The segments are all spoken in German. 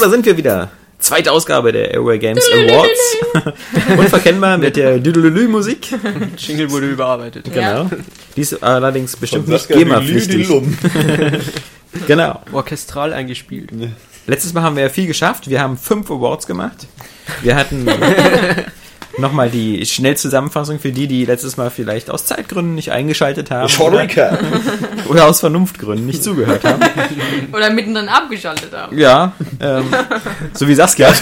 Da sind wir wieder. Zweite Ausgabe der Airway Games Awards. Unverkennbar mit der Düdelülü-Musik. Jingle wurde überarbeitet. Genau. Die ist allerdings bestimmt nicht GEMA-pflichtig. Genau. Orchestral eingespielt. Letztes Mal haben wir ja viel geschafft. Wir haben fünf Awards gemacht. Wir hatten nochmal die Schnellzusammenfassung für die, die letztes Mal vielleicht aus Zeitgründen nicht eingeschaltet haben. Oder, oder aus Vernunftgründen nicht zugehört haben. Oder mittendrin abgeschaltet haben. Ja, ähm, so wie Saskia.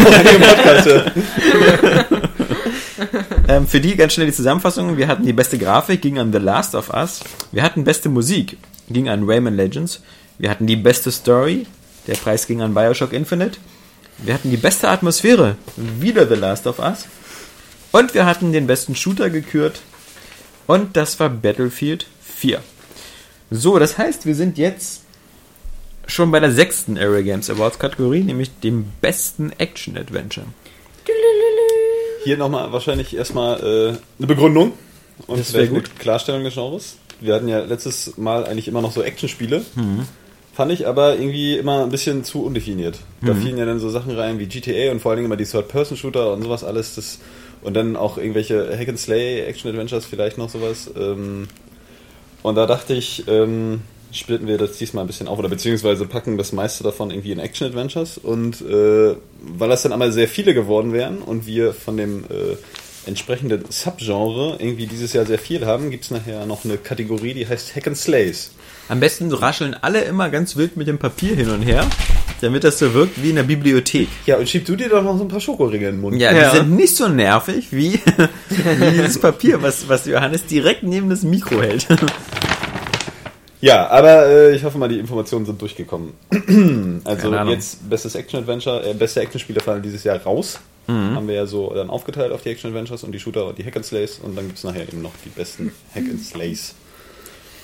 ähm, für die ganz schnell die Zusammenfassung. Wir hatten die beste Grafik, ging an The Last of Us. Wir hatten beste Musik, ging an Rayman Legends. Wir hatten die beste Story, der Preis ging an Bioshock Infinite. Wir hatten die beste Atmosphäre, wieder The Last of Us. Und wir hatten den besten Shooter gekürt. Und das war Battlefield 4. So, das heißt, wir sind jetzt schon bei der sechsten Area Games Awards Kategorie, nämlich dem besten Action Adventure. Hier nochmal wahrscheinlich erstmal äh, eine Begründung und Das vielleicht eine gut. Klarstellung des Genres. Wir hatten ja letztes Mal eigentlich immer noch so Actionspiele. Mhm. Fand ich aber irgendwie immer ein bisschen zu undefiniert. Da Mhm. fielen ja dann so Sachen rein wie GTA und vor allen Dingen immer die Third-Person-Shooter und sowas alles. Das, und dann auch irgendwelche Hack-and-Slay-Action-Adventures vielleicht noch sowas. Ähm, und da dachte ich, ähm, splitten wir das diesmal ein bisschen auf oder beziehungsweise packen das meiste davon irgendwie in Action-Adventures. Und äh, weil das dann einmal sehr viele geworden wären und wir von dem äh, entsprechenden Subgenre irgendwie dieses Jahr sehr viel haben, gibt es nachher noch eine Kategorie, die heißt Hack and Slays. Am besten rascheln alle immer ganz wild mit dem Papier hin und her, damit das so wirkt wie in der Bibliothek. Ja, und schieb du dir doch noch so ein paar Schokoringe in den Mund. Ja, Ja. die sind nicht so nervig wie, wie dieses Papier, was, was Johannes direkt neben das Mikro hält. Ja, aber äh, ich hoffe mal, die Informationen sind durchgekommen. also jetzt bestes Action-Adventure, äh, beste Action-Spiele fallen dieses Jahr raus. Mhm. Haben wir ja so dann aufgeteilt auf die Action-Adventures und die Shooter und die Hack-and-Slays und dann gibt es nachher eben noch die besten Hack-and-Slays.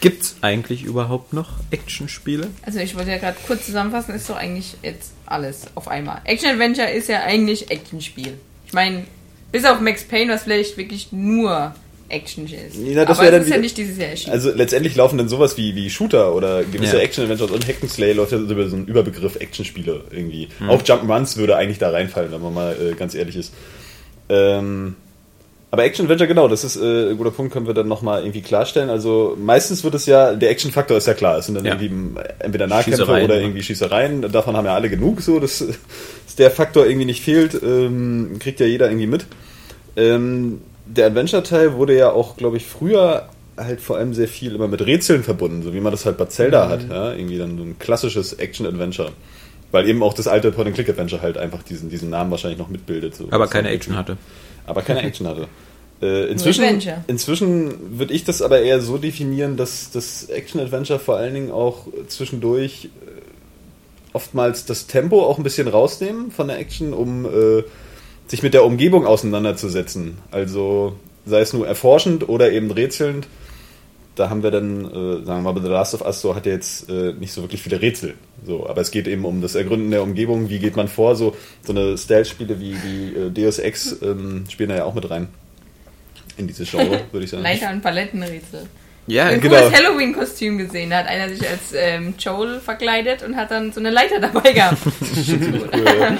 Gibt's eigentlich überhaupt noch Actionspiele? Also ich wollte ja gerade kurz zusammenfassen, ist doch eigentlich jetzt alles auf einmal. Action Adventure ist ja eigentlich Actionspiel. Ich meine, bis auf Max Payne, was vielleicht wirklich nur Action ist. Ja, das Aber es dann ist ja nicht dieses Jahr erschienen. Also letztendlich laufen dann sowas wie, wie Shooter oder gewisse Ja. Action-Adventures und Hack-and-Slay läuft ja über so einen Überbegriff Actionspiele irgendwie. Mhm. Auch Jump'n'Runs würde eigentlich da reinfallen, wenn man mal äh, ganz ehrlich ist. Ähm, aber Action-Adventure, genau, das ist äh, ein guter Punkt, können wir dann nochmal irgendwie klarstellen. Also meistens wird es ja, der Action-Faktor ist ja klar, es sind dann Ja. irgendwie entweder Nahkämpfe oder ne? irgendwie Schießereien, davon haben ja alle genug, so, dass, dass der Faktor irgendwie nicht fehlt, ähm, kriegt ja jeder irgendwie mit. Ähm, der Adventure-Teil wurde ja auch, glaube ich, früher halt vor allem sehr viel immer mit Rätseln verbunden, so wie man das halt bei Mhm. Zelda hat, ja, irgendwie dann so ein klassisches Action-Adventure. Weil eben auch das alte Point-and-Click-Adventure halt einfach diesen, diesen Namen wahrscheinlich noch mitbildet. So. Aber keine Action hatte. Aber keine Action hatte. Äh, inzwischen, Adventure. inzwischen würde ich das aber eher so definieren, dass das Action-Adventure vor allen Dingen auch zwischendurch äh, oftmals das Tempo auch ein bisschen rausnehmen von der Action, um äh, sich mit der Umgebung auseinanderzusetzen. Also sei es nur erforschend oder eben rätselnd. Da haben wir dann, äh, sagen wir mal, bei The Last of Us so hat ja jetzt äh, nicht so wirklich viele Rätsel. So, aber es geht eben um das Ergründen der Umgebung, wie geht man vor, so, so eine Stealth-Spiele wie, wie äh, Deus Ex ähm, spielen da ja auch mit rein. In dieses Genre, würde ich sagen. Leiter- und Palettenrätsel. Ja, Ein genau. cooles Halloween-Kostüm gesehen. Da hat einer sich als ähm, Joel verkleidet und hat dann so eine Leiter dabei gehabt. Cool. Ja,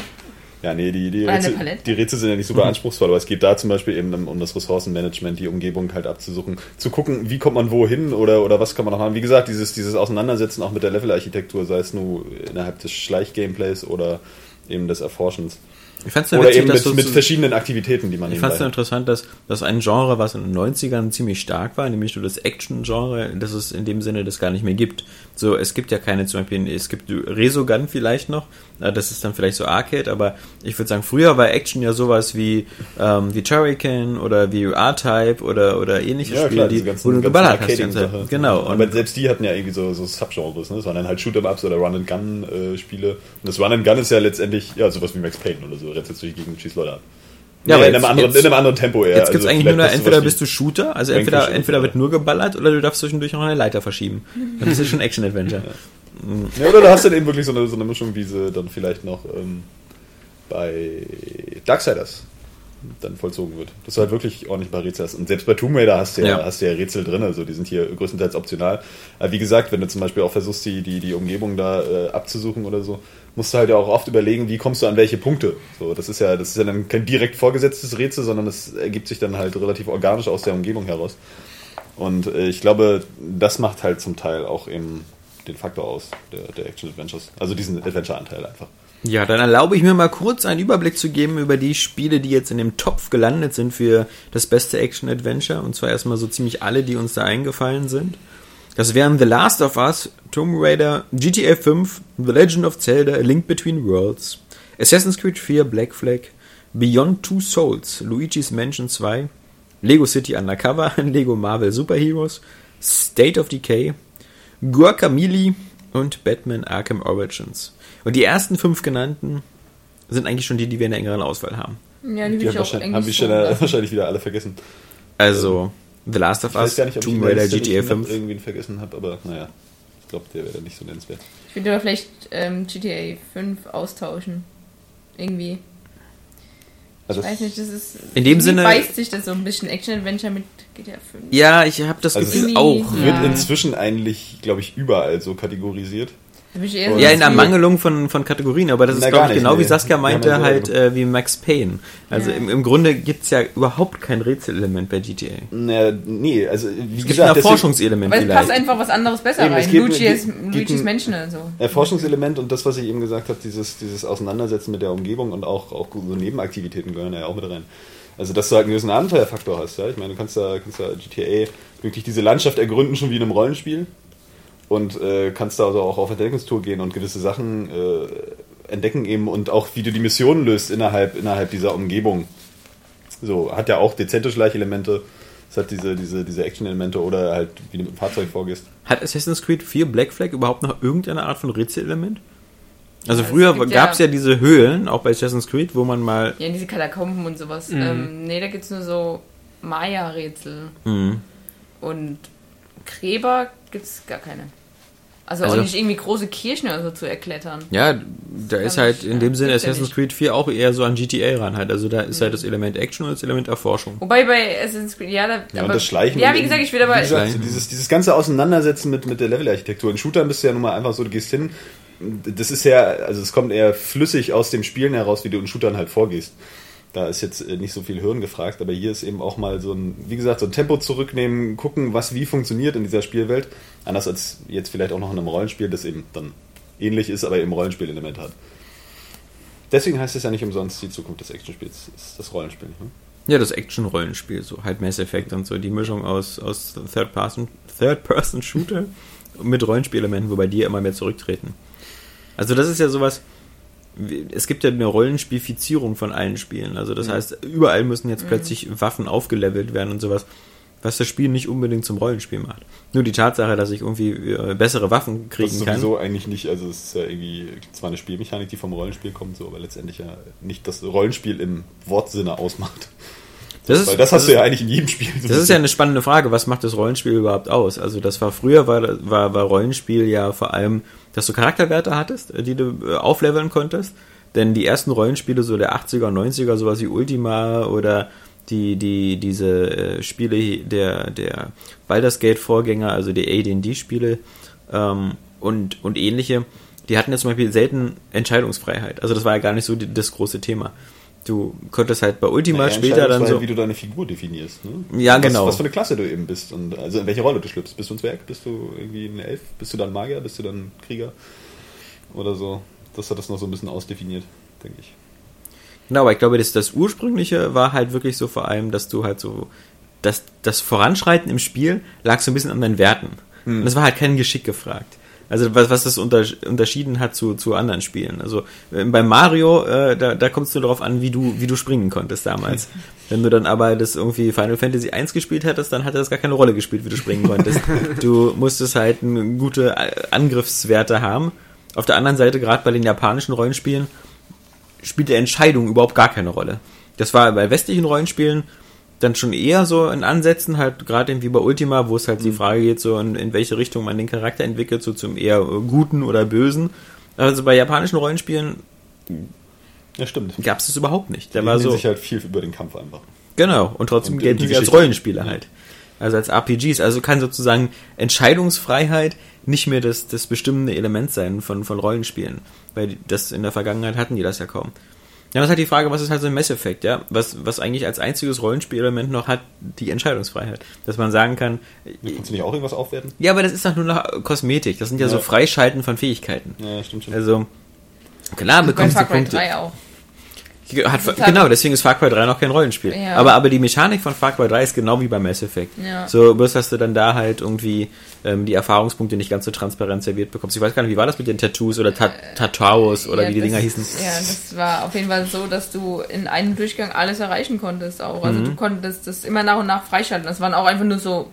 nee, die, die, Rätsel, die Rätsel sind ja nicht super anspruchsvoll, aber es geht da zum Beispiel eben um das Ressourcenmanagement, die Umgebung halt abzusuchen, zu gucken, wie kommt man wohin oder, oder was kann man noch haben. Wie gesagt, dieses, dieses Auseinandersetzen auch mit der Levelarchitektur, sei es nur innerhalb des Schleichgameplays oder eben des Erforschens. Ich fand's ja Oder witzig, eben mit, so mit verschiedenen Aktivitäten, die man Ich fand es so interessant, dass, dass ein Genre, was in den 90ern ziemlich stark war, nämlich nur das Action-Genre, dass es in dem Sinne das gar nicht mehr gibt. So, es gibt ja keine, zum Beispiel, es gibt Resogun vielleicht noch, äh, das ist dann vielleicht so Arcade, aber ich würde sagen, früher war Action ja sowas wie, ähm, wie Turrican oder wie R-Type oder, oder ähnliche Ja, Spiele, klar, die, ganzen, wo du geballert hast. ganze. Genau. Und Aber selbst die hatten ja irgendwie so, so Subgenres, ne? Das waren dann halt Shoot'em-Ups oder Run-and-Gun-Spiele. Und das Run-and-Gun ist ja letztendlich, ja, sowas wie Max Payne oder so. Rennst jetzt durch die Gegend und schießt Leute ab. Ja, Nee, aber in, einem jetzt- anderen, jetzt- in einem anderen Tempo eher. Jetzt gibt's Also eigentlich nur noch, entweder bist du Shooter, also entweder, entweder wird nur geballert oder du darfst zwischendurch noch eine Leiter verschieben. Dann ist es schon Action-Adventure. Ja, oder du hast dann eben wirklich so eine, so eine Mischung, wie sie dann vielleicht noch ähm, bei Darksiders dann vollzogen wird. Dass du halt wirklich ordentlich mal Rätsel hast. Und selbst bei Tomb Raider hast du ja, Ja. hast du ja Rätsel drin, also die sind hier größtenteils optional. Aber wie gesagt, wenn du zum Beispiel auch versuchst, die, die, die Umgebung da äh, abzusuchen oder so, musst du halt ja auch oft überlegen, wie kommst du an welche Punkte. So, das ist ja, das ist ja dann kein direkt vorgesetztes Rätsel, sondern das ergibt sich dann halt relativ organisch aus der Umgebung heraus. Und äh, ich glaube, das macht halt zum Teil auch eben den Faktor aus, der, der Action-Adventures. Also diesen Adventure-Anteil einfach. Ja, dann erlaube ich mir mal kurz einen Überblick zu geben über die Spiele, die jetzt in dem Topf gelandet sind für das beste Action-Adventure. Und zwar erstmal so ziemlich alle, die uns da eingefallen sind. Das wären The Last of Us, Tomb Raider, GTA 5, The Legend of Zelda, A Link Between Worlds, Assassin's Creed 4, Black Flag, Beyond Two Souls, Luigi's Mansion 2, Lego City Undercover, Lego Marvel Super Heroes, State of Decay, Guacamole und Batman Arkham Origins. Und die ersten fünf genannten sind eigentlich schon die, die wir in der engeren Auswahl haben. Ja, die Die will haben ich auch wahrscheinlich, haben wir schon wahrscheinlich wieder alle vergessen. Also The Last of Ich weiß Us, gar nicht, ob ich Tomb Raider, GTA nicht 5. irgendwen vergessen habe, aber naja, ich glaube, der wäre dann nicht so nennenswert. Ich würde aber vielleicht ähm, GTA 5 austauschen. Irgendwie. Also Ich weiß nicht, das ist. In dem irgendwie Sinne- beißt sich das so ein bisschen Action-Adventure mit GTA 5. Ja, ich habe das Also Gefühl irgendwie- auch. wird Ja. inzwischen eigentlich, glaube ich, überall so kategorisiert. Ja, in Gefühl- Ermangelung von, von Kategorien, aber das ist, Na, glaube gar ich, nicht, genau wie nee. Saskia Die meinte, ja halt äh, wie Max Payne. Also Ja. im, im Grunde gibt's ja überhaupt kein Rätselelement bei GTA. Naja, nee, also wie Es gibt ein gesagt, deswegen- Erforschungselement Aber es passt einfach was anderes besser Eben, es rein. gibt- Luigi's, gibt- gibt Luigi's ein- Menschen oder so. Erforschungselement und das, was ich eben gesagt habe, dieses, dieses Auseinandersetzen mit der Umgebung und auch, auch so Nebenaktivitäten gehören ja auch mit rein. Also, dass du halt einen gewissen Abenteuerfaktor hast, ja. Ich meine, du kannst da, kannst da GTA wirklich diese Landschaft ergründen, schon wie in einem Rollenspiel. Und äh, kannst da also auch auf Entdeckungstour gehen und gewisse Sachen äh, entdecken eben und auch wie du die Missionen löst innerhalb, innerhalb dieser Umgebung. So, hat ja auch dezente Schleichelemente, es hat diese, diese, diese Action-Elemente oder halt, wie du mit dem Fahrzeug vorgehst. Hat Assassin's Creed 4 Black Flag überhaupt noch irgendeine Art von Rätselelement? Also Ja, es früher gibt gab's ja- ja diese Höhlen, auch bei Assassin's Creed, wo man mal... Ja, diese Katakomben und sowas. Mhm. Ähm, nee, da gibt's nur so Maya-Rätsel. Hm, Und Gräber gibt's gar keine. Also, Also- auch nicht irgendwie große Kirchen oder so zu erklettern. ja, da ist halt ich- in ja, dem Sinne ja Assassin's nicht. Creed 4 auch eher so an GTA ran halt. Also da ist halt das Element Action und das Element Erforschung. Wobei bei Assassin's Creed, ja, da, Ja, aber, und das Schleichen. Ja, wie gesagt, ich will aber. Wie gesagt, dieses, dieses ganze Auseinandersetzen mit, mit der Levelarchitektur. In Shootern bist du ja nun mal einfach so, du gehst hin. Das ist ja, also es kommt eher flüssig aus dem Spielen heraus, wie du in Shootern halt vorgehst. Da ist jetzt äh, nicht so viel Hirn gefragt, aber hier ist eben auch mal so ein, wie gesagt, so ein Tempo zurücknehmen, gucken, was wie funktioniert in dieser Spielwelt. Anders als jetzt vielleicht auch noch in einem Rollenspiel, das eben dann ähnlich ist, aber eben Rollenspielelement hat. Deswegen heißt es ja nicht umsonst, die Zukunft des Actionspiels ist das Rollenspiel. Ne? Ja, das Action-Rollenspiel, so halt Mass Effect und so, die Mischung aus, aus Third-Person Third-Person-Shooter mit Rollenspielelementen, wobei die ja immer mehr zurücktreten. Also das ist ja sowas, es gibt ja eine Rollenspielfizierung von allen Spielen. Also das heißt, überall müssen jetzt plötzlich Waffen aufgelevelt werden und sowas, was das Spiel nicht unbedingt zum Rollenspiel macht. Nur die Tatsache, dass ich irgendwie äh, bessere Waffen Das kriegen ist kann. sowieso eigentlich nicht, also es ist ja irgendwie zwar eine Spielmechanik, die vom Rollenspiel kommt, so, aber letztendlich ja nicht das Rollenspiel im Wortsinne ausmacht. Das ist, Weil das hast das du ist- ja eigentlich in jedem Spiel. so Das ist ja eine spannende Frage, was macht das Rollenspiel überhaupt aus? Also das war früher war, war, war Rollenspiel ja vor allem, dass du Charakterwerte hattest, äh, die du äh, aufleveln konntest. Denn die ersten Rollenspiele so der 80er und 90er, sowas wie Ultima oder die, die, diese äh, Spiele der, der Baldur's Gate Vorgänger, also die AD&D-Spiele ähm, und, und ähnliche, die hatten ja zum Beispiel selten Entscheidungsfreiheit. Also das war ja gar nicht so die, das große Thema. Du konntest halt bei Ultima Naja, später dann so... wie du deine Figur definierst. Ne? Ja, was, genau. Was für eine Klasse du eben bist und also in welche Rolle du schlüpfst. Bist du ein Zwerg? Bist du irgendwie ein Elf? Bist du dann Magier? Bist du dann Krieger? Oder so. Das hat das noch so ein bisschen ausdefiniert, denke ich. Genau, aber ich glaube, das, das Ursprüngliche war halt wirklich so vor allem, dass du halt so, das, das Voranschreiten im Spiel lag so ein bisschen an deinen Werten. Und das war halt kein Geschick gefragt. Also was, was das unter, unterschieden hat zu, zu anderen Spielen. Also äh, bei Mario, äh, da, da kommt es nur darauf an, wie du, wie du springen konntest damals. Wenn du dann aber das irgendwie Final Fantasy 1 gespielt hättest, dann hatte das gar keine Rolle gespielt, wie du springen konntest. du musstest halt gute äh, Angriffswerte haben. Auf der anderen Seite, gerade bei den japanischen Rollenspielen, spielt die Entscheidung überhaupt gar keine Rolle. Das war bei westlichen Rollenspielen dann schon eher so in Ansätzen, halt gerade irgendwie bei Ultima, wo es halt die Frage geht, so in, in welche Richtung man den Charakter entwickelt, so zum eher äh, Guten oder Bösen. Also bei japanischen Rollenspielen Ja, stimmt. gab es das überhaupt nicht. Der Die war so. sich halt viel über den Kampf einfach. Genau, und trotzdem Und gelten die sie als. Rollenspiele halt. Also als RPGs. Also kann sozusagen Entscheidungsfreiheit nicht mehr das, das bestimmende Element sein von, von Rollenspielen. Weil die- das in der Vergangenheit hatten die das ja kaum. Ja, das ist halt die Frage, was ist halt so ein Mass Effect, ja? Was, was eigentlich als einziges Rollenspielelement noch hat, die Entscheidungsfreiheit. Dass man sagen kann, Kannst du nicht auch irgendwas aufwerten? ja, aber das ist doch nur noch Kosmetik. Das sind ja, so Ja. Freischalten von Fähigkeiten. Ja, stimmt schon. Also, klar Bei bekommst du Far Cry Punkte. 3 auch. Hat, genau, deswegen ist Far Cry 3 noch kein Rollenspiel. Ja. Aber, aber die Mechanik von Far Cry 3 ist genau wie bei Mass Effect. Ja. So, bloß dass du dann da halt irgendwie ähm, die Erfahrungspunkte nicht ganz so transparent serviert bekommst. Ich weiß gar nicht, wie war das mit den Tattoos oder Ta Tataos oder Ja, wie die das- Dinger hießen? Ja, das war auf jeden Fall so, dass du in einem Durchgang alles erreichen konntest auch. Also Mhm. du konntest das immer nach und nach freischalten. Das waren auch einfach nur so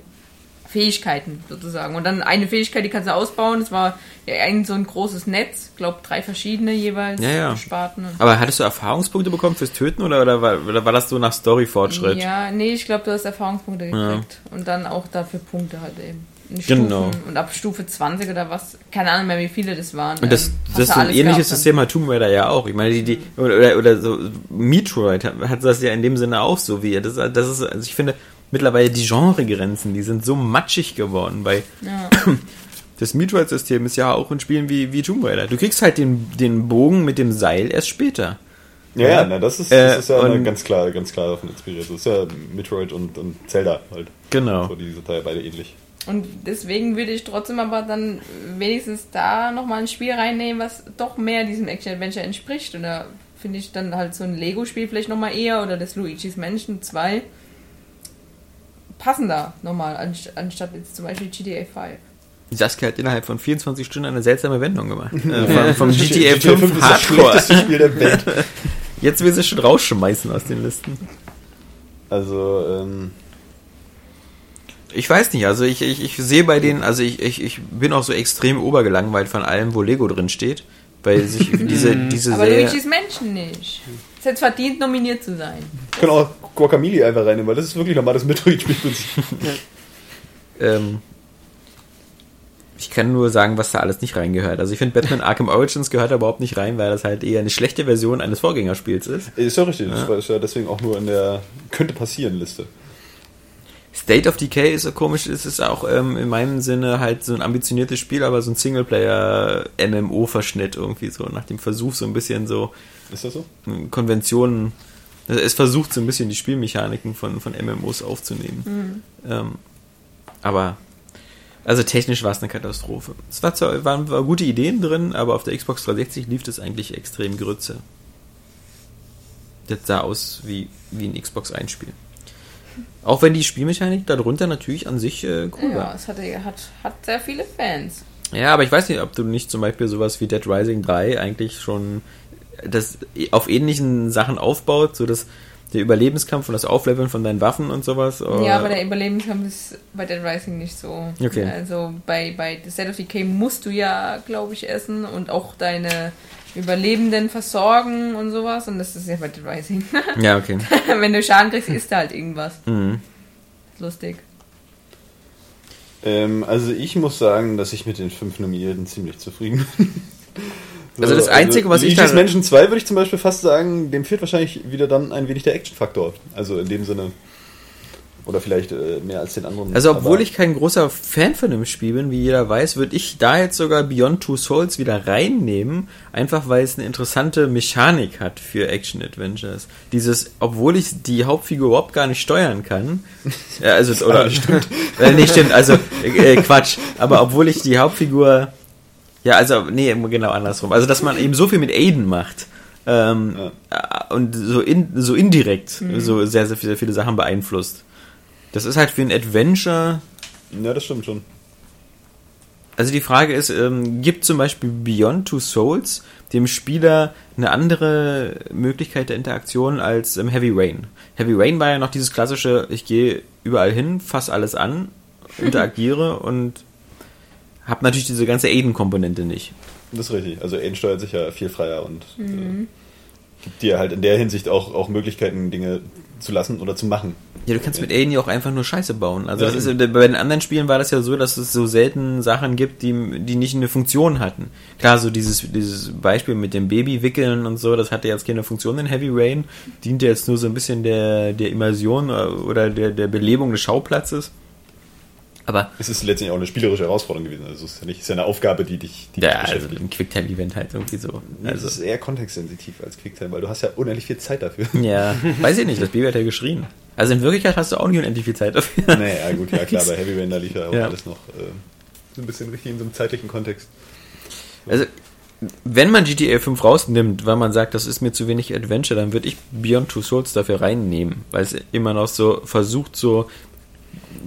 Fähigkeiten sozusagen. Und dann eine Fähigkeit, die kannst du ausbauen. Das war ja eigentlich so ein großes Netz. Ich glaube, drei verschiedene jeweils. Ja, ja. Sparten. Aber hattest du Erfahrungspunkte bekommen fürs Töten oder, oder, war, oder war das so nach Story-Fortschritt? Ja, nee, ich glaube, du hast Erfahrungspunkte Ja. gekriegt. Und dann auch dafür Punkte halt eben. Genau. Und ab Stufe 20 oder was, keine Ahnung mehr, wie viele das waren. Und das, ähm, das ist so ein ähnliches. System hat Tomb Raider ja auch. Ich meine, die, die, oder, oder, oder so, Metroid hat, hat das ja in dem Sinne auch so wie. Das, das ist, also ich finde, mittlerweile die Genregrenzen, die sind so matschig geworden, weil Ja. das Metroid-System ist ja auch in Spielen wie, wie Tomb Raider. Du kriegst halt den, den Bogen mit dem Seil erst später. Ja, Ja. na, das ist, das Äh, ist ja und- ganz klar, ganz klar davon inspiriert. Das ist ja Metroid und, und Zelda halt. Genau. So, die sind da ja beide ähnlich. Und deswegen würde ich trotzdem aber dann wenigstens da nochmal ein Spiel reinnehmen, was doch mehr diesem Action-Adventure entspricht. Und da finde ich dann halt so ein Lego-Spiel vielleicht nochmal eher oder das Luigi's Mansion 2 passender nochmal, anst- anstatt jetzt zum Beispiel GTA 5. Saskia hat innerhalb von 24 Stunden eine seltsame Wendung gemacht. Äh, vom, vom GTA, GTA 5 ist das Hardcore. schlechteste Spiel der Welt. Jetzt will sie schon rausschmeißen aus den Listen. Also, ähm, Ich weiß nicht, also ich, ich, ich sehe bei denen, also ich, ich, ich bin auch so extrem obergelangweilt von allem, wo Lego drin steht. Weil sich diese, diese Aber Serie. Luigi's Mansion nicht. Es hätte verdient, nominiert zu sein. auch Guacamole einfach reinnehmen, weil das ist wirklich normales Metroid-Spielprinzip. Ähm, ich kann nur sagen, was da alles nicht reingehört. Also ich finde, Batman Arkham Origins gehört da überhaupt nicht rein, weil das halt eher eine schlechte Version eines Vorgängerspiels ist. Ist ja richtig, das war ist ja deswegen auch nur in der könnte passieren Liste. State of Decay ist so komisch, es ist auch ähm, in meinem Sinne halt so ein ambitioniertes Spiel, aber so ein Singleplayer-MMO-Verschnitt irgendwie so, nach dem Versuch so ein bisschen so Ist das so? Konventionen, also es versucht so ein bisschen die Spielmechaniken von, von MMOs aufzunehmen. Ähm, aber, also technisch war es eine Katastrophe. Es war zwar, waren, waren gute Ideen drin, aber auf der Xbox 360 lief das eigentlich extrem Grütze. Das sah aus wie, wie ein Xbox 1-Spiel. Auch wenn die Spielmechanik darunter natürlich an sich äh, cool Ja, war. es hatte, hat, hat sehr viele Fans. Ja, aber ich weiß nicht, ob du nicht zum Beispiel sowas wie Dead Rising 3 eigentlich schon das auf ähnlichen Sachen aufbaut, so dass der Überlebenskampf und das Aufleveln von deinen Waffen und sowas. oder- Ja, aber der Überlebenskampf ist bei Dead Rising nicht so. Okay. Also bei, bei The State of Decay musst du ja, glaube ich, essen und auch deine Überlebenden versorgen und sowas. Und das ist ja bei Dead Rising. ja, okay. Wenn du Schaden kriegst, isst du halt irgendwas. Mhm. Lustig. Ähm, also ich muss sagen, dass ich mit den fünf Nominierten ziemlich zufrieden bin. Also das Einzige, was ich Luigi's da- Mansion 2 würde ich zum Beispiel fast sagen, dem fehlt wahrscheinlich wieder dann ein wenig der Action-Faktor. Also in dem Sinne. Oder vielleicht äh, mehr als den anderen. Also obwohl Aber- ich kein großer Fan von dem Spiel bin, wie jeder weiß, würde ich da jetzt sogar Beyond Two Souls wieder reinnehmen, einfach weil es eine interessante Mechanik hat für Action Adventures. Dieses, obwohl ich die Hauptfigur überhaupt gar nicht steuern kann, äh, also oder stimmt, äh, nee, stimmt, also äh, Quatsch, aber obwohl ich die Hauptfigur ja, also nee, genau andersrum. Also dass man eben so viel mit Aiden macht. Ähm, äh, und so, in, so indirekt so sehr, sehr viele, viele Sachen beeinflusst. Das ist halt für ein Adventure. Ja, das stimmt schon. Also die Frage ist, ähm, gibt zum Beispiel Beyond Two Souls dem Spieler eine andere Möglichkeit der Interaktion als ähm, Heavy Rain? Heavy Rain war ja noch dieses klassische, ich gehe überall hin, fass alles an, interagiere und habe natürlich diese ganze Aiden-Komponente nicht. Das ist richtig. Also Aiden steuert sich ja viel freier und äh, gibt dir halt in der Hinsicht auch, auch Möglichkeiten, Dinge zu lassen oder zu machen. Ja, du kannst mit Alien ja auch einfach nur Scheiße bauen. Also das ist, bei den anderen Spielen war das ja so, dass es so selten Sachen gibt, die, die nicht eine Funktion hatten. Klar, so dieses, dieses Beispiel mit dem Baby wickeln und so, das hatte jetzt keine Funktion in Heavy Rain, diente jetzt nur so ein bisschen der, der Immersion oder der, der Belebung des Schauplatzes. Aber Es ist letztendlich auch eine spielerische Herausforderung gewesen. Also es ist ja nicht es ist ja eine Aufgabe, die dich, die ja, dich also ein Quicktime-Event halt irgendwie so. Also, es ist eher kontextsensitiv als Quicktime, weil du hast ja unendlich viel Zeit dafür. ja, weiß ich nicht, das Baby hat ja geschrien. Also in Wirklichkeit hast du auch nicht unendlich viel Zeit dafür. naja, gut, ja klar, bei Heavy Rain da lief ja auch alles noch äh, so ein bisschen richtig in so einem zeitlichen Kontext. Also, wenn man GTA 5 rausnimmt, weil man sagt, das ist mir zu wenig Adventure, dann würde ich Beyond Two Souls dafür reinnehmen, weil es immer noch so versucht, so.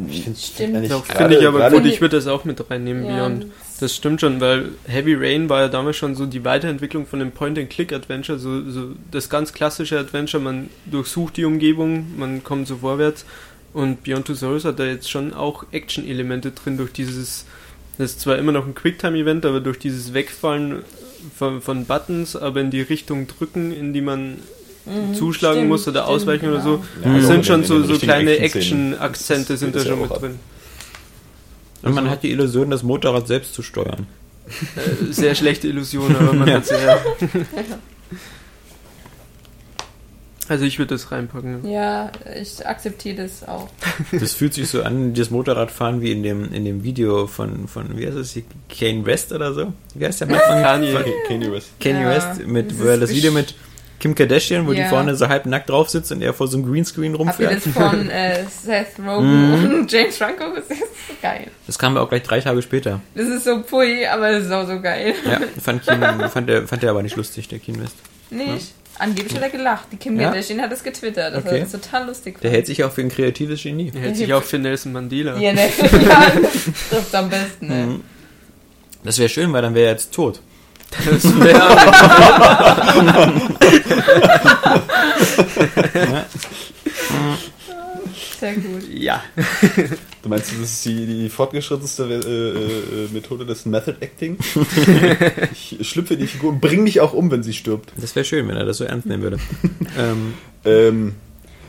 Ich finde Stimmt. Doch, finde ich aber gut, ich würde das auch mit reinnehmen, Ja. Beyond. Das stimmt schon, weil Heavy Rain war ja damals schon so die Weiterentwicklung von dem Point-and-Click-Adventure, so, so das ganz klassische Adventure, man durchsucht die Umgebung, man kommt so vorwärts und Beyond Two Souls hat da jetzt schon auch Action-Elemente drin durch dieses, das ist zwar immer noch ein Quicktime-Event, aber durch dieses Wegfallen von, von Buttons, aber in die Richtung drücken, in die man Mhm, zuschlagen stimmt, muss oder stimmt, ausweichen oder genau. so. Ja, Das sind in schon so, so kleine Action-Akzente sind da ja schon mit drin. Und man Also- hat die Illusion, das Motorrad selbst zu steuern. Äh, sehr schlechte Illusion, aber man hat sehr. Also ich würde das reinpacken. Ja, ich akzeptiere das auch. Das fühlt sich so an, das Motorradfahren wie in dem, in dem Video von, von, wie heißt das, hier? Kane West oder so? Wie heißt der Mann? Kanye. Kanye West. Kanye Ja, West, mit, das wo er das Video mit Kim Kardashian, wo die Ja. vorne so halb nackt drauf sitzt und er vor so einem Greenscreen Habt ihr rumfährt. das von äh, Seth Rogen und James Franco gesehen? Das ist so geil. Das kam auch gleich drei Tage später. Das ist so pui, aber das ist auch so geil. Ja, fand, Keen, fand, er, fand er aber nicht lustig, der Keen West. Nicht? Angeblich hat er gelacht. Die Kim Ja? Kardashian hat das getwittert. Das Okay. war total lustig. Der hält sich auch für ein kreatives Genie. Er hält sich auch für Nelson Mandela. Ja, ne? ja, das trifft am besten, ne? Mhm. Das wäre schön, weil dann wäre er jetzt tot. Das wär, Sehr gut. ja. Du meinst, das ist die, die fortgeschrittenste äh, äh, Methode des Method Acting? ich schlüpfe in die Figur und bring dich auch um, wenn sie stirbt. Das wäre schön, wenn er das so ernst nehmen würde. ähm, Ähm,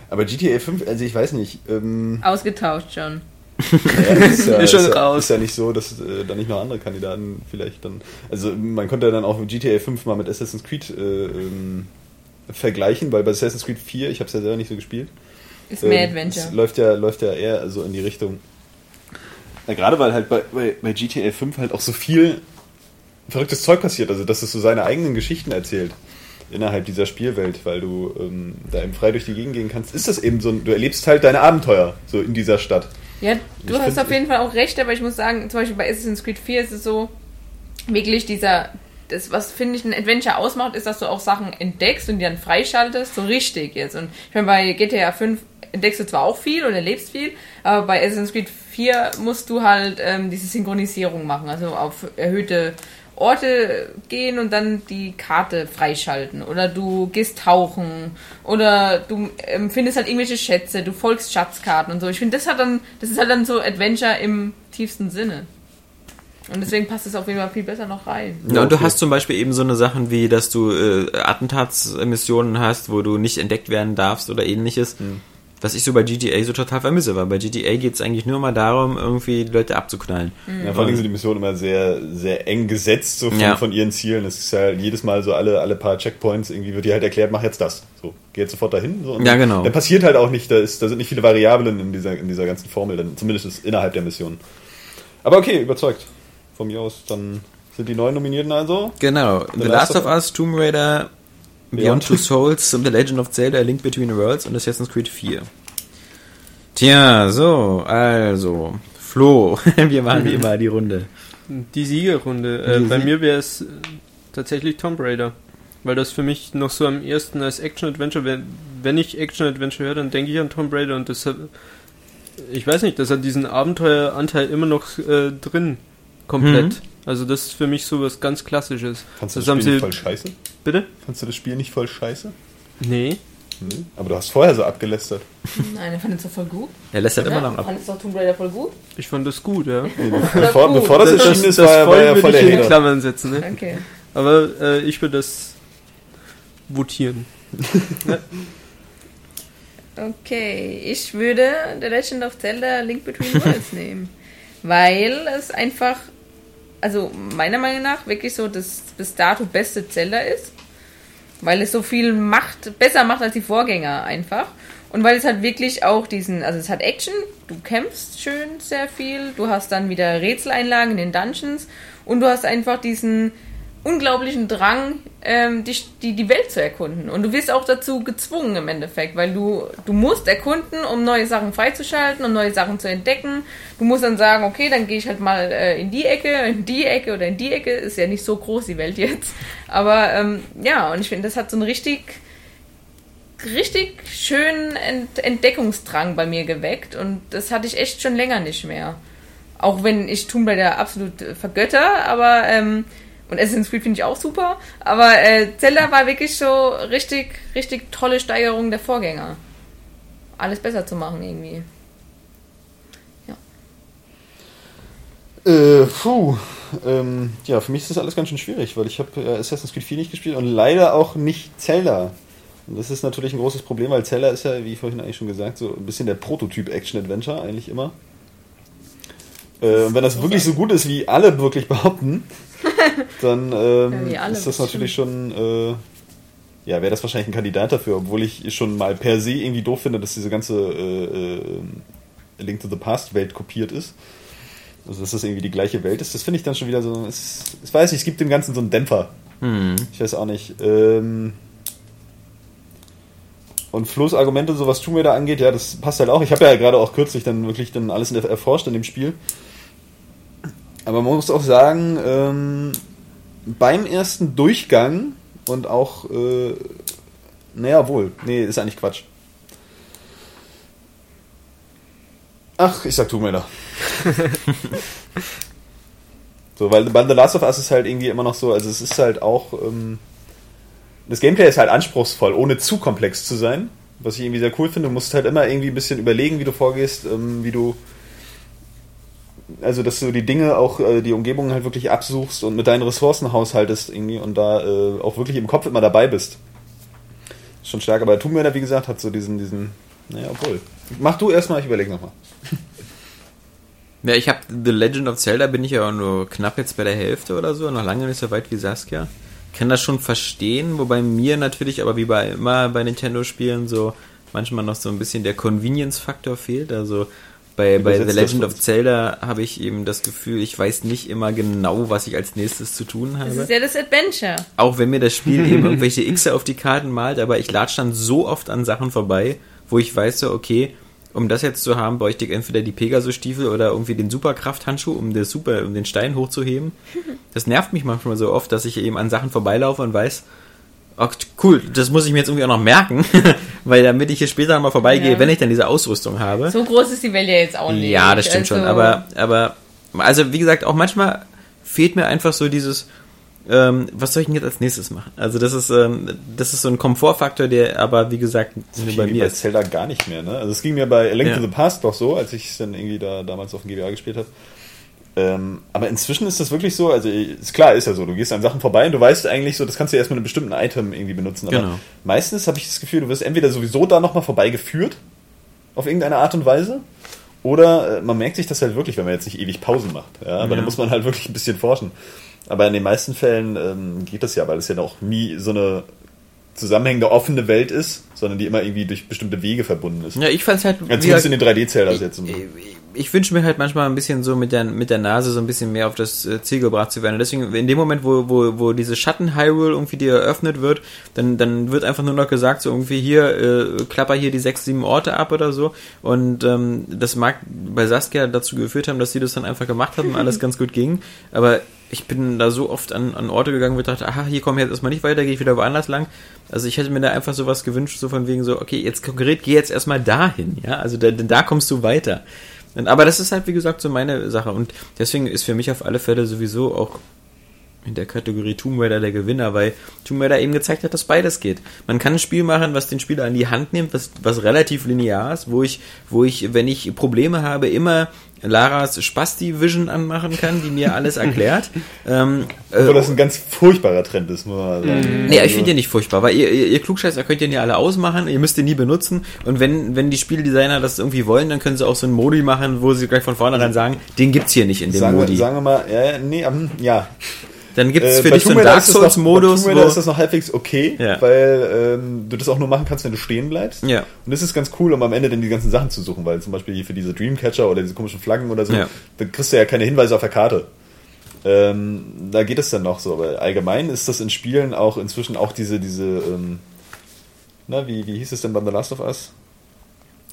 aber GTA 5, also ich weiß nicht. Ähm, Ausgetauscht schon. Ja, ist, ja, Ist schon ist, raus. ist ja nicht so, dass äh, da nicht noch andere Kandidaten vielleicht dann. Also man konnte ja dann auch GTA 5 mal mit Assassin's Creed äh, ähm, vergleichen, weil bei Assassin's Creed 4, ich habe es ja selber nicht so gespielt, Ist mehr Ähm, Adventure. Es läuft ja, läuft ja eher so in die Richtung. Na, gerade weil halt bei, bei, bei GTA 5 halt auch so viel verrücktes Zeug passiert, also dass es so seine eigenen Geschichten erzählt innerhalb dieser Spielwelt, weil du ähm, da eben frei durch die Gegend gehen kannst, ist das eben so, ein, du erlebst halt deine Abenteuer so in dieser Stadt. Ja, Ich du hast find- auf jeden Fall auch recht, aber ich muss sagen, zum Beispiel bei Assassin's Creed 4 ist es so, wirklich dieser, das, was finde ich ein Adventure ausmacht, ist, dass du auch Sachen entdeckst und die dann freischaltest, so richtig jetzt. Und ich meine, bei GTA 5 entdeckst du zwar auch viel und erlebst viel, aber bei Assassin's Creed 4 musst du halt ähm, diese Synchronisierung machen, also auf erhöhte Orte gehen und dann die Karte freischalten. Oder du gehst tauchen. Oder du ähm, findest halt irgendwelche Schätze, du folgst Schatzkarten und so. Ich finde, das hat dann, das ist halt dann so Adventure im tiefsten Sinne. Und deswegen passt es auf jeden Fall viel besser noch rein. Ja, und du okay. hast zum Beispiel eben so eine Sachen wie, dass du äh, Attentatsmissionen hast, wo du nicht entdeckt werden darfst oder ähnliches. Was ich so bei GTA so total vermisse, weil bei GTA geht es eigentlich nur mal darum, irgendwie die Leute abzuknallen. Ja, vor allem sind die Missionen immer sehr, sehr eng gesetzt so von, Ja. von ihren Zielen. Es ist ja jedes Mal so alle, alle paar Checkpoints irgendwie wird dir halt erklärt, mach jetzt das. So, geh jetzt sofort dahin. So, und Ja, genau. Dann passiert halt auch nicht, da, ist, da sind nicht viele Variablen in dieser, in dieser ganzen Formel, dann, zumindest innerhalb der Mission. Aber okay, überzeugt. Von mir aus, dann sind die neun Nominierten also. Genau. The, Last of Us, Tomb Raider, Beyond. Two Souls, The Legend of Zelda, A Link Between Worlds und Assassin's Creed 4. Tja, so, also, Flo, wir machen wie immer die Runde. Die Siegerrunde. Äh, bei Sie- mir wäre es äh, tatsächlich Tomb Raider. Weil das für mich noch so am ersten als Action-Adventure, wenn, wenn ich Action-Adventure höre, dann denke ich an Tomb Raider und das hat, ich weiß nicht, das hat diesen Abenteueranteil immer noch äh, drin. Komplett. Mhm. Also das ist für mich so was ganz Klassisches. Fandst du Das das, haben Spiel sie- nicht voll scheiße? Bitte? Fandst du das Spiel nicht voll scheiße? Nee. Nee. Aber du hast vorher so abgelästert. Nein, er fand es doch voll gut. Er lässt halt Ja, immer noch ab. Fandest doch Tomb Raider voll gut? Ich fand das gut, ja. Bevor, gut. bevor das, erschienen ist, war, er- war voll er würde voll ich der in. Klammern setzen, ne? Okay. Aber äh, ich würde das votieren. Okay, ich würde The Legend of Zelda Link Between Worlds nehmen. Weil es einfach, also meiner Meinung nach, wirklich so das bis dato beste Zelda ist. Weil es so viel macht, besser macht als die Vorgänger einfach. Und weil es halt wirklich auch diesen, also es hat Action, du kämpfst schön sehr viel, du hast dann wieder Rätseleinlagen in den Dungeons und du hast einfach diesen unglaublichen Drang, ähm, die, die, die Welt zu erkunden. Und du wirst auch dazu gezwungen im Endeffekt, weil du, du musst erkunden, um neue Sachen freizuschalten, um neue Sachen zu entdecken. Du musst dann sagen, okay, dann gehe ich halt mal äh, in die Ecke, in die Ecke oder in die Ecke. Ist ja nicht so groß, die Welt jetzt. Aber ähm, ja, und ich finde, das hat so einen richtig, richtig schönen Ent Entdeckungsdrang bei mir geweckt. Und das hatte ich echt schon länger nicht mehr. Auch wenn ich Tomb Raider absolut vergötter, aber ähm, und Assassin's Creed finde ich auch super, aber äh, Zelda war wirklich so richtig, richtig tolle Steigerung der Vorgänger. Alles besser zu machen irgendwie. Ja. Äh, puh. Ähm, ja, für mich ist das alles ganz schön schwierig, weil ich habe äh, Assassin's Creed 4 nicht gespielt und leider auch nicht Zelda. Und das ist natürlich ein großes Problem, weil Zelda ist ja, wie vorhin eigentlich schon gesagt, so ein bisschen der Prototyp Action-Adventure, eigentlich immer. Äh, und wenn das wirklich so gut ist, wie alle wirklich behaupten, dann ähm, ja, ist das natürlich schon, äh, ja, wäre das wahrscheinlich ein Kandidat dafür, obwohl ich schon mal per se irgendwie doof finde, dass diese ganze äh, äh, Link to the Past Welt kopiert ist. Also, dass das irgendwie die gleiche Welt ist, das finde ich dann schon wieder so, es, ich weiß nicht, es gibt dem Ganzen so einen Dämpfer. Hm. Ich weiß auch nicht. Ähm, und Flo's Argumente, so was Tomb Raider angeht, ja, das passt halt auch. Ich habe ja gerade auch kürzlich dann wirklich dann alles erforscht in dem Spiel. Aber man muss auch sagen, ähm, beim ersten Durchgang und auch, äh, naja, wohl, nee, ist eigentlich Quatsch. Ach, ich sag Tomb so, weil bei The Last of Us ist halt irgendwie immer noch so, also es ist halt auch, ähm, das Gameplay ist halt anspruchsvoll, ohne zu komplex zu sein. Was ich irgendwie sehr cool finde. Du musst halt immer irgendwie ein bisschen überlegen, wie du vorgehst, ähm, wie du also dass du die Dinge auch, äh, die Umgebung halt wirklich absuchst und mit deinen Ressourcen haushaltest irgendwie und da äh, auch wirklich im Kopf immer dabei bist. Ist schon stark, aber Tomb Raider, wie gesagt, hat so diesen, diesen, naja, obwohl. Mach du erstmal, ich überlege nochmal. Ja, ich habe The Legend of Zelda bin ich ja auch nur knapp jetzt bei der Hälfte oder so, noch lange nicht so weit wie Saskia. Kann das schon verstehen, wobei mir natürlich, aber wie bei immer bei Nintendo-Spielen so manchmal noch so ein bisschen der Convenience-Faktor fehlt. Also bei, bei The Legend of Zelda habe ich eben das Gefühl, ich weiß nicht immer genau, was ich als nächstes zu tun habe. Das ist ja das Adventure. Auch wenn mir das Spiel eben irgendwelche X auf die Karten malt, aber ich latsch dann so oft an Sachen vorbei, wo ich weiß so, okay, um das jetzt zu haben, bräuchte ich entweder die Pegasus-Stiefel oder irgendwie den Superkraft-Handschuh, um, das Super, um den Stein hochzuheben. Das nervt mich manchmal so oft, dass ich eben an Sachen vorbeilaufe und weiß, Ach, cool, das muss ich mir jetzt irgendwie auch noch merken, weil damit ich hier später mal vorbeigehe, ja. wenn ich dann diese Ausrüstung habe. So groß ist die Welt ja jetzt auch nicht. Ja, das stimmt also schon, aber, aber, also wie gesagt, auch manchmal fehlt mir einfach so dieses, ähm, was soll ich denn jetzt als nächstes machen? Also das ist, ähm, das ist so ein Komfortfaktor, der aber, wie gesagt, nur bei mir bei Zelda gar nicht mehr, ne? Also es ging mir bei A Link ja. to the Past doch so, als ich es dann irgendwie da damals auf dem GBA gespielt habe ähm, aber inzwischen ist das wirklich so, also ist klar, ist ja so, du gehst an Sachen vorbei und du weißt eigentlich so, das kannst du ja erst mit einem bestimmten Item irgendwie benutzen. Aber genau. meistens habe ich das Gefühl, du wirst entweder sowieso da nochmal vorbeigeführt, auf irgendeine Art und Weise, oder äh, man merkt sich das halt wirklich, wenn man jetzt nicht ewig Pausen macht. Ja? Aber ja. dann muss man halt wirklich ein bisschen forschen. Aber in den meisten Fällen ähm, geht das ja, weil es ja noch nie so eine zusammenhängende offene Welt ist, sondern die immer irgendwie durch bestimmte Wege verbunden ist. Ja, ich fand es halt. Ja, zumindest in den 3D-Zelda jetzt. Ich, ich wünsche mir halt manchmal ein bisschen so mit der, mit der Nase so ein bisschen mehr auf das äh, Ziel gebracht zu werden. Und deswegen, in dem Moment, wo, wo, wo diese Schatten-Hyrule irgendwie dir eröffnet wird, dann, dann wird einfach nur noch gesagt, so irgendwie hier, äh, klapper hier die sechs, sieben Orte ab oder so. Und ähm, das mag bei Saskia dazu geführt haben, dass sie das dann einfach gemacht hat und alles ganz gut ging. Aber ich bin da so oft an, an Orte gegangen, wo ich dachte, aha, hier komme ich jetzt erstmal nicht weiter, gehe ich wieder woanders lang. Also ich hätte mir da einfach sowas gewünscht, so von wegen so, okay, jetzt konkret, geh jetzt erstmal dahin, ja, also da, da kommst du weiter. Aber das ist halt, wie gesagt, so meine Sache. Und deswegen ist für mich auf alle Fälle sowieso auch in der Kategorie Tomb Raider der Gewinner, weil Tomb Raider eben gezeigt hat, dass beides geht. Man kann ein Spiel machen, was den Spieler an die Hand nimmt, was, was relativ linear ist, wo ich, wo ich, wenn ich Probleme habe, immer Laras Spasti-Vision anmachen kann, die mir alles erklärt. ähm, äh, Obwohl das ein ganz furchtbarer Trend ist, muss man mal sagen. Nee, ich finde den nicht furchtbar, weil ihr, ihr, ihr Klugscheißer könnt den ja alle ausmachen, ihr müsst den nie benutzen und wenn, wenn die Spieldesigner das irgendwie wollen, dann können sie auch so einen Modi machen, wo sie gleich von vornherein sagen, den gibt's hier nicht in dem Sagen Modi. sagen wir mal, ja, nee, ähm, ja. Dann gibt's Äh, für bei dich so einen Dark ist das noch- Souls-Modus, Bei Tomb Raider ist das noch halbwegs okay, Ja. weil ähm, du das auch nur machen kannst, wenn du stehen bleibst. Ja. Und das ist ganz cool, um am Ende dann die ganzen Sachen zu suchen, weil zum Beispiel hier für diese Dreamcatcher oder diese komischen Flaggen oder so, Ja. da kriegst du ja keine Hinweise auf der Karte. Ähm, da geht es dann noch so, aber allgemein ist das in Spielen auch inzwischen auch diese, diese, ähm, na, wie, wie hieß es denn bei The Last of Us?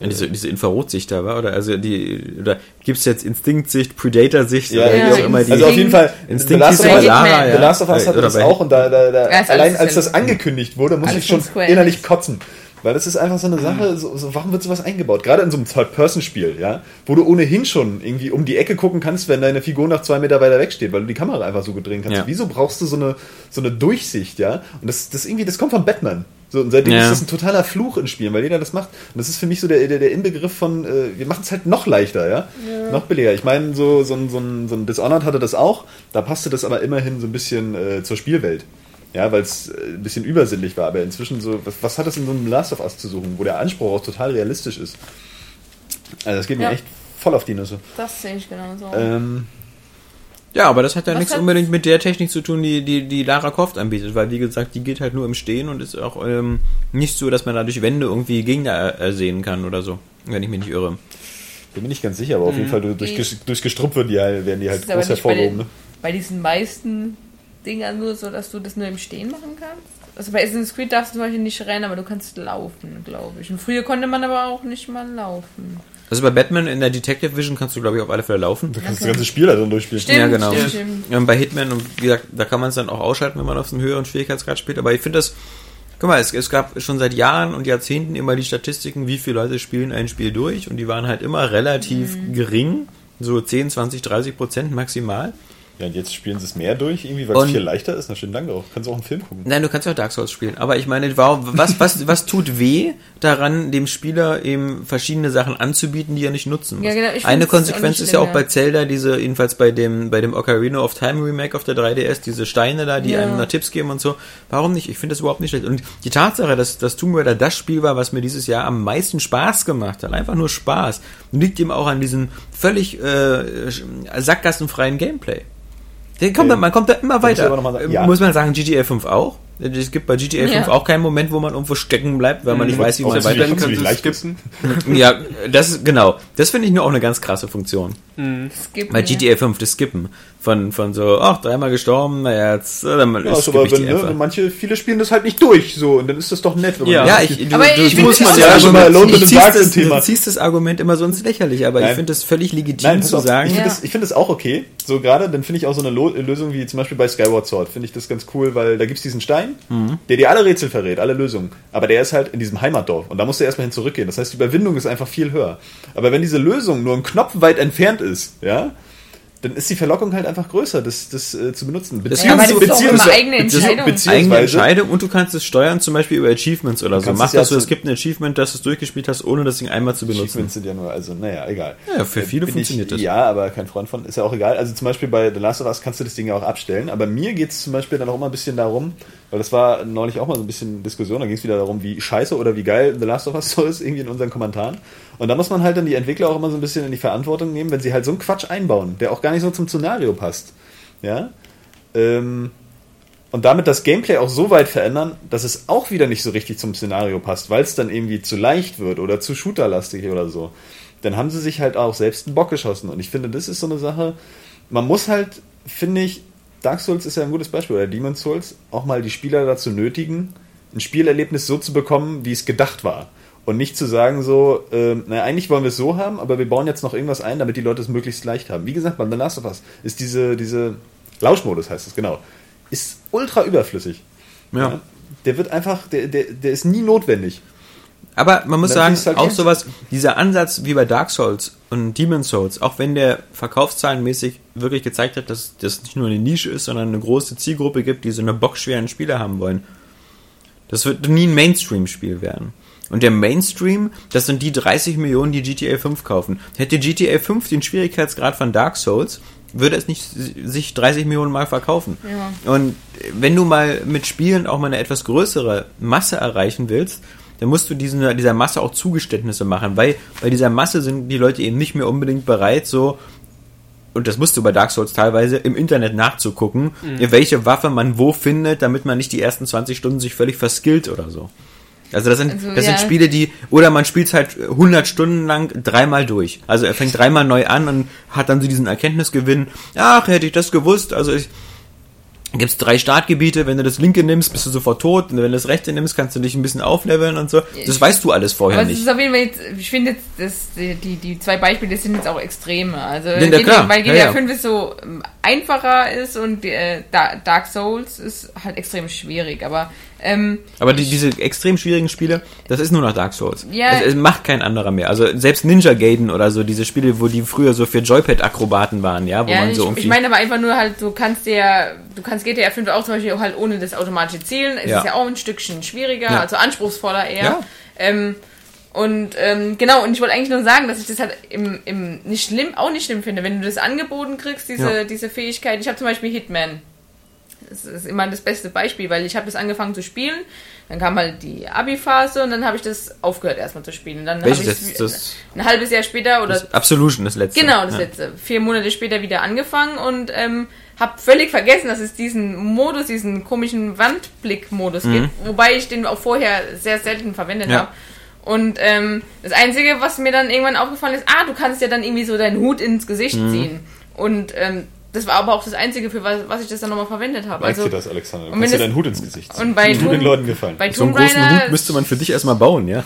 Ja, diese, diese Infrarotsicht da war, oder? Also die, oder gibt's jetzt Instinkt-Sicht, Predator-Sicht, Ja, oder ja, wie auch immer die. Also auf jeden Fall, The Instinkt Last bei Us- Lara, The ja. Last of Us hatte Oder das auch und da, da, da allein als das angekündigt wurde, muss Alles ich schon innerlich kotzen. Weil das ist einfach so eine Sache, so, so, warum wird sowas eingebaut? Gerade in so einem Third-Person-Spiel, ja, wo du ohnehin schon irgendwie um die Ecke gucken kannst, wenn deine Figur nach zwei Meter weiter weg steht, weil du die Kamera einfach so gedreht kannst. Ja. Wieso brauchst du so eine, so eine Durchsicht, ja? Und das, das irgendwie, das kommt von Batman. So, und seitdem Ja. ist das ein totaler Fluch in Spielen, weil jeder das macht. Und das ist für mich so der, der, der Inbegriff von, äh, wir machen es halt noch leichter, ja? Noch billiger. Ich meine, so, so, ein, so, ein, so ein Dishonored hatte das auch, da passte das aber immerhin so ein bisschen äh, zur Spielwelt. Ja, weil es äh, ein bisschen übersinnlich war, aber inzwischen so, was, was hat das in so einem Last of Us zu suchen, wo der Anspruch auch total realistisch ist? Also das geht mir Ja. echt voll auf die Nüsse. Das sehe ich genauso. Ähm, Ja, aber das hat ja Was nichts hat- unbedingt mit der Technik zu tun, die, die, die Lara Croft anbietet, weil wie gesagt, die geht halt nur im Stehen und ist auch ähm, nicht so, dass man da durch Wände irgendwie Gegner äh, sehen kann oder so, wenn ich mich nicht irre. bin mir nicht ganz sicher, aber auf jeden Fall durch, durch, Gestrüpp werden die halt, werden die Das halt groß bei, hervorgehoben. den, Ne? bei diesen meisten Dingern nur so, dass du das nur im Stehen machen kannst. Also bei Assassin's Creed darfst du zum Beispiel nicht rennen, aber du kannst laufen, glaube ich. Und früher konnte man aber auch nicht mal laufen. Also bei Batman in der Detective Vision kannst du, glaube ich, auf alle Fälle laufen. Du kannst das ganze Spiel da drin durchspielen. Stimmt, ja, genau. stimmt, stimmt. Ähm, bei Hitman, und wie gesagt, da kann man es dann auch ausschalten, wenn man auf einem höheren Schwierigkeitsgrad spielt. Aber ich finde das, guck mal, es, es gab schon seit Jahren und Jahrzehnten immer die Statistiken, wie viele Leute spielen ein Spiel durch. Und die waren halt immer relativ Mhm. gering. So 10, 20, 30 Prozent maximal. Ja, und jetzt spielen sie es mehr durch, irgendwie, weil es viel leichter ist. Na schön, danke auch. Kannst auch einen Film gucken. Nein, du kannst ja auch Dark Souls spielen. Aber ich meine, warum, was, was, was tut weh daran, dem Spieler eben verschiedene Sachen anzubieten, die er nicht nutzen muss? Ja, genau, ich Eine Konsequenz ist ja auch bei. Zelda diese, jedenfalls bei dem, bei dem Ocarina of Time Remake auf der 3DS, diese Steine da, die Ja. einem da Tipps geben und so. Warum nicht? Ich finde das überhaupt nicht schlecht. Und die Tatsache, dass, dass Tomb Raider das Spiel war, was mir dieses Jahr am meisten Spaß gemacht hat, einfach nur Spaß, liegt eben auch an diesem völlig äh, sackgassenfreien Gameplay. Den kommt, Ähm, da- man kommt da immer muss weiter. aber noch mal sagen, Äh, ja. Muss man sagen, GTA 5 auch. Es gibt bei GTA 5 Ja. auch keinen Moment, wo man irgendwo stecken bleibt, weil man nicht weiß, wie man Auch weiter. ziemlich- Dann ziemlich kannst du leicht skippen. Ja, das ist genau. Das finde ich nur auch eine ganz krasse Funktion. Skippen, Bei ja. GTA 5, das Skippen. Von, von so, ach, dreimal gestorben, naja, jetzt, äh, dann Ja, ist aber ich die wenn, ne, manche, viele spielen das halt nicht durch, so, und dann ist das doch nett, wenn man Ja. das Ja, ich, du, Aber du, ich du musst auch ja schon mal du ziehst sagst das, Thema. du ziehst das Argument immer so ins Lächerliche, aber ich Nein. finde das völlig legitim Nein, zu auf, sagen. ich finde Ja. das, ich find das auch okay. So gerade, dann finde ich auch so eine Lo Lösung wie zum Beispiel bei Skyward Sword, finde ich das ganz cool, weil da gibt es diesen Stein, Mhm. der dir alle Rätsel verrät, alle Lösungen. Aber der ist halt in diesem Heimatdorf und da musst du erstmal hin zurückgehen. Das heißt, die Überwindung ist einfach viel höher. Aber wenn diese Lösung nur ein Knopf weit entfernt ist, ja, dann ist die Verlockung halt einfach größer, das, das äh, zu benutzen. Das Ja, aber das ist doch immer beziehungsweise- eigene Entscheidung. eigene Beziehungsweise, Entscheidung und du kannst es steuern, zum Beispiel über Achievements oder so. Mach ja das so, es gibt ein Achievement, dass du es durchgespielt hast, ohne das Ding einmal zu benutzen. Achievements sind ja nur, also naja, egal. Ja, für viele Bin funktioniert ich, das. Ja, aber kein Freund von, ist ja auch egal. Also zum Beispiel bei The Last of Us kannst du das Ding ja auch abstellen, aber mir geht es zum Beispiel dann auch immer ein bisschen darum, weil das war neulich auch mal so ein bisschen Diskussion, da ging es wieder darum, wie scheiße oder wie geil The Last of Us so ist, irgendwie in unseren Kommentaren. Und da muss man halt dann die Entwickler auch immer so ein bisschen in die Verantwortung nehmen, wenn sie halt so einen Quatsch einbauen, der auch gar nicht so zum Szenario passt. Ja? Ähm, und damit das Gameplay auch so weit verändern, dass es auch wieder nicht so richtig zum Szenario passt, weil es dann irgendwie zu leicht wird oder zu shooterlastig oder so. Dann haben sie sich halt auch selbst einen Bock geschossen. Und ich finde, das ist so eine Sache, man muss halt, finde ich, Dark Souls ist ja ein gutes Beispiel, oder Demon's Souls, auch mal die Spieler dazu nötigen, ein Spielerlebnis so zu bekommen, wie es gedacht war. Und nicht zu sagen so, ähm, naja, eigentlich wollen wir es so haben, aber wir bauen jetzt noch irgendwas ein, damit die Leute es möglichst leicht haben. Wie gesagt, bei The Last of Us ist diese, diese Lauschmodus heißt es, genau, ist ultra überflüssig. Ja. Der wird einfach, der, der, der ist nie notwendig. Aber man muss sagen, halt auch sowas, dieser Ansatz wie bei Dark Souls und Demon's Souls, auch wenn der verkaufszahlenmäßig wirklich gezeigt hat, dass das nicht nur eine Nische ist, sondern eine große Zielgruppe gibt, die so eine bockschweren Spiele haben wollen. Das wird nie ein Mainstream-Spiel werden. Und der Mainstream, das sind die 30 Millionen, die GTA 5 kaufen. Hätte GTA 5 den Schwierigkeitsgrad von Dark Souls, würde es nicht sich 30 Millionen Mal verkaufen. Ja. Und wenn du mal mit Spielen auch mal eine etwas größere Masse erreichen willst, dann musst du diesen, dieser Masse auch Zugeständnisse machen, weil bei dieser Masse sind die Leute eben nicht mehr unbedingt bereit, so und das musst du bei Dark Souls teilweise im Internet nachzugucken, welche Waffe man wo findet, damit man nicht die ersten 20 Stunden sich völlig verskillt oder so. Also das sind, Also, das ja. sind Spiele, die, oder man spielt halt 100 Stunden lang dreimal durch. Also er fängt dreimal neu an und hat dann so diesen Erkenntnisgewinn, ach, hätte ich das gewusst, also ich, gibt's drei Startgebiete, wenn du das linke nimmst, bist du sofort tot, und wenn du das rechte nimmst, kannst du dich ein bisschen aufleveln und so. Das weißt du alles vorher Aber es nicht. ist auf jeden Fall jetzt, ich finde jetzt, dass die, die, zwei Beispiele sind jetzt auch Extreme. Also, ja, GTA, klar. weil GTA Ja, ja. 5 ist so ähm, einfacher ist und äh, Da- Dark Souls ist halt extrem schwierig. Aber ähm, Aber die, diese extrem schwierigen Spiele, das ist nur noch Dark Souls. Ja. Es, es macht kein anderer mehr. Also selbst Ninja Gaiden oder so, diese Spiele, wo die früher so für Joypad-Akrobaten waren, ja, wo ja, man ich, so ich meine aber einfach nur halt, du kannst dir, du kannst GTA 5 auch zum Beispiel auch halt ohne das automatische Zielen. Es Ja. ist ja auch ein Stückchen schwieriger, also anspruchsvoller eher. Ja. Ähm, und ähm, genau, und ich wollte eigentlich nur sagen, dass ich das halt im, im nicht schlimm, auch nicht schlimm finde, wenn du das angeboten kriegst, diese, diese Fähigkeit. Ich habe zum Beispiel Hitman. Das ist immer das beste Beispiel, weil ich habe das angefangen zu spielen, dann kam halt die Abi-Phase und dann habe ich das aufgehört erstmal zu spielen. Dann habe ich Welches das, das, ein halbes Jahr später oder das Absolution, das letzte. Genau, das ja. letzte. Vier Monate später wieder angefangen und ähm, habe völlig vergessen, dass es diesen Modus, diesen komischen Wandblick-Modus gibt, wobei ich den auch vorher sehr selten verwendet Mhm. Ja. habe. Und ähm, das Einzige, was mir dann irgendwann aufgefallen ist, ah, du kannst ja dann irgendwie so deinen Hut ins Gesicht Mhm. ziehen. Und ähm, das war aber auch das Einzige, für was, was ich das dann nochmal verwendet habe. Merkt Also, dir das, Alexander? Du und kannst dir deinen Hut ins Gesicht ziehen. und bei Tut den Leuten gefallen. bei So einen Tomb großen Hut müsste man für dich erstmal bauen, ja?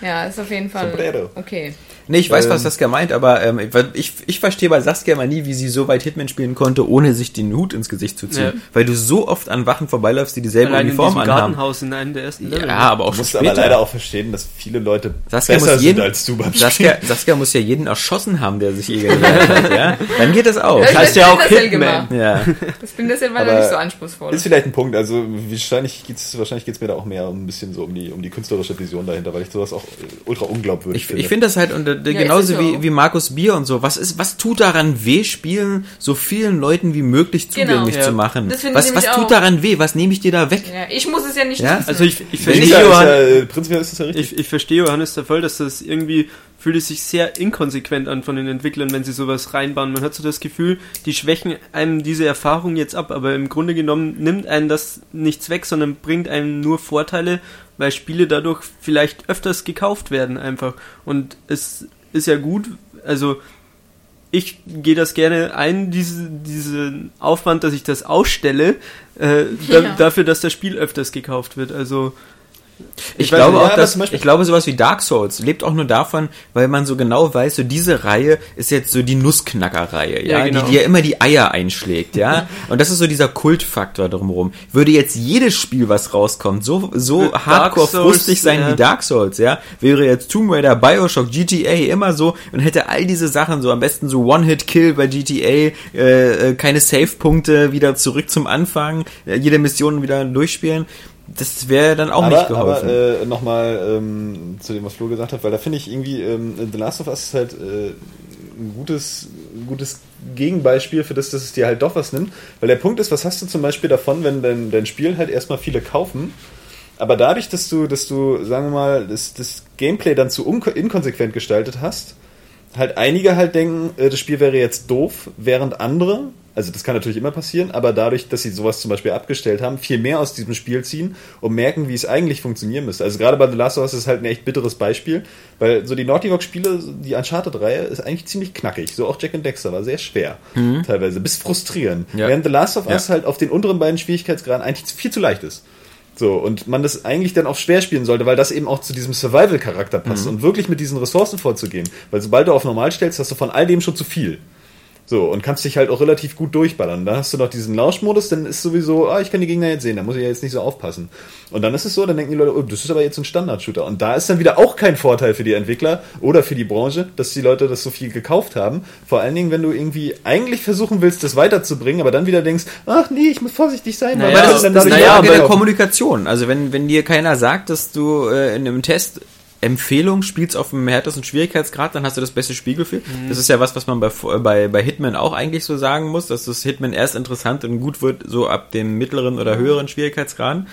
Ja, ist auf jeden Fall Sombrero. okay. Nee, ich weiß, Ähm, was Saskia meint, aber ähm, ich, ich verstehe bei Saskia immer nie, wie sie so weit Hitman spielen konnte, ohne sich den Hut ins Gesicht zu ziehen. Ja. Weil du so oft an Wachen vorbeiläufst, die dieselbe Allein in Uniform diesem anhaben. Gartenhaus in einem der ersten Level. Ja, aber auch Du musst aber später. leider auch verstehen, dass viele Leute Saskia besser muss jeden, sind als du beim Spielen. Saskia, Saskia muss ja jeden erschossen haben, der sich ihr hat, ja? Dann geht das auch. Das heißt ja auch Hitman. Ja. Das Splinter Cell war Aber nicht so anspruchsvoll. Ist vielleicht ein Punkt, also wahrscheinlich geht's wahrscheinlich geht's mir da auch mehr um ein bisschen so um die um die künstlerische Vision dahinter, weil ich sowas auch ultra unglaubwürdig Ich, finde. ich finde das halt und, äh, ist genauso es wie, so. wie Markus Bier und so. Was ist, was tut daran weh, Spielen so vielen Leuten wie möglich Genau. zugänglich Ja. zu machen? Das finde ich Was, was tut auch. daran weh? Was nehme ich dir da weg? ja, ich muss es ja nicht Ja, wissen. Also ich, ich verstehe ja, ist Johann, ja, äh, prinzipiell ist das ja richtig. ich, ich verstehe Johannes da voll, dass das irgendwie fühlt es sich sehr inkonsequent an von den Entwicklern, wenn sie sowas reinbauen. Man hat so das Gefühl, die schwächen einem diese Erfahrung jetzt ab, aber im Grunde genommen nimmt einen das nichts weg, sondern bringt einem nur Vorteile, weil Spiele dadurch vielleicht öfters gekauft werden einfach. Und es ist ja gut, also ich gehe das gerne ein, diese, diesen Aufwand, dass ich das ausstelle, äh, da, Ja. dafür, dass das Spiel öfters gekauft wird. Also Ich, weiß glaube ja, auch, aber dass, ich glaube, sowas wie Dark Souls lebt auch nur davon, weil man so genau weiß, so diese Reihe ist jetzt so die Nussknacker-Reihe, ja, Ja, genau. die dir immer die Eier einschlägt, ja. Und das ist so dieser Kultfaktor drumherum. Würde jetzt jedes Spiel, was rauskommt, so, so Dark hardcore Souls, frustig sein ja. wie Dark Souls, ja, wäre jetzt Tomb Raider, Bioshock, GTA immer so und hätte all diese Sachen so am besten so One-Hit-Kill bei GTA, äh, äh, keine Save-Punkte, wieder zurück zum Anfang, äh, jede Mission wieder durchspielen. Das wäre dann auch aber, nicht geholfen. Aber äh, nochmal ähm, zu dem, was Flo gesagt hat, weil da finde ich irgendwie, ähm, The Last of Us ist halt äh, ein gutes, gutes Gegenbeispiel für das, dass es dir halt doch was nimmt. Weil der Punkt ist, was hast du zum Beispiel davon, wenn dein, dein Spiel halt erstmal viele kaufen, aber dadurch, dass du, dass du, sagen wir mal, das, das Gameplay dann zu inkonsequent gestaltet hast, halt einige halt denken, äh, das Spiel wäre jetzt doof, während andere, also das kann natürlich immer passieren, aber dadurch, dass sie sowas zum Beispiel abgestellt haben, viel mehr aus diesem Spiel ziehen und merken, wie es eigentlich funktionieren müsste. Also gerade bei The Last of Us ist halt ein echt bitteres Beispiel, weil so die Naughty Dog Spiele, die Uncharted-Reihe ist eigentlich ziemlich knackig. So auch Jack and Dexter war sehr schwer, teilweise, bis frustrierend. Ja. Während The Last of Us Ja. halt auf den unteren beiden Schwierigkeitsgraden eigentlich viel zu leicht ist. So, und man das eigentlich dann auch schwer spielen sollte, weil das eben auch zu diesem Survival-Charakter passt und wirklich mit diesen Ressourcen vorzugehen. Weil sobald du auf normal stellst, hast du von all dem schon zu viel. So, und kannst dich halt auch relativ gut durchballern. Da hast du noch diesen Lauschmodus, dann ist sowieso, ah, ich kann die Gegner jetzt sehen, da muss ich ja jetzt nicht so aufpassen. Und dann ist es so, dann denken die Leute, oh, das ist aber jetzt ein Standard-Shooter. Und da ist dann wieder auch kein Vorteil für die Entwickler oder für die Branche, dass die Leute das so viel gekauft haben. Vor allen Dingen, wenn du irgendwie eigentlich versuchen willst, das weiterzubringen, aber dann wieder denkst, ach nee, ich muss vorsichtig sein. weil Naja, das das, dann das naja, aber kaufen. Kommunikation. Also wenn, wenn dir keiner sagt, dass du äh, in einem Test Empfehlung spielst auf dem härtesten Schwierigkeitsgrad, dann hast du das beste Spielgefühl. Das ist ja was, was man bei, bei, bei Hitman auch eigentlich so sagen muss, dass das Hitman erst interessant und gut wird, so ab dem mittleren oder höheren Schwierigkeitsgraden.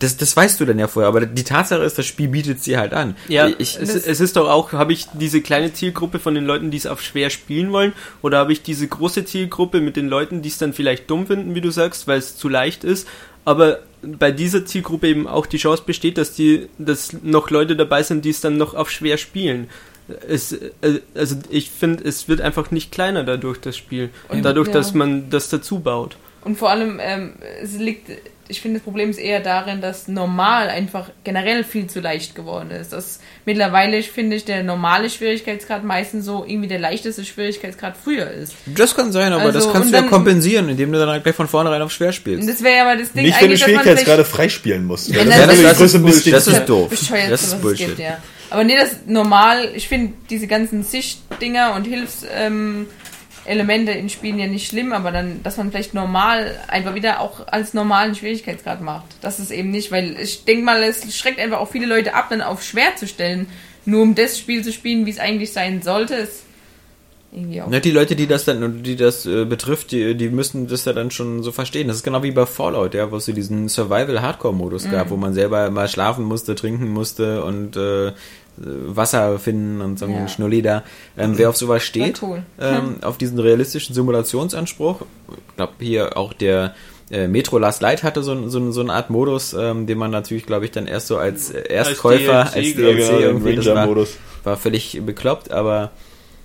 Das, das weißt du dann ja vorher, aber die Tatsache ist, das Spiel bietet sie halt an. Ja, ich, es, es ist doch auch, habe ich diese kleine Zielgruppe von den Leuten, die es auf schwer spielen wollen, oder habe ich diese große Zielgruppe mit den Leuten, die es dann vielleicht dumm finden, wie du sagst, weil es zu leicht ist, aber bei dieser Zielgruppe eben auch die Chance besteht, dass die, dass noch Leute dabei sind, die es dann noch auf schwer spielen. Es, äh, also ich finde, es wird einfach nicht kleiner dadurch, das Spiel. Und dadurch, Ja. dass man das dazu baut. Und vor allem, ähm, es liegt, ich finde, das Problem ist eher darin, dass normal einfach generell viel zu leicht geworden ist. Das mittlerweile finde ich der normale Schwierigkeitsgrad meistens so irgendwie der leichteste Schwierigkeitsgrad früher ist. das kann sein, aber Also, das kannst du ja dann- kompensieren, indem du dann gleich von vornherein auf schwer spielst. das wäre aber das Ding Nicht, wenn du dass Schwierigkeitsgrade vielleicht freispielen musst. Ja, das- das, das- ist das größte ist den das ist doof. Das ist Bullshit. gibt, ja. Aber nee, das normal, ich finde diese ganzen Sichtdinger und Hilfs, ähm, Elemente in Spielen ja nicht schlimm, aber dann, dass man vielleicht normal einfach wieder auch als normalen Schwierigkeitsgrad macht. Das ist eben nicht, weil ich denke mal, es schreckt einfach auch viele Leute ab, dann auf schwer zu stellen, nur um das Spiel zu spielen, wie es eigentlich sein sollte. Ist irgendwie auch. Ne, die Leute, die das dann, die das äh, betrifft, die, die müssen das ja dann schon so verstehen. Das ist genau wie bei Fallout, ja, wo es so diesen Survival-Hardcore-Modus gab, wo man selber mal schlafen musste, trinken musste und äh, Wasser finden und so ein Ja. Schnulli da. Ähm, wer auf sowas steht, cool. ähm, auf diesen realistischen Simulationsanspruch, ich glaube hier auch der äh, Metro Last Light hatte so, so, so eine Art Modus, ähm, den man natürlich, glaube ich, dann erst so als äh, Erstkäufer, als DLC, DLC, Ja, irgendwie, das war, war völlig bekloppt, aber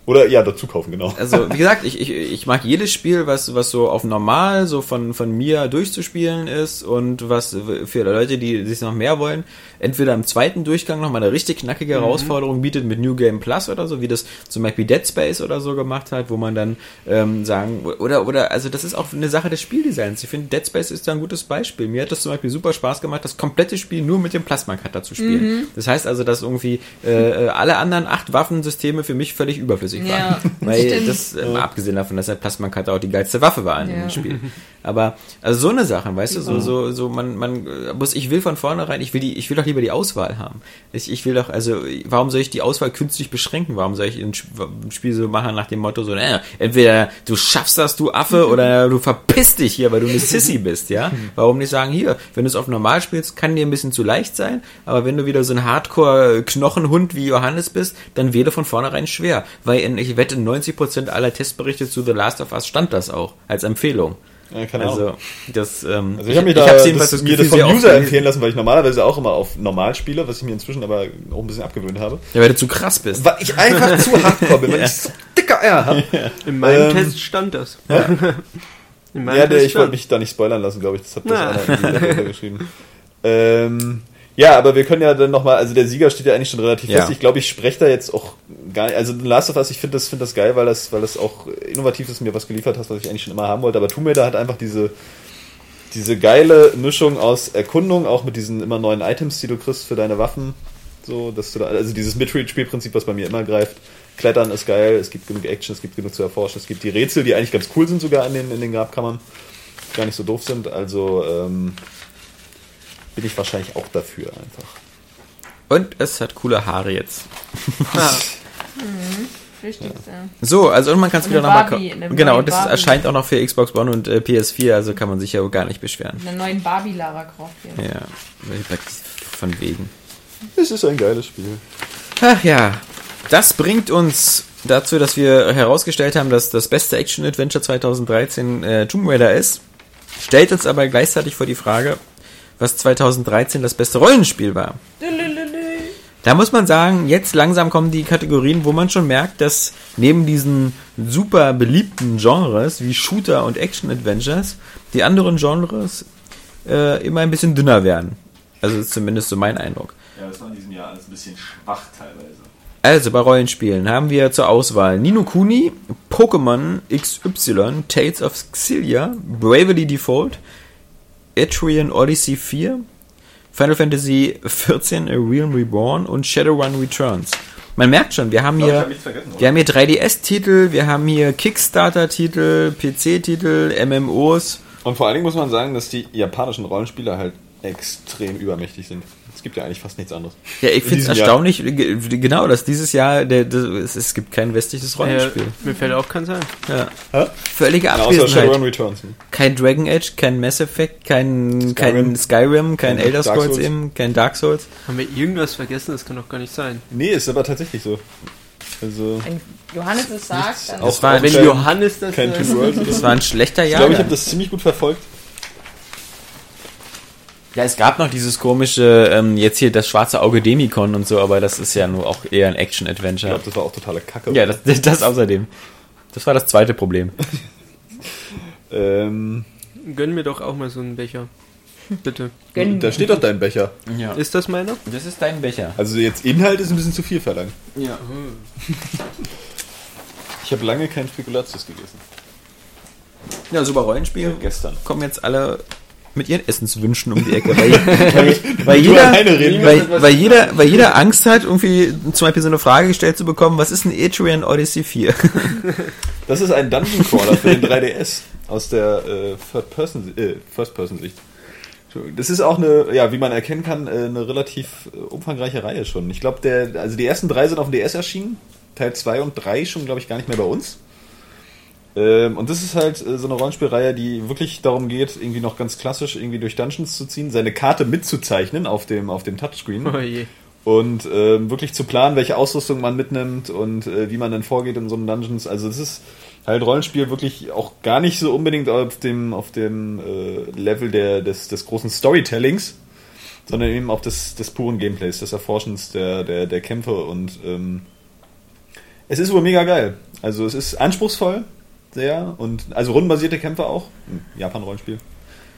Oder ja, dazu kaufen, genau. also, wie gesagt, ich, ich, ich mag jedes Spiel, was, was so auf normal, so von, von mir durchzuspielen ist und was für Leute, die sich noch mehr wollen, entweder im zweiten Durchgang nochmal eine richtig knackige Herausforderung bietet mit New Game Plus oder so, wie das zum Beispiel Dead Space oder so gemacht hat, wo man dann ähm, sagen, oder, oder, also das ist auch eine Sache des Spieldesigns. Ich finde, Dead Space ist da ein gutes Beispiel. Mir hat das zum Beispiel super Spaß gemacht, das komplette Spiel nur mit dem Plasma-Cutter zu spielen. Das heißt also, dass irgendwie äh, alle anderen acht Waffensysteme für mich völlig überflüssig waren. Ja, Weil stimmt. das, äh, mal abgesehen davon, dass der Plasma-Cutter auch die geilste Waffe war in Ja. dem Spiel. Aber also so eine Sache, weißt du, so, so, so man, man äh, muss, ich will von vornherein, ich will die, ich will doch lieber die Auswahl haben. Ich, ich will doch, also warum soll ich die Auswahl künstlich beschränken? Warum soll ich ein Sp- ein Spiel so machen nach dem Motto so, naja, entweder du schaffst das, du Affe, oder du verpisst dich hier, weil du eine Sissy bist, ja? Warum nicht sagen, hier, wenn du es auf normal spielst, kann dir ein bisschen zu leicht sein, aber wenn du wieder so ein Hardcore-Knochenhund wie Johannes bist, dann wähle von vornherein schwer. Weil in, ich wette, in 90% aller Testberichte zu The Last of Us stand das auch als Empfehlung. Ja, keine Ahnung. Also, das, ähm, Also ich habe mir da hab's das, jedenfalls mir das vom User empfehlen lassen, weil ich normalerweise auch immer auf normal spiele, was ich mir inzwischen aber auch ein bisschen abgewöhnt habe. Ja, weil du zu krass bist. Weil ich einfach zu hardcore bin, weil ich so dicke Eier habe. In meinem Ähm, Test stand das. Meinem Ja, der, ich wollte mich da nicht spoilern lassen, glaube ich. Das hat das einer in die Seite geschrieben. Ähm, ja, aber wir können ja dann nochmal, also der Sieger steht ja eigentlich schon relativ Ja. fest. Ich glaube, ich spreche da jetzt auch gar nicht, also Last of Us, ich finde das, finde das geil, weil das, weil das auch innovativ ist, mir was geliefert hast, was ich eigentlich schon immer haben wollte. Aber Tomb Raider hat einfach diese, diese geile Mischung aus Erkundung, auch mit diesen immer neuen Items, die du kriegst für deine Waffen. So, dass du da, also dieses Midrange-Spielprinzip, was bei mir immer greift. Klettern ist geil, es gibt genug Action, es gibt genug zu erforschen, es gibt die Rätsel, die eigentlich ganz cool sind sogar in den, in den Grabkammern. Gar nicht so doof sind, also ähm, bin ich wahrscheinlich auch dafür einfach. Und es hat coole Haare jetzt. Ah, Richtig, ja. So, also und man kann es wieder nochmal kaufen. Genau, und das Barbie. erscheint auch noch für Xbox One und äh, PS4, also kann man sich ja gar nicht beschweren. Einen neuen Barbie Lara Croft hier. Ja, von wegen. Es ist ein geiles Spiel. Ach ja, das bringt uns dazu, dass wir herausgestellt haben, dass das beste Action-Adventure 2013 äh, Tomb Raider ist. Stellt uns aber gleichzeitig vor die Frage, was 2013 das beste Rollenspiel war. Da muss man sagen, jetzt langsam kommen die Kategorien, wo man schon merkt, dass neben diesen super beliebten Genres wie Shooter und Action-Adventures die anderen Genres äh, immer ein bisschen dünner werden. Also ist zumindest so mein Eindruck. Ja, das war in diesem Jahr alles ein bisschen schwach teilweise. Also bei Rollenspielen haben wir zur Auswahl Nino Kuni, Pokémon XY, Tales of Xillia, Bravely Default, Etrian Odyssey 4, Final Fantasy XIV A Realm Reborn und Shadowrun Returns. Man merkt schon, wir haben hier, wir haben hier 3DS-Titel, wir haben hier Kickstarter-Titel, PC-Titel, MMOs. Und vor allen Dingen muss man sagen, dass die japanischen Rollenspieler halt extrem übermächtig sind. Es gibt ja eigentlich fast nichts anderes. Ja, ich In finde es erstaunlich, ge- genau, dass dieses Jahr, der, der, es, es gibt kein westliches Äh, Rollenspiel. mir fällt auch kein sein. Ja. Hä? Völlige Außer Abwesenheit. Returns. ne? Kein Dragon Age, kein Mass Effect, kein Skyrim. kein, Skyrim, kein Elder Scrolls eben, kein Dark Souls. Haben wir irgendwas vergessen? Das kann doch gar nicht sein. Nee, ist aber tatsächlich so. Also, Wenn Johannes es sagt, dann Auch- war- auch Wenn kein- Johannes das. Das war ein schlechter Ich Jahr. glaube, ich habe das ziemlich gut verfolgt. Ja, es gab noch dieses komische, ähm, jetzt hier das schwarze Auge Demikon und so, aber das ist ja nur auch eher ein Ich Action-Adventure. glaube, das war auch totale Kacke. Ja, das, das außerdem. Das war das zweite Problem. ähm, Gönn mir doch auch mal so einen Becher. Bitte. gönnen. da steht doch dein Becher. Ja. Ist das meiner? Das ist dein Becher. Also jetzt Inhalt ist ein bisschen zu viel verlangt. Ja. Ich habe lange kein Spekulatius gegessen. Ja, super Rollenspiel. Gestern. Kommen jetzt alle mit ihren Essenswünschen um die Ecke, weil, weil, jeder, weil, weil, jeder, weil jeder Angst hat, irgendwie zum Beispiel so eine Frage gestellt zu bekommen, was ist ein Etrian Odyssey 4? Das ist ein Dungeon Crawler für den 3DS aus der äh, Third-Person- äh, First-Person-Sicht. Das ist auch eine, ja, wie man erkennen kann, äh, eine relativ äh, umfangreiche Reihe schon. Ich glaube, der, also die ersten drei sind auf dem DS erschienen, Teil 2 und 3 schon, glaube ich, gar nicht mehr bei uns. Ähm, und das ist halt äh, so eine Rollenspielreihe, die wirklich darum geht, irgendwie noch ganz klassisch irgendwie durch Dungeons zu ziehen, seine Karte mitzuzeichnen auf dem, auf dem Touchscreen Oh je. und ähm, wirklich zu planen, welche Ausrüstung man mitnimmt und äh, wie man dann vorgeht in so einem Dungeons. Also das ist halt Rollenspiel wirklich auch gar nicht so unbedingt auf dem auf dem äh, Level der des, des großen Storytellings, sondern eben auf des, des puren Gameplays, des Erforschens der der der Kämpfe und ähm, es ist wohl mega geil. Also es ist anspruchsvoll sehr und also rundenbasierte Kämpfe auch. Hm, Japan Rollenspiel.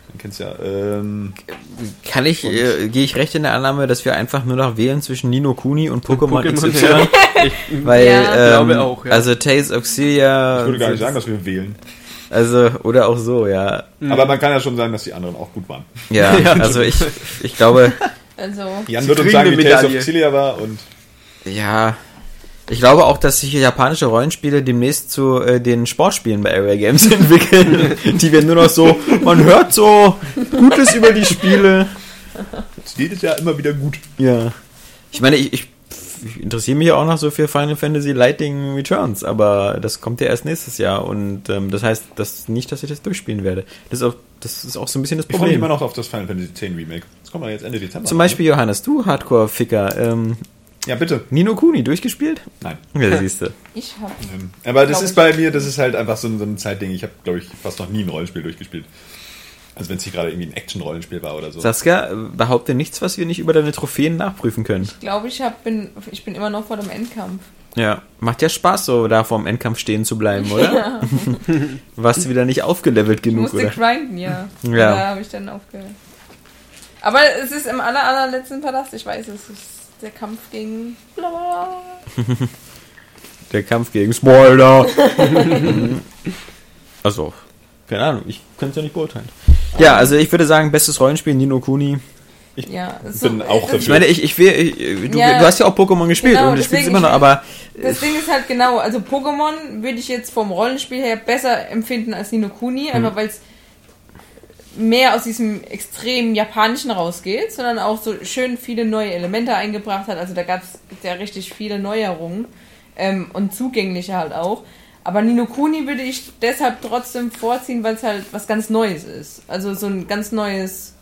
Man kennt's ja. Ähm, Kann ich, äh, gehe ich recht in der Annahme, dass wir einfach nur noch wählen zwischen Nino Kuni und Pokémon Pokémon, XY? ja. Ich, Weil, Ja. ähm, Glaube auch, ja. also Tales of Xillia, ich würde gar nicht sagen, dass wir wählen. also, oder auch so, ja. Aber man kann ja schon sagen, dass die anderen auch gut waren. Ja, also ich, ich glaube, Also, Jan wird uns sagen, wie Tales of. Xillia war und ja, ich glaube auch, dass sich japanische Rollenspiele demnächst zu äh, den Sportspielen bei Area Games entwickeln, die wir nur noch so, man hört so Gutes über die Spiele. es geht es ja immer wieder gut. Ja. Ich meine, ich, ich, ich interessiere mich auch noch so für Final Fantasy Lightning Returns, aber das kommt ja erst nächstes Jahr und ähm, das heißt das nicht, dass ich das durchspielen werde. Das ist auch, das ist auch so ein bisschen das Ich freue mich Problem. immer noch auf das Final Fantasy X Remake. Das kommt ja jetzt Ende Dezember. Zum Beispiel Johannes, du Hardcore-Ficker, ähm, Ja, bitte. Nino Kuni durchgespielt? Nein. Ja, siehst du. ich habe Ähm, Aber das ist ich. bei mir, das ist halt einfach so ein, so ein Zeitding. Ich habe, glaube ich, fast noch nie ein Rollenspiel durchgespielt. Also wenn es hier gerade irgendwie ein Action-Rollenspiel war oder so. Saskia, behaupte nichts, was wir nicht über deine Trophäen nachprüfen können. glaube, ich hab, bin, ich bin immer noch vor dem Endkampf. Ja, macht ja Spaß, so da vorm Endkampf stehen zu bleiben, oder? Warst du wieder nicht aufgelevelt Ich genug, musste oder? grinden, ja. Ja. Da habe ich dann aufgehört. Aber es ist im aller, allerletzten Palast. Ich weiß, es ist der Kampf gegen. Blablabla. Der Kampf gegen Spoiler. also, keine Ahnung, ich kann es ja nicht beurteilen. Ja, also ich würde sagen, bestes Rollenspiel, Nino Kuni. Ja, es ist bin auch das, Ich meine, ich, ich will, ich, du, Ja. du hast ja auch Pokémon gespielt Genau, und du spielst deswegen, immer noch, ich- aber Das Ding ist halt genau, also Pokémon würde ich jetzt vom Rollenspiel her besser empfinden als Nino Kuni, einfach weil es mehr aus diesem extrem japanischen rausgeht, sondern auch so schön viele neue Elemente eingebracht hat. Also da gab es ja richtig viele Neuerungen ähm, und zugänglicher halt auch. Aber Nino Kuni würde ich deshalb trotzdem vorziehen, weil es halt was ganz Neues ist. Also so ein ganz neues,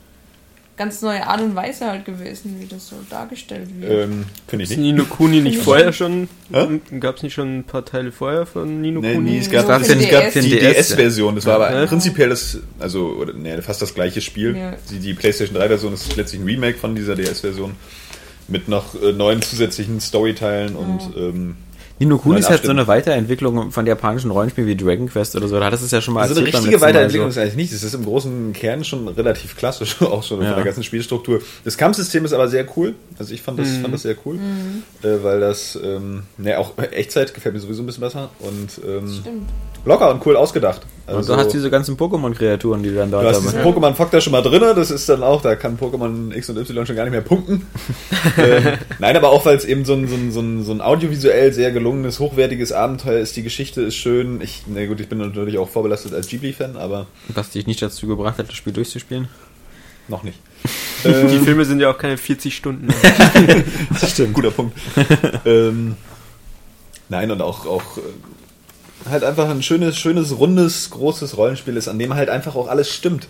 ganz neue Art und Weise halt gewesen, wie das so dargestellt wird. Ähm, Finde ich Ist nicht. Nino Kuni nicht vorher schon? Gab es nicht schon ein paar Teile vorher von Nino Nee, Kuni? nee, es gab, es gab die DS-Version. Das war aber Ja. prinzipiell das, also oder, nee, fast das gleiche Spiel. Ja. Die, die PlayStation 3-Version ist letztlich ein Remake von dieser DS-Version mit noch äh, neuen zusätzlichen Storyteilen und ähm, Nino Kuni ist halt so eine Weiterentwicklung von japanischen Rollenspielen wie Dragon Quest oder so. Da hat es ja schon mal Also eine erzählt beim richtige Weiterentwicklung so. ist eigentlich nicht. Es ist im großen Kern schon relativ klassisch, auch schon Ja. von der ganzen Spielstruktur. Das Kampfsystem ist aber sehr cool. Also ich fand das, fand das sehr cool, äh, weil das, ähm, ne, auch Echtzeit gefällt mir sowieso ein bisschen besser und ähm, Stimmt. Locker und cool ausgedacht. Und Also, du hast diese ganzen Pokémon-Kreaturen, die du dann Du dort hast haben. diesen Pokémon-Faktor schon mal drin, das ist dann auch, da kann Pokémon X und Y schon gar nicht mehr punkten. ähm, nein, aber auch weil es eben so ein, so, ein, so, ein, so ein audiovisuell sehr gelungenes, hochwertiges Abenteuer ist, die Geschichte ist schön. Ich, na gut, ich bin natürlich auch vorbelastet als Ghibli-Fan, aber Was dich nicht dazu gebracht hat, das Spiel durchzuspielen. noch nicht. Die Ähm, Filme sind ja auch keine 40 Stunden. das stimmt. Guter Punkt. ähm, nein, und auch, auch äh, halt einfach ein schönes, schönes, rundes, großes Rollenspiel ist, an dem halt einfach auch alles stimmt.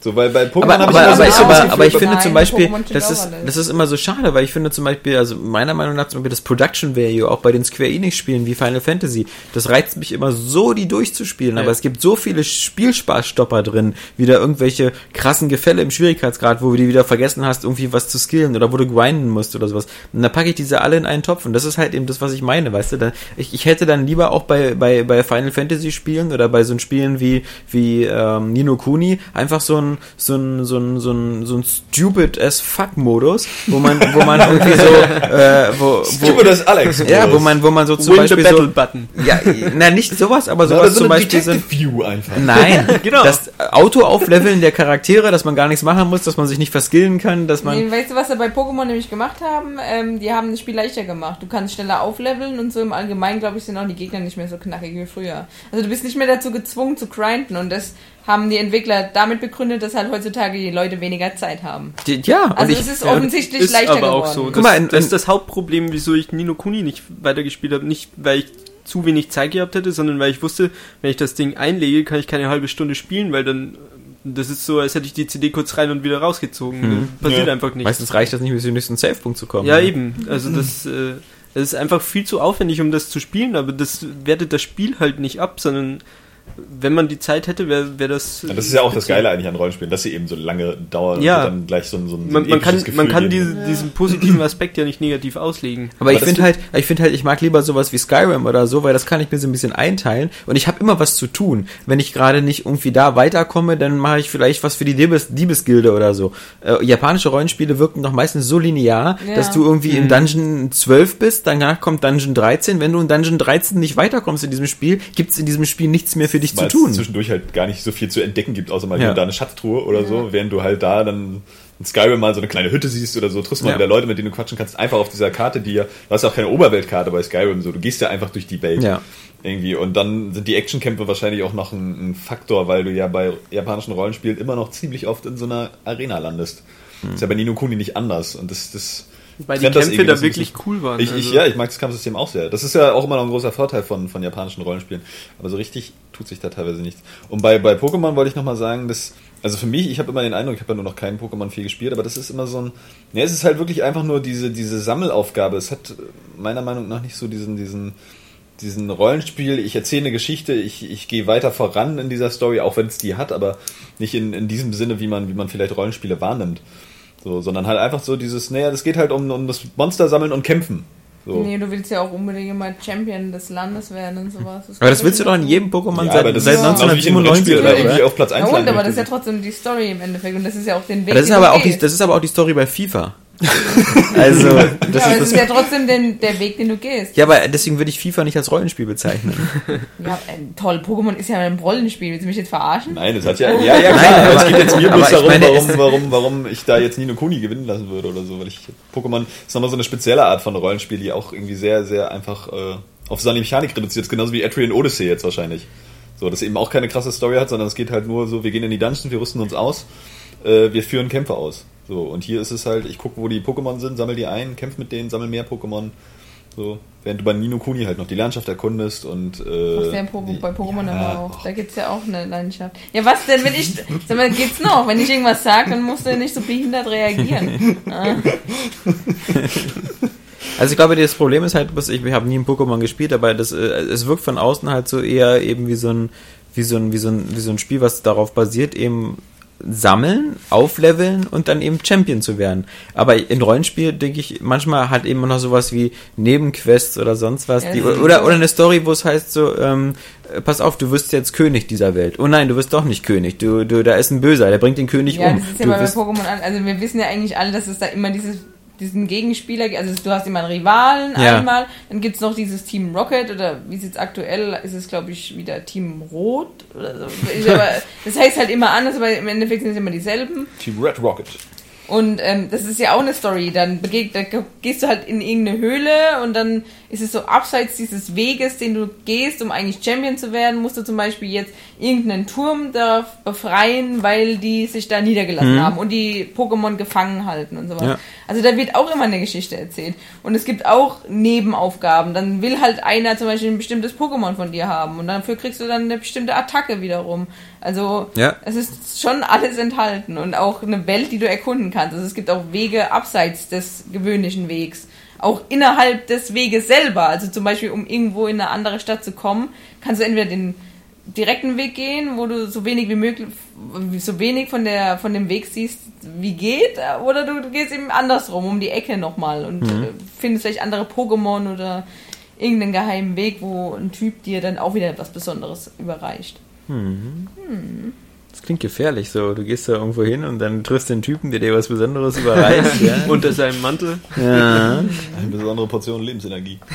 So, weil bei Pokémon Aber, aber, aber, so aber, aber ich finde Nein, zum Beispiel, das ist, das ist immer so schade, weil ich finde zum Beispiel, also meiner Meinung nach zum Beispiel das Production Value auch bei den Square Enix Spielen wie Final Fantasy, das reizt mich immer so, die durchzuspielen, Ja. aber es gibt so viele Spielspaßstopper drin, wieder irgendwelche krassen Gefälle im Schwierigkeitsgrad, wo du die wieder vergessen hast, irgendwie was zu skillen oder wo du grinden musst oder sowas. Und dann packe ich diese alle in einen Topf und das ist halt eben das, was ich meine, weißt du, da, ich, ich hätte dann lieber auch bei, bei, bei Final Fantasy Spielen oder bei so Spielen wie, wie ähm, Nino Kuni einfach so ein, so ein, so ein, so ein, so ein stupid as fuck Modus, wo man, wo man irgendwie so, äh, wo, Stupid wo, as Alex. ja, wo man, wo man so zum Win the Beispiel Battle so, Button. ja, na, nicht sowas, aber sowas zum so eine Beispiel sind, Detective View einfach. Nein, Genau. das Auto-Aufleveln der Charaktere, dass man gar nichts machen muss, dass man sich nicht verskillen kann, dass man. Nee, weißt du, was sie bei Pokémon nämlich gemacht haben? Ähm, die haben das Spiel leichter gemacht. Du kannst schneller aufleveln und so im Allgemeinen, glaube ich, sind auch die Gegner nicht mehr so knackig wie früher. Also du bist nicht mehr dazu gezwungen zu grinden und das haben die Entwickler damit begründet, dass halt heutzutage die Leute weniger Zeit haben. Die- Ja, Also und ich, es ist ja, offensichtlich Ist leichter aber geworden. auch so. Das, Guck mal, in- das ist das Hauptproblem, wieso ich Nino Kuni nicht weitergespielt habe. Nicht, weil ich zu wenig Zeit gehabt hätte, sondern weil ich wusste, wenn ich das Ding einlege, kann ich keine halbe Stunde spielen, weil dann das ist so, als hätte ich die CD kurz rein und wieder rausgezogen. Hm. Passiert Ja. einfach nichts. meistens reicht das nicht, bis zum nächsten Safe-Punkt zu kommen. Ja, eben. Also das, äh, das ist einfach viel zu aufwendig, um das zu spielen, aber das wertet das Spiel halt nicht ab, sondern wenn man die Zeit hätte, wäre wär das. Ja, das ist ja auch das Geile eigentlich an Rollenspielen, dass sie eben so lange dauern Ja. und dann gleich so ein, so ein, so ein Man, man kann, episches man Gefühl kann diese, diesen positiven Aspekt ja nicht negativ auslegen. Aber, ich das finde halt, ich finde halt, ich mag lieber sowas wie Skyrim oder so, weil das kann ich mir so ein bisschen einteilen und ich habe immer was zu tun. Wenn ich gerade nicht irgendwie da weiterkomme, dann mache ich vielleicht was für die Liebes Diebesgilde oder so. Äh, japanische Rollenspiele wirken doch meistens so linear, Ja. dass du irgendwie in Dungeon 12 bist, danach kommt Dungeon 13. Wenn du in Dungeon 13 nicht weiterkommst in diesem Spiel, gibt es in diesem Spiel nichts mehr für dich Weil zu es tun. zwischendurch halt gar nicht so viel zu entdecken gibt, außer mal Ja. hier und da eine Schatztruhe oder so, während du halt da dann in Skyrim mal so eine kleine Hütte siehst oder so, triffst mal Ja. wieder Leute, mit denen du quatschen kannst, einfach auf dieser Karte, die ja, du hast ja auch keine Oberweltkarte bei Skyrim, so, du gehst ja einfach durch die Welt. Ja. Irgendwie. Und dann sind die Actionkämpfe wahrscheinlich auch noch ein, ein Faktor, weil du ja bei japanischen Rollenspielen immer noch ziemlich oft in so einer Arena landest. Hm. Ist ja bei Nino Kuni nicht anders. Und das, das Weil die Kämpfe da wirklich cool waren. Ich, ich, also- ja, ich mag das Kampfsystem auch sehr. Das ist ja auch immer noch ein großer Vorteil von, von japanischen Rollenspielen. Aber so richtig tut sich da teilweise nichts. Und bei, bei Pokémon wollte ich nochmal sagen, dass, also für mich, ich habe immer den Eindruck, ich habe ja nur noch keinen Pokémon viel gespielt, aber das ist immer so ein, ne, es ist halt wirklich einfach nur diese, diese Sammelaufgabe. Es hat meiner Meinung nach nicht so diesen, diesen, diesen Rollenspiel, ich erzähle eine Geschichte, ich, ich gehe weiter voran in dieser Story, auch wenn es die hat, aber nicht in, in diesem Sinne, wie man, wie man vielleicht Rollenspiele wahrnimmt. So, sondern halt einfach so dieses, naja, das geht halt um, um das Monster sammeln und kämpfen. So. Nee, du willst ja auch unbedingt mal Champion des Landes werden und sowas. aber das willst du doch in jedem Pokémon Ja, seit, aber das seit ist genauso wie in einem 1997 Rennspiel oder, irgendwie auf Platz 1 Ja, und, aber das ist ja trotzdem die Story im Endeffekt und das ist ja auch den Weg, Das ist aber auch die, das ist aber auch die Story bei FIFA. Also, das ja, aber ist das das. ist ja trotzdem den, der Weg, den du gehst. Ja, aber deswegen würde ich FIFA nicht als Rollenspiel bezeichnen. Ja, äh, toll, Pokémon ist ja ein Rollenspiel. Willst du mich jetzt verarschen? Nein, das hat ja, ja, ja, klar, Nein, aber es aber- geht jetzt mir aber bloß ich darum, meine, warum, warum, warum ich da jetzt Nino Kuni gewinnen lassen würde oder so, weil ich, Pokémon ist nochmal so eine spezielle Art von Rollenspiel, die auch irgendwie sehr, sehr einfach, äh, auf seine Mechanik reduziert ist, genauso wie Etrian Odyssey jetzt wahrscheinlich. So, das eben auch keine krasse Story hat, sondern es geht halt nur so, wir gehen in die Dungeons, wir rüsten uns aus, äh, wir führen Kämpfe aus. So, und hier ist es halt, ich gucke, wo die Pokémon sind, sammel die ein, kämpf mit denen, sammel mehr Pokémon. So, während du bei Nino Kuni halt noch die Landschaft erkundest und äh, in Po- die- bei Pokémon ja, aber auch. Da gibt's ja auch eine Leidenschaft. Ja, was denn, wenn ich. Sag mal, geht's noch? Wenn ich irgendwas sage, dann musst du nicht so behindert reagieren. Ah. Also ich glaube, das Problem ist halt, ich, ich habe nie ein Pokémon gespielt, aber das, äh, es wirkt von außen halt so eher eben wie so ein, wie so ein, wie so ein, wie so ein Spiel, was darauf basiert, eben sammeln, aufleveln und dann eben Champion zu werden. Aber in Rollenspiel denke ich, manchmal hat eben noch sowas wie Nebenquests oder sonst was. Die, oder, oder eine Story, wo es heißt so, ähm, äh, pass auf, du wirst jetzt König dieser Welt. Oh nein, du wirst doch nicht König. Du, du, da ist ein Böser, der bringt den König Ja, um. das ist ja du bei Pokémon an. Also wir wissen ja eigentlich alle, dass es da immer dieses, diesen Gegenspieler. Also du hast immer einen Rivalen Ja. einmal, dann gibt es noch dieses Team Rocket oder wie es jetzt aktuell ist es, glaube ich, wieder Team Rot oder so. Aber, das heißt halt immer anders, aber im Endeffekt sind es immer dieselben. Team Red Rocket. Und ähm, das ist ja auch eine Story. Dann begeg da gehst du halt in irgendeine Höhle und dann ist es so abseits dieses Weges, den du gehst, um eigentlich Champion zu werden, musst du zum Beispiel jetzt irgendeinen Turm da befreien, weil die sich da niedergelassen haben und die Pokémon gefangen halten und so weiter. Ja. Also da wird auch immer eine Geschichte erzählt. Und es gibt auch Nebenaufgaben. Dann will halt einer zum Beispiel ein bestimmtes Pokémon von dir haben und dafür kriegst du dann eine bestimmte Attacke wiederum. Also Ja. es ist schon alles enthalten und auch eine Welt, die du erkunden kannst. Also es gibt auch Wege abseits des gewöhnlichen Wegs. Auch innerhalb des Weges selber. Also zum Beispiel, um irgendwo in eine andere Stadt zu kommen, kannst du entweder den direkten Weg gehen, wo du so wenig wie möglich, so wenig von der von dem Weg siehst, wie geht, oder du, gehst eben andersrum, um die Ecke nochmal und äh, findest vielleicht andere Pokémon oder irgendeinen geheimen Weg, wo ein Typ dir dann auch wieder etwas Besonderes überreicht. Das klingt gefährlich so. Du gehst da irgendwo hin und dann triffst du den Typen, der dir was Besonderes überreicht. ja. Unter seinem Mantel. ja. Eine besondere Portion Lebensenergie.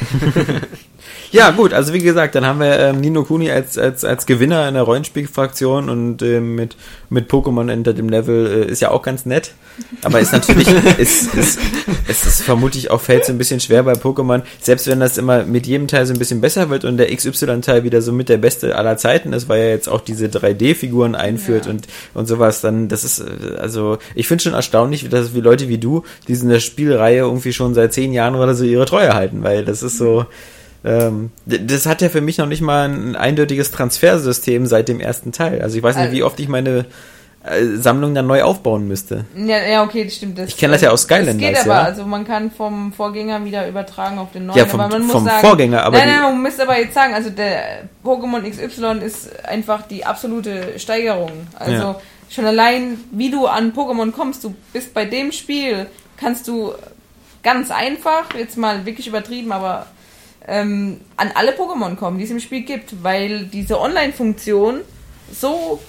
Ja, gut, also wie gesagt, dann haben wir ähm, Nino Kuni als, als, als Gewinner in der Rollenspielfraktion und ähm, mit, mit Pokémon Enter dem Level äh, ist ja auch ganz nett. Aber ist natürlich, ist, ist, es ist vermutlich auch fällt so ein bisschen schwer bei Pokémon, selbst wenn das immer mit jedem Teil so ein bisschen besser wird und der XY-Teil wieder so mit der beste aller Zeiten ist, weil er jetzt auch diese 3D-Figuren einführt Ja. und, und sowas, dann das ist, äh, also ich finde schon erstaunlich, dass wie Leute wie du, die in der Spielreihe irgendwie schon seit zehn Jahren oder so ihre Treue halten, weil das ist so, ähm, d- das hat ja für mich noch nicht mal ein eindeutiges Transfersystem seit dem ersten Teil. Also ich weiß nicht, Also- wie oft ich meine äh, Sammlung dann neu aufbauen müsste. Ja, ja, okay, das stimmt. Das, Ich kenn das ja aus Skylanders, Das geht aber, ja. also man kann vom Vorgänger wieder übertragen auf den neuen. Ja, vom- aber man muss vom sagen, Vorgänger, aber Nein, nein, man muss aber jetzt sagen, also der Pokémon XY ist einfach die absolute Steigerung. Also Ja. schon allein, wie du an Pokémon kommst, du bist bei dem Spiel, kannst du ganz einfach, jetzt mal wirklich übertrieben, aber ähm, an alle Pokémon kommen, die es im Spiel gibt, weil diese Online-Funktion so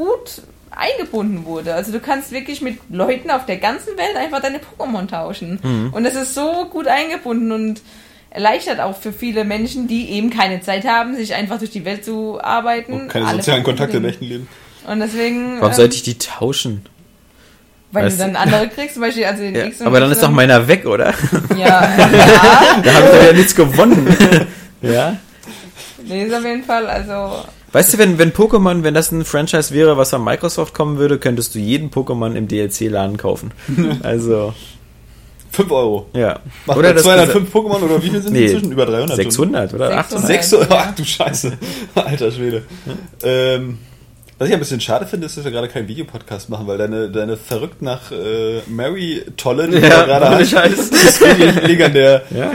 gut eingebunden wurde. Also du kannst wirklich mit Leuten auf der ganzen Welt einfach deine Pokémon tauschen. Mhm. Und es ist so gut eingebunden und erleichtert auch für viele Menschen, die eben keine Zeit haben, sich einfach durch die Welt zu arbeiten. Und keine sozialen Kontakte im echten Leben. Und deswegen, Warum ähm, sollte ich die tauschen? weil weißt du dann andere kriegst, zum Beispiel also den Ja, aber dann ist doch meiner weg, oder? Ja, ja, Da habe ich doch ja nichts gewonnen. ja. nee, ist auf jeden Fall, also Weißt du, wenn, wenn Pokémon, wenn das ein Franchise wäre, was von Microsoft kommen würde, könntest du jeden Pokémon im DLC-Laden kaufen. Also, 5 Euro. ja. Macht Oder er das 205 Pokémon oder wie viel sind Nee, inzwischen? Über 300? 600 oder 600. 800? 600? Ach du Scheiße. Alter Schwede. Ähm, was ich ein bisschen schade finde, ist, dass wir gerade keinen Videopodcast machen, weil deine, deine verrückt nach äh, Mary Tolle, die Ja, da gerade ohne hast, Scheiß. ist wirklich legendär. Ja?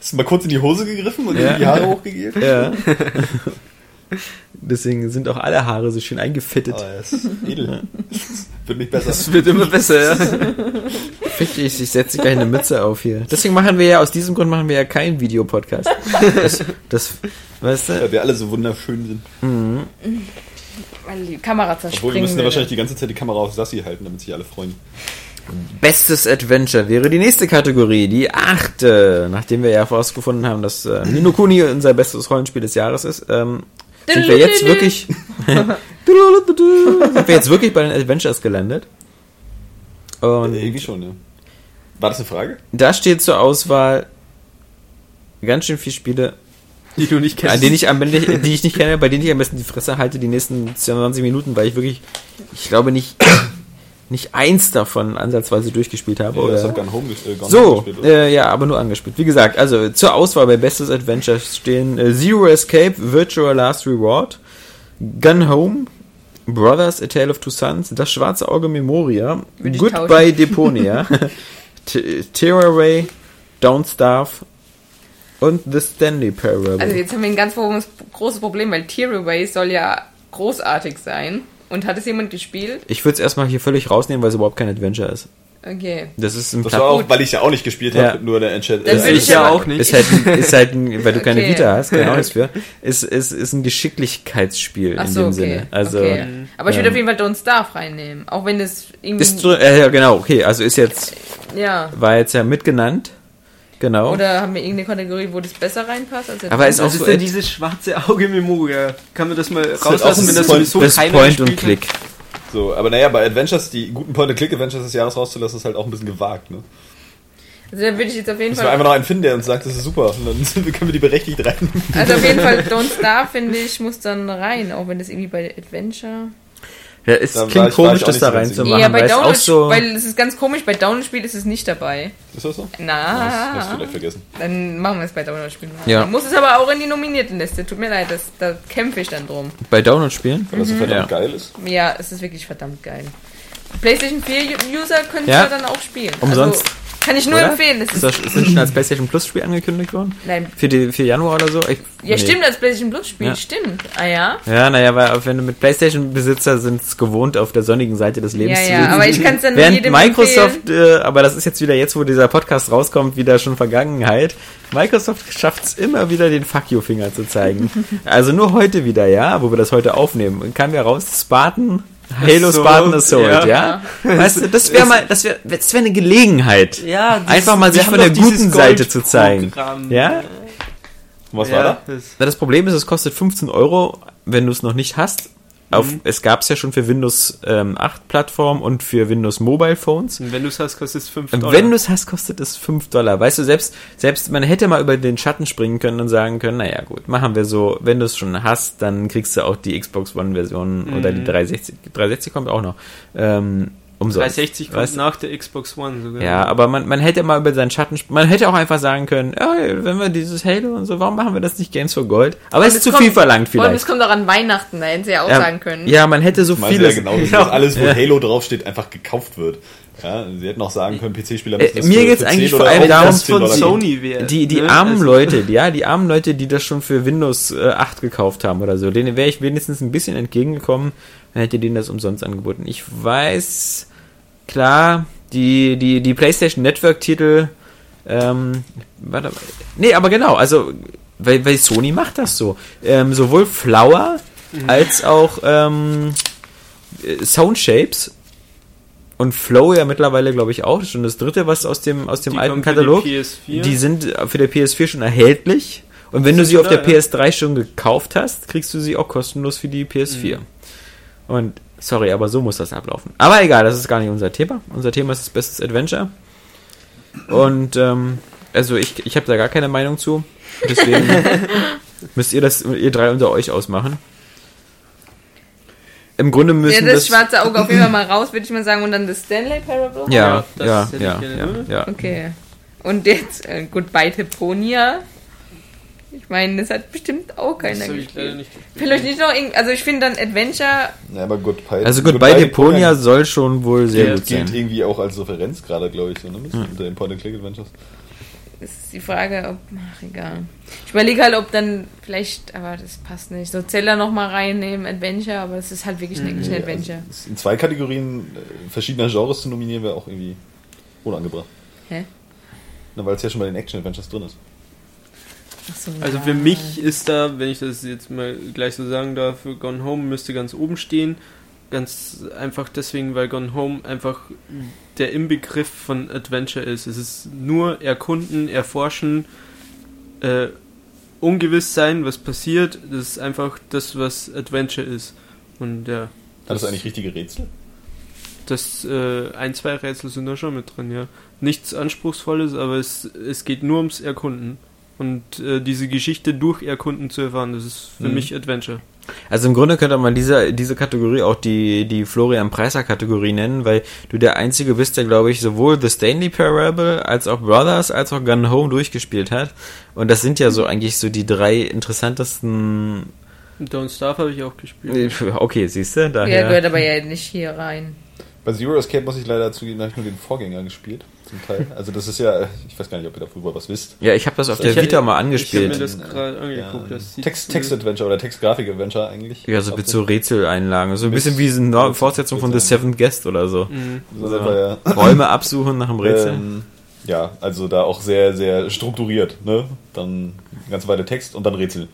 Hast du mal kurz in die Hose gegriffen und Ja. die Haare hochgegeben? Ja. Deswegen sind auch alle Haare so schön eingefittet. Aber er ist edel. Wird nicht besser. Es wird immer besser, ja. Fick dich, ich setze gleich eine Mütze auf hier. Deswegen machen wir ja, aus diesem Grund machen wir ja keinen Videopodcast. Das, das weißt du? Weil wir alle so wunderschön sind. weil die Kamera Obwohl, wir zerspringen müssen ja wahrscheinlich die ganze Zeit die Kamera auf Sassi halten, damit sich alle freuen. Bestes Adventure wäre die nächste Kategorie, die achte. Nachdem wir ja herausgefunden haben, dass äh, Nino Kuni unser bestes Rollenspiel des Jahres ist, ähm, sind wir jetzt wirklich sind wir jetzt wirklich bei den Adventures gelandet. Und Irgendwie schon, ja. War das eine Frage? da steht zur Auswahl ganz schön viele Spiele, Die du nicht kennst. an denen ich, am, die ich nicht kenne, bei denen ich am besten die Fresse halte die nächsten 20 Minuten, weil ich wirklich, ich glaube nicht, nicht eins davon ansatzweise durchgespielt habe. Ja, oder? hat Gone Home, ges- äh, Home So, äh, ja, aber nur angespielt. Wie gesagt, also zur Auswahl bei Bestes Adventure stehen äh, Zero Escape, Virtual Last Reward, Gun Home, Brothers, A Tale of Two Sons, Das Schwarze Auge Memoria, ich Goodbye Deponia, Terraway, Don't Starve und The Stanley Parable. Also jetzt haben wir ein ganz großes großes Problem, weil Tearaway soll ja großartig sein. Und hat es jemand gespielt? Ich würde es erstmal hier völlig rausnehmen, weil es überhaupt kein Adventure ist. Okay. Das ist ein Das war auch, weil ich ja auch nicht gespielt Ja. habe, nur der. Dann äh, würde ich ja auch nicht. Ist halt, ein, ist halt ein, weil du keine Okay. Vita hast, genau das für. Ist, ist, ist ein Geschicklichkeitsspiel Ach in so, dem okay. Sinne. Also okay. Aber ich würde ähm, auf jeden Fall Don't Starve reinnehmen. Auch wenn das irgendwie. ist äh, ja genau, okay, also ist jetzt ja. war jetzt ja mitgenannt. Genau. Oder haben wir irgendeine Kategorie, wo das besser reinpasst? Als Aber ist auch Was so ist denn dieses schwarze Auge Memoria? Kann man das mal auch rauslassen, wenn das Point- sowieso das keiner Point und Click. So, aber naja, bei Adventures, die guten Point-and-Click-Adventures des Jahres rauszulassen, ist halt auch ein bisschen gewagt, ne? Also dann würde ich jetzt auf jeden Müssen wir Fall. einfach noch einen finden, der uns sagt, das ist super. Und dann können wir die berechtigt rein. Also auf jeden Fall Don't Starve, finde ich, muss dann rein. Auch wenn das irgendwie bei Adventure. Ja, es Da war klingt ich- komisch, das da reinzumachen, ja, bei weil es auch Download, so. weil es ist ganz komisch, bei Download-Spiel ist es nicht dabei. Ist das so? Das hast Na, du vielleicht vergessen. dann machen wir es bei Download-Spielen. Ja. Man muss es aber auch in die Nominiertenliste. Tut mir leid, das, da kämpfe ich dann drum. bei Download-Spielen? Weil das so verdammt Ja. geil ist. Ja, es ist wirklich verdammt geil. PlayStation 4-User können es ja dann auch spielen. Umsonst. Also, kann ich nur Oder? empfehlen. Das Ist das, ist das schon als PlayStation Plus Spiel angekündigt worden? nein, Für, die, für Januar oder so? Ich, ja, nee. stimmt, als PlayStation Plus Spiel, Ja. stimmt. Ah ja. Ja, naja, weil wenn du mit PlayStation-Besitzer sind es gewohnt, auf der sonnigen Seite des Lebens Ja, zu ja, leben. aber ich kann es dann Während jedem Microsoft, äh, aber das ist jetzt wieder jetzt, wo dieser Podcast rauskommt, wieder schon Vergangenheit. Microsoft schafft es immer wieder, den Fuck You-Finger zu zeigen. also nur heute wieder, ja, wo wir das heute aufnehmen. Kam ja raus, Spartan, Halo Spartan Assault, ja. ja. Weißt du, das wäre mal, das wäre, das wäre eine Gelegenheit. Ja, das- Einfach mal sich haben von der guten Seite zu zeigen. Ja? Was ja, war da? Das, Na, Das Problem ist, es kostet 15 Euro, wenn du es noch nicht hast. Auf, Mhm. Es gab es ja schon für Windows ähm, 8 Plattform und für Windows Mobile Phones. und wenn du es hast, kostet es 5 Und Dollar. wenn du es hast, kostet es 5 Dollar. Weißt du, selbst, selbst man hätte mal über den Schatten springen können und sagen können, naja gut, machen wir so, wenn du es schon hast, dann kriegst du auch die Xbox One-Version oder die Mhm. 360. 360 kommt auch noch. Ähm, umsonst. 360 kommt Weißt nach der Xbox One sogar. Ja, aber man, man hätte mal über seinen Schatten, man hätte auch einfach sagen können, ja, wenn wir dieses Halo und so, warum machen wir das nicht Games for Gold? Aber es ist zu viel verlangt vielleicht. es kommt auch an Weihnachten, da hätten sie ja auch Ja, sagen können. Ja, man hätte so Meinst du ja vieles. genau, dass alles, wo Halo draufsteht, einfach gekauft wird. Ja, sie hätten auch sagen können, PC-Spieler Äh, mir geht's eigentlich vor allem darum, das von Sony wäre. Die, die ne? armen Also- Leute, die- ja, die armen Leute, die das schon für Windows äh, 8 gekauft haben oder so, denen wäre ich wenigstens ein bisschen entgegengekommen, dann hätte denen das umsonst angeboten. Ich weiß, klar, die, die, die PlayStation Network-Titel, ähm, warte mal. Nee, aber genau, also, weil, weil Sony macht das so. Ähm, sowohl Flower als auch ähm, äh, Soundshapes und Flow ja mittlerweile, glaube ich, auch. Das ist schon das dritte, was aus dem, aus dem Die alten für die Katalog. PS4. Die sind für der PS4 schon erhältlich. Und wenn du sie auf der da, ja? PS3 schon gekauft hast, kriegst du sie auch kostenlos für die PS4. Mhm. Und sorry, aber so muss das ablaufen. Aber egal, das ist gar nicht unser Thema. Unser Thema ist das Bestes Adventure. Und ähm, also ich, ich habe da gar keine Meinung zu. Deswegen müsst ihr das, ihr drei unter euch ausmachen. Im Grunde Ja, müssen das das, schwarze Auge auf jeden Fall mal raus, würde ich mal sagen. Und dann das Stanley Parable. ja, Ja, das ja, ja, ja, ja. Okay. Und jetzt äh, Goodbye Teponia. Ich meine, das hat bestimmt auch keiner gespielt. nicht gespielt. Vielleicht nicht noch irgend, also ich finde dann Adventure, Ja, aber Goodbye. Also Goodbye Deponia soll schon wohl sehr gilt, gut gilt sein. irgendwie auch als Referenz gerade, glaube ich, so, ne? Unter den Point-and-Click-Adventures. Ist die Frage, ob, ach egal. Ich überlege halt, ob dann vielleicht, aber das passt nicht, so Zelda noch mal reinnehmen, Adventure, aber es ist halt wirklich ein Action Adventure. Also, in zwei Kategorien äh, verschiedener Genres zu nominieren, wäre auch irgendwie unangebracht. Hä? Na, weil es ja schon bei den Action-Adventures drin ist. Ach so, Also ja. für mich ist da, wenn ich das jetzt mal gleich so sagen darf, Gone Home müsste ganz oben stehen. Ganz einfach deswegen, weil Gone Home einfach der Inbegriff von Adventure ist. Es ist nur erkunden, erforschen, äh, ungewiss sein, was passiert. Das ist einfach das, was Adventure ist. Und ja, Hat das eigentlich richtige Rätsel? das äh, ein, zwei Rätsel sind da schon mit drin, ja. Nichts Anspruchsvolles, aber es, es geht nur ums Erkunden. Und äh, diese Geschichte durch Erkunden zu erfahren, das ist für Mhm. mich Adventure. Also im Grunde könnte man diese, diese Kategorie auch die, die Florian Preiser Kategorie nennen, weil du der Einzige bist, der, glaube ich, sowohl The Stanley Parable als auch Brothers als auch Gun Home durchgespielt hat. Und das sind ja so eigentlich so die drei interessantesten. Don't Starve habe ich auch gespielt. Okay, siehst du, Ja, daher. gehört aber ja nicht hier rein. Bei Zero Escape muss ich leider zugeben, da habe ich nur den Vorgänger gespielt, zum Teil. Also das ist ja, ich weiß gar nicht, ob ihr darüber was wisst. Ja, ich habe das auf der Ich- Vita mal Ich habe angespielt. mir das gerade angeguckt. Ja, Das Text, Text Adventure oder Text-Grafik-Adventure eigentlich. ja, so mit so Rätseleinlagen. So ein bisschen wie eine Fortsetzung von The Seventh Guest oder so. Mhm. So wir ja. Räume absuchen nach dem Rätsel. Ähm, ja, also da auch sehr, sehr strukturiert, ne? Dann eine ganze Weile Text und dann Rätsel.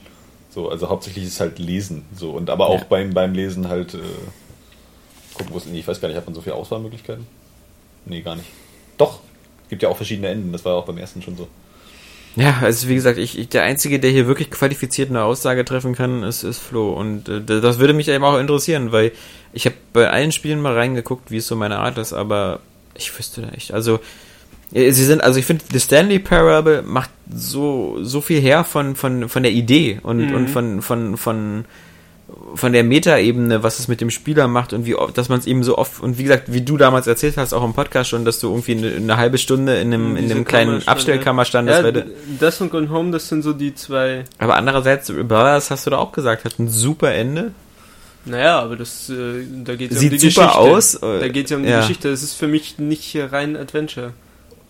So, also hauptsächlich ist halt Lesen. So, und aber auch Ja. beim, beim Lesen halt äh, gucken, Ich weiß gar nicht, hat man so viele Auswahlmöglichkeiten? Nee, gar nicht. Doch, gibt ja auch verschiedene Enden, das war auch beim ersten schon so. Ja, also wie gesagt, ich, ich der Einzige, der hier wirklich qualifiziert eine Aussage treffen kann, ist, ist Flo. Und äh, das würde mich eben auch interessieren, weil ich habe bei allen Spielen mal reingeguckt, wie es so meine Art ist, aber ich wüsste da echt. Also äh, sie sind, also ich finde, The Stanley Parable macht so so viel her von von von der Idee und Mhm. und von von von von der Metaebene, was es mit dem Spieler macht und wie oft, dass man es eben so oft und wie gesagt, wie du damals erzählt hast, auch im Podcast schon, dass du irgendwie eine, eine halbe Stunde in einem, in einem kleinen Abstellkammer standest. Ja, das und Gone Home, das sind so die zwei. aber andererseits, Brothers hast du da auch gesagt, hat ein super Ende. Naja, aber das, äh, da geht es ja Sieht um die super Geschichte. aus, äh, Da geht es ja um die ja. Geschichte. Das ist für mich nicht rein Adventure.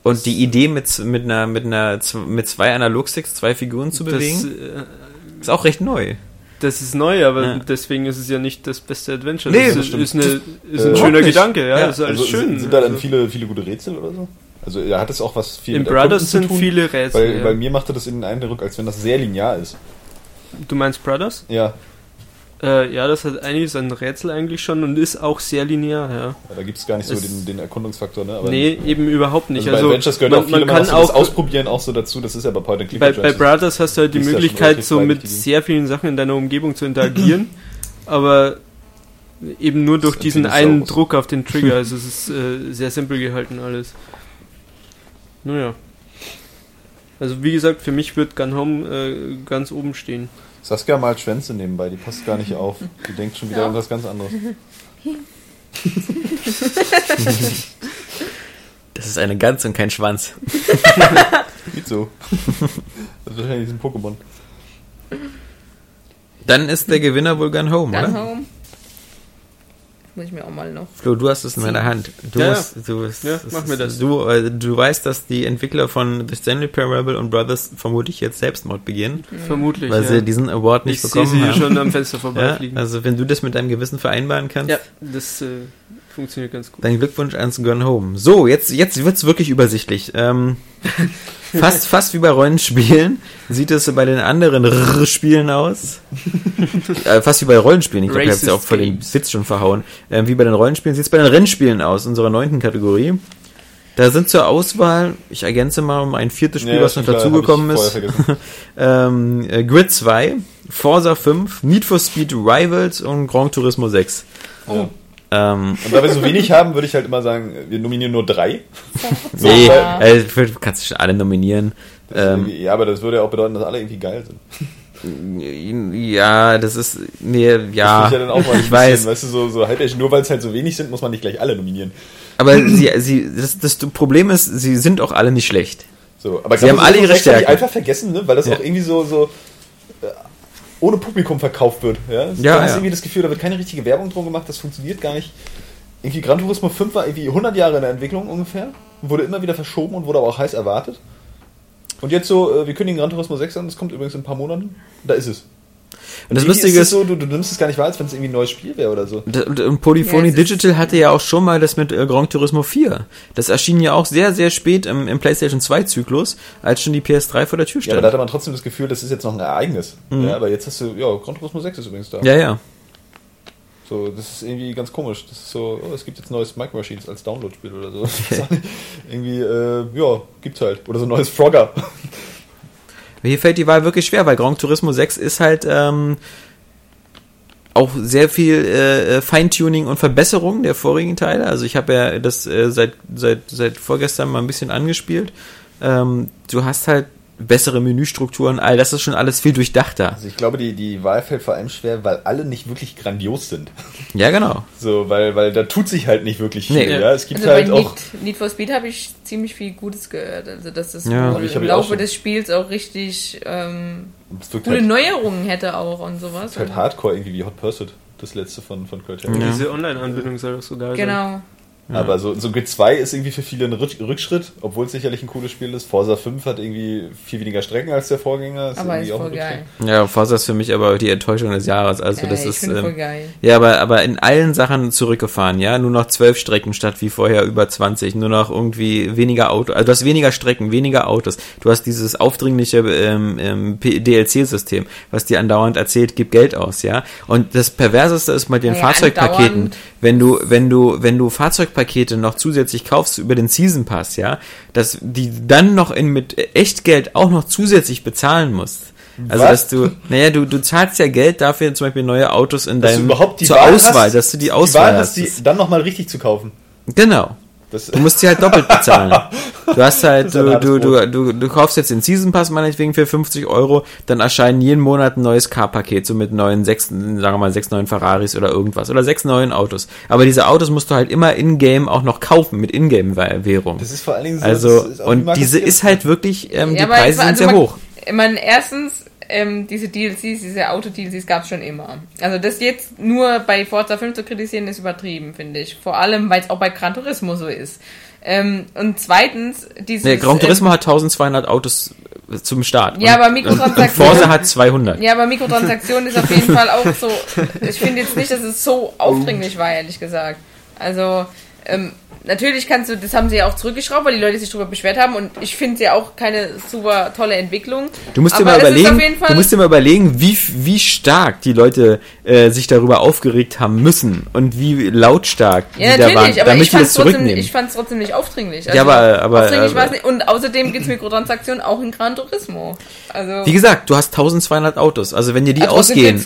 Und die Idee mit, mit einer, mit einer, mit zwei Analogsticks, zwei Figuren zu bewegen, Das, äh, ist auch recht neu. Das ist neu, aber Ja. deswegen ist es ja nicht das beste Adventure. Nee, das das ist, ist, eine, ist ein Äh, schöner. Gedanke, ja. Ja, ist alles Also schön. sind, sind da dann Also, viele, viele gute Rätsel oder so? Also ja, hat es auch was viel Im Brothers zu sind tun? viele Rätsel. Weil ja. bei mir machte das in den Eindruck, als wenn das sehr linear ist. Du meinst Brothers? Ja, Äh, ja, das hat einiges an Rätsel eigentlich schon und ist auch sehr linear, ja. da gibt es gar nicht so Es- den, den Erkundungsfaktor, ne? Aber nee, eben überhaupt nicht. also bei Adventures gehört man, auch viel man kann so das auch Ausprobieren auch so dazu. Das ist ja bei Point and Click bei, bei. Brothers hast du halt die ja Möglichkeit, so mit sehr vielen Sachen in deiner Umgebung zu interagieren, aber eben nur durch diesen einen. Druck auf den Trigger. Also es ist äh, sehr simpel gehalten alles. Naja. Also wie gesagt, für mich wird Gun Home äh, ganz oben stehen. Saskia malt Schwänze nebenbei, die passt gar nicht auf. Die denkt schon wieder Ja. an was ganz anderes. Das ist eine Gans und kein Schwanz. Geht so. Das ist wahrscheinlich ein Pokémon. Dann ist der Gewinner wohl Gun Home, Gun oder? Home. Muss ich mir auch mal noch. Flo, du hast es in meiner Hand. Du Ja, ja. musst, du, es- Ja, es- mach mir das. Du, äh, du weißt, dass die Entwickler von The Stanley Parable und Brothers vermutlich jetzt Selbstmord begehen, Vermutlich. weil ja. sie diesen Award nicht ich sehe bekommen sie hier haben. schon am Fenster ja, vorbeifliegen. also wenn du das mit deinem Gewissen vereinbaren kannst, Ja, das äh, funktioniert ganz gut. Dann Glückwunsch ans Gone Home. So, jetzt, jetzt wird's wirklich übersichtlich. Ähm, fast, fast wie bei Rollenspielen sieht es bei den anderen R Spielen aus. äh, fast wie bei Rollenspielen. Ich glaube, ihr habt ja auch den Games. Witz schon verhauen. Ähm, wie bei den Rollenspielen sieht's bei den Rennspielen aus, unserer neunten Kategorie. Da sind zur Auswahl, ich ergänze mal um ein viertes Spiel, was noch dazugekommen ich ist. Ähm, äh, Grid 2, Forza 5, Need for Speed Rivals und Gran Turismo 6. Ja. Ähm, Und da wir so wenig haben, würde ich halt immer sagen, wir nominieren nur drei. Nee, weil- äh, du kannst schon alle nominieren. das Ähm, ja, aber das würde ja auch bedeuten, dass alle irgendwie geil sind. ja, das ist. Nee, Das ja. finde ich ja dann auch mal ich weiß. Weißt du, so, so halb, nur weil es halt so wenig sind, muss man nicht gleich alle nominieren. Aber sie, sie, das, das Problem ist, sie sind auch alle nicht schlecht. So, aber Sie haben alle ihre 6 hab ich Stärken. einfach vergessen, ne? weil das Ja. auch irgendwie so, so ohne Publikum verkauft wird. Ja, Ja, du hast ja. irgendwie das Gefühl, da wird keine richtige Werbung drum gemacht, das funktioniert gar nicht. Irgendwie Gran Turismo 5 war irgendwie 100 Jahre in der Entwicklung ungefähr, wurde immer wieder verschoben und wurde aber auch heiß erwartet. Und jetzt so, äh, wir kündigen Gran Turismo 6 an, das kommt übrigens in ein paar Monaten, da ist es. Und das Lustige ist es ist, so, du, du nimmst es gar nicht wahr, als wenn es irgendwie ein neues Spiel wäre oder so. und, und Polyphony Ja, Digital hatte ja auch schon mal das mit äh, Gran Turismo 4. Das erschien ja auch sehr, sehr spät im, im PlayStation 2 Zyklus, als schon die PS3 vor der Tür Ja, aber stand. da hatte man trotzdem das Gefühl, das ist jetzt noch ein Ereignis. Mhm. Ja, aber jetzt hast du, ja, Gran Turismo 6 ist übrigens da. Ja, ja. So, das ist irgendwie ganz komisch. Das ist so, oh, es gibt jetzt neues Micro Machines als Download-Spiel oder so. Nicht- irgendwie, äh, ja, gibt's halt. Oder so ein neues Frogger. Hier fällt die Wahl wirklich schwer, weil Gran Turismo 6 ist halt ähm, auch sehr viel äh, äh, Feintuning und Verbesserung der vorigen Teile. Also ich habe ja das äh, seit, seit, seit vorgestern mal ein bisschen angespielt. Ähm, du hast halt bessere Menüstrukturen, all das ist schon alles viel durchdachter. Also ich glaube, die, die Wahl fällt vor allem schwer, weil alle nicht wirklich grandios sind. Ja, genau. So, weil, weil da tut sich halt nicht wirklich viel. Nee. Ja, es gibt Also halt bei auch. Need, Need for Speed habe ich ziemlich viel Gutes gehört. Also dass das Ja. wohl im Laufe des Spiels auch richtig ähm, coole halt, Neuerungen hätte auch und sowas. ist halt hardcore irgendwie wie Hot Pursuit. Das letzte von, von Criterion. Ja. Diese Online-Anbindung soll doch so da sein. Genau. Aber so, so Grid 2 ist irgendwie für viele ein Rück- Rückschritt, obwohl es sicherlich ein cooles Spiel ist. Forza 5 hat irgendwie viel weniger Strecken als der Vorgänger. Aber irgendwie ist auch voll ein Rückschritt. geil. Ja, Forza ist für mich aber die Enttäuschung des Jahres. Also Äh, das ich ist finde voll ähm, geil. ja, aber aber in allen Sachen zurückgefahren, ja, nur noch zwölf Strecken statt wie vorher über 20, nur noch irgendwie weniger Autos, also du hast weniger Strecken, weniger Autos. Du hast dieses aufdringliche ähm, ähm, DLC-System, was dir andauernd erzählt, gib Geld aus, ja. Und das perverseste ist bei den Ja, Fahrzeugpaketen, andauernd. Wenn du wenn du wenn du Fahrzeugpakete noch zusätzlich kaufst über den Season Pass, ja, dass die dann noch in mit Echtgeld auch noch zusätzlich bezahlen musst. Also Was? dass du, naja, du, du zahlst ja Geld dafür, zum Beispiel neue Autos in Dass deinem überhaupt die zur Wahl Auswahl, hast, dass du die die Auswahl Wahl hast. hast, die dann nochmal richtig zu kaufen. genau. Das, Du musst sie halt doppelt bezahlen. Du hast halt, du, du, du, du, du kaufst jetzt den Season Pass meinetwegen für 50 Euro, dann erscheinen jeden Monat ein neues Car-Paket, so mit neuen sechs, sagen wir mal, sechs neuen Ferraris oder irgendwas oder sechs neuen Autos. Aber diese Autos musst du halt immer in-game auch noch kaufen, mit Ingame-Währung. das ist vor allen Dingen so. Also, und diese ist halt wirklich, ähm, die Preise sind also sehr man- hoch. Ich meine, erstens, ähm, diese DLCs, diese Auto-DLCs gab es schon immer. Also das jetzt nur bei Forza 5 zu kritisieren, ist übertrieben, finde ich. Vor allem, weil es auch bei Gran Turismo so ist. Ähm, und zweitens, dieses... Nee, Gran ähm, Turismo hat 1200 Autos äh, zum Start. Ja, Und- aber und, und Mikrotransaktionen- Forza hat 200. Ja, aber Mikrotransaktion ist auf jeden Fall auch so. Ich finde jetzt nicht, dass es so aufdringlich war, ehrlich gesagt. Also, ähm, natürlich kannst du, das haben sie ja auch zurückgeschraubt, weil die Leute sich darüber beschwert haben und ich finde es ja auch keine super tolle Entwicklung. Du musst dir mal es überlegen, du musst dir mal überlegen, wie, wie stark die Leute äh, sich darüber aufgeregt haben müssen und wie lautstark Ja, die da waren, aber damit ich die fand das es trotzdem, zurücknehmen. ich fand's trotzdem nicht aufdringlich. Ja, aber- aber- aufdringlich aber- nicht. Und außerdem gibt es Mikrotransaktionen auch in Gran Turismo. Also, wie gesagt, du hast 1200 Autos, also wenn dir die also ausgehen,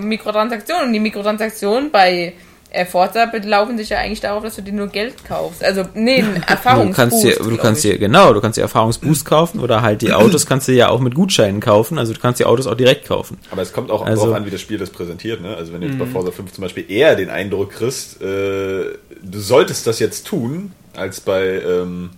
Mikrotransaktionen. Und die Mikrotransaktionen bei Forza belaufen sich ja eigentlich darauf, dass du dir nur Geld kaufst. Also, nee, ein du Erfahrungsboost. kannst dir, du kannst ich. dir, genau, du kannst dir Erfahrungsboost kaufen oder halt die Autos kannst du ja auch mit Gutscheinen kaufen, also du kannst die Autos auch direkt kaufen. Aber es kommt auch Also- darauf an, wie das Spiel das präsentiert. Ne? Also wenn du jetzt bei Forza 5 zum Beispiel eher den Eindruck kriegst, äh, du solltest das jetzt tun, als bei ähm,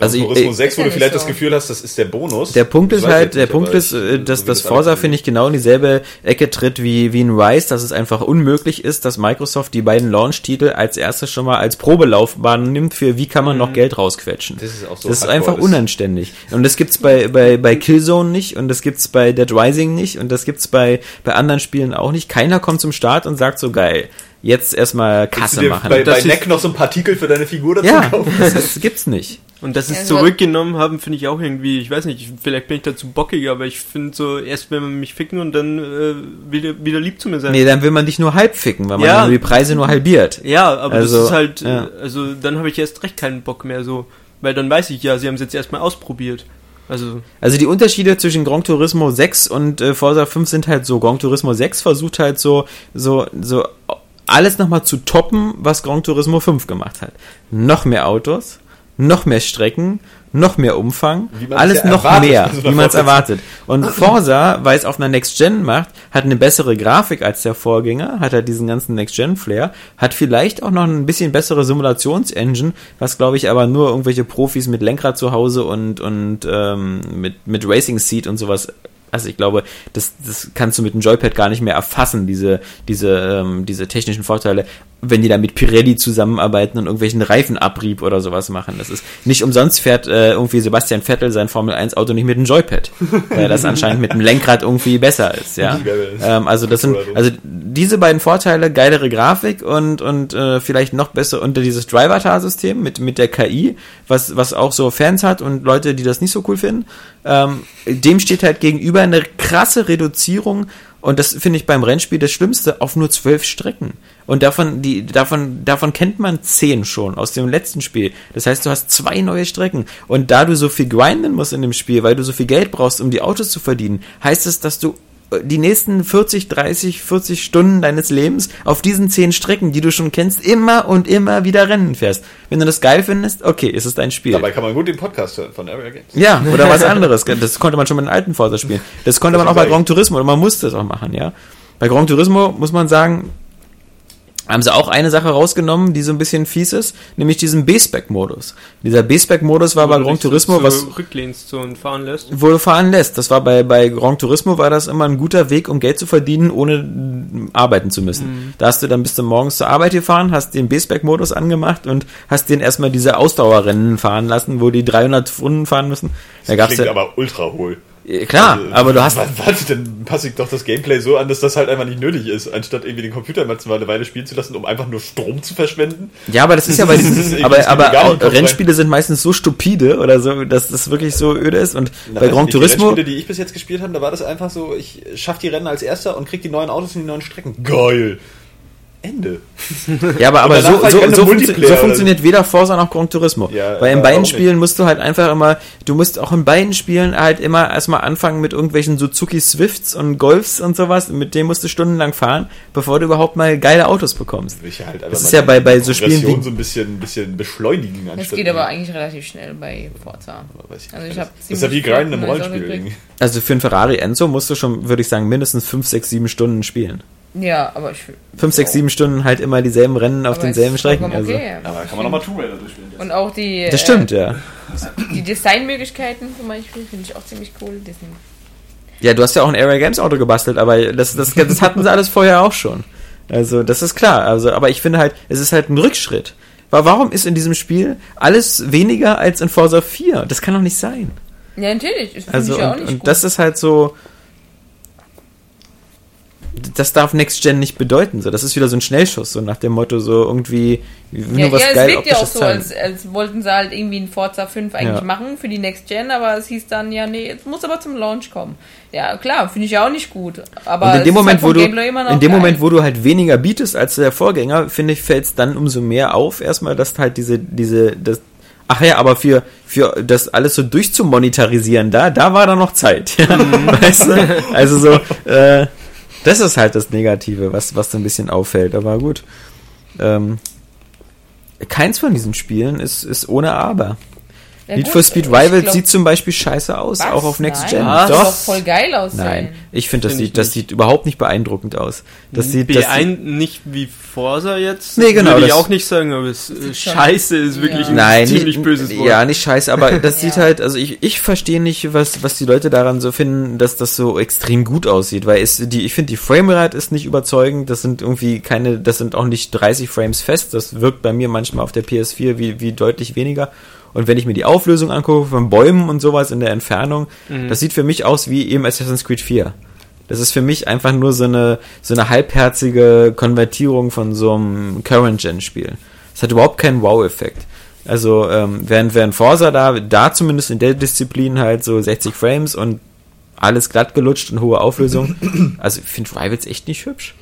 Also ich- 6, Ist wo du vielleicht so. das Gefühl hast, das ist der Bonus. Der Punkt ist halt, der Punkt ist, äh, dass so das alles finde ich, genau in dieselbe Ecke tritt wie, wie ein Rise, dass es einfach unmöglich ist, dass Microsoft die beiden Launch-Titel als erstes schon mal als Probelaufbahn nimmt für wie kann man noch Geld rausquetschen. Mhm. Das ist auch so Das ist einfach das- unanständig. Und das gibt's bei, bei, bei Killzone nicht und das gibt's bei Dead Rising nicht und das gibt's bei, bei anderen Spielen auch nicht. Keiner kommt zum Start und sagt so geil, jetzt erstmal Kasse du dir machen. bei, bei Neck noch so ein Partikel für deine Figur dazu ja, kaufen? das, gibt's nicht. Und dass sie es zurückgenommen haben, finde ich auch irgendwie, ich weiß nicht, vielleicht bin ich dazu bockig, aber ich finde so, erst wenn man mich ficken und dann äh, wieder, wieder lieb zu mir sein. Nee, dann will man dich nur halb ficken, weil man Ja. die Preise nur halbiert. Ja, aber Also, das ist halt, ja. also dann habe ich erst recht keinen Bock mehr so, weil dann weiß ich ja, sie haben es jetzt erstmal ausprobiert. Also, Also die Unterschiede zwischen Gran Turismo 6 und äh, Forza 5 sind halt so, Gran Turismo 6 versucht halt so, so, so alles nochmal zu toppen, was Gran Turismo 5 gemacht hat. Noch mehr Autos, noch mehr Strecken, noch mehr Umfang, alles es ja noch erwartet mehr, wie man es erwartet. Und Forza, weil es auf einer Next Gen macht, hat eine bessere Grafik als der Vorgänger, hat halt diesen ganzen Next Gen Flair, hat vielleicht auch noch ein bisschen bessere Simulationsengine, was glaube ich aber nur irgendwelche Profis mit Lenkrad zu Hause und und ähm, mit mit Racing Seat und sowas also ich glaube, das, das kannst du mit dem Joypad gar nicht mehr erfassen, diese, diese, ähm, diese technischen Vorteile, wenn die da mit Pirelli zusammenarbeiten und irgendwelchen Reifenabrieb oder sowas machen. Das ist nicht umsonst fährt äh, irgendwie Sebastian Vettel sein Formel 1 Auto nicht mit dem Joypad, weil das anscheinend mit dem Lenkrad irgendwie besser ist, ja. Ähm, also das sind, also diese beiden Vorteile, geilere Grafik und, und äh, vielleicht noch besser unter dieses Driver-Tar-System mit, mit der KI, was, was auch so Fans hat und Leute, die das nicht so cool finden, ähm, dem steht halt gegenüber eine krasse Reduzierung und das finde ich beim Rennspiel das Schlimmste auf nur zwölf Strecken. Und davon, die, davon, davon kennt man zehn schon aus dem letzten Spiel. Das heißt, du hast zwei neue Strecken. Und da du so viel grinden musst in dem Spiel, weil du so viel Geld brauchst, um die Autos zu verdienen, heißt es, dass du die nächsten 40, 30, 40 Stunden deines Lebens auf diesen zehn Strecken, die du schon kennst, immer und immer wieder Rennen fährst. Wenn du das geil findest, okay, ist es dein Spiel. Dabei kann man gut den Podcast hören von Area Games. Ja, oder was anderes. Das konnte man schon mit den alten Forza spielen. Das konnte Das man auch bei sag ich. Gran Turismo, oder man musste es auch machen, ja. Bei Gran Turismo muss man sagen, haben sie auch eine Sache rausgenommen, die so ein bisschen fies ist, nämlich diesen B-Spec-Modus. Dieser B-Spec-Modus war bei Gran Turismo, was rücklehnst und fahren lässt. wo du fahren lässt. Das war bei, bei Gran Turismo war das immer ein guter Weg, um Geld zu verdienen, ohne arbeiten zu müssen. Da hast du dann bis du morgens zur Arbeit gefahren, hast den B-Spec-Modus angemacht und hast den erstmal diese Ausdauerrennen fahren lassen, wo die 300 Runden fahren müssen. Da gab's Klingt ja, aber ultra hohl. Ja, klar, Also, aber du hast Warte, dann passe ich doch das Gameplay so an, dass das halt einfach nicht nötig ist, anstatt irgendwie den Computer mal eine Weile spielen zu lassen, um einfach nur Strom zu verschwenden. Ja, aber das ist ja bei diesen, aber, aber rein. Rennspiele sind meistens so stupide oder so, dass das wirklich so öde ist und Na, bei weiß Gran ich nicht, Die Turismo, Rennspiele, die ich bis jetzt gespielt habe, da war das einfach so, ich schaff die Rennen als erster und krieg die neuen Autos in die neuen Strecken. Geil. Ende. ja, aber, aber so, so, so, funktio- so funktioniert weder Forza noch Gran Turismo. Ja, Weil in beiden. Spielen musst du halt einfach immer, du musst auch in beiden Spielen halt immer erstmal anfangen mit irgendwelchen Suzuki Swifts und Golfs und sowas, mit denen musst du stundenlang fahren, bevor du überhaupt mal geile Autos bekommst. Ich halt Das ist ja bei- bei so Spielen wie- so ein bisschen, bisschen beschleunigen. Das anstatt geht aber eigentlich relativ schnell bei Forza. Weiß ich Also ich hab das ist ja wie flott neues Auto Rollenspiel. Also für einen Ferrari Enzo musst du schon, würde ich sagen, mindestens 5, 6, 7 Stunden spielen. Ja, aber ich. 5, 6, 7 Stunden halt immer dieselben Rennen auf aber denselben Strecken. Also. Okay. Aber da kann man nochmal Tomb Raider durchspielen. Und auch die, Das stimmt, äh, ja. die Designmöglichkeiten zum Beispiel finde ich auch ziemlich cool. Sind Ja, du hast ja auch ein Area Games Auto gebastelt, aber das, das, das hatten sie alles vorher auch schon. Also, das ist klar. Also, aber ich finde halt, es ist halt ein Rückschritt. Wa- Warum ist in diesem Spiel alles weniger als in Forza 4? Das kann doch nicht sein. ja, natürlich. Das Also, ich ja auch und, nicht und gut. das ist halt so. Das darf Next Gen nicht bedeuten. So, das ist wieder so ein Schnellschuss, so nach dem Motto, so irgendwie nur ja, was ja, es geil wirkt ja auch so, als, als wollten sie halt irgendwie ein Forza 5 eigentlich Ja. machen für die Next Gen, aber es hieß dann, ja, nee, jetzt muss aber zum Launch kommen. Ja, klar, finde ich ja auch nicht gut. Aber Und in es dem ist Moment, halt wo du, Gameplay immer noch in dem. Moment, wo du halt weniger bietest als der Vorgänger, finde ich, fällt es dann umso mehr auf, erstmal, dass halt diese, diese, das, ach ja, aber für, für das alles so durchzumonetarisieren, da, da war da noch Zeit. Ja, weißt du? Also so, äh, das ist halt das Negative, was, was so ein bisschen auffällt, aber gut. Ähm, keins von diesen Spielen ist, ist ohne Aber. Ja, Need gut, for Speed Rivals glaub- sieht zum Beispiel scheiße aus, Was? auch auf Next Nein, Gen. Das Doch. voll geil aussehen. Nein, ich finde, das, sieht, das sieht überhaupt nicht beeindruckend aus. Das sieht, das sieht, nicht wie Forza jetzt. Nee, genau, Würde ich auch nicht sagen, aber es, äh, Scheiße ist wirklich Ja. ein nein, ziemlich nicht, böses Wort. Ja, nicht scheiße, aber das sieht halt, also ich, ich verstehe nicht, was, was die Leute daran so finden, dass das so extrem gut aussieht, weil es, die, ich finde, die Framerate ist nicht überzeugend, das sind irgendwie keine, das sind auch nicht 30 Frames fest, das wirkt bei mir manchmal auf der PS4 wie, wie deutlich weniger. Und wenn ich mir die Auflösung angucke von Bäumen und sowas in der Entfernung, Mhm. das sieht für mich aus wie eben Assassin's Creed 4. Das ist für mich einfach nur so eine, so eine halbherzige Konvertierung von so einem Current-Gen-Spiel. Es hat überhaupt keinen Wow-Effekt. Also, ähm, während, während Forza da, da zumindest in der Disziplin halt so 60 Frames und alles glatt gelutscht und hohe Auflösung. Also, ich finde Rivals echt nicht hübsch.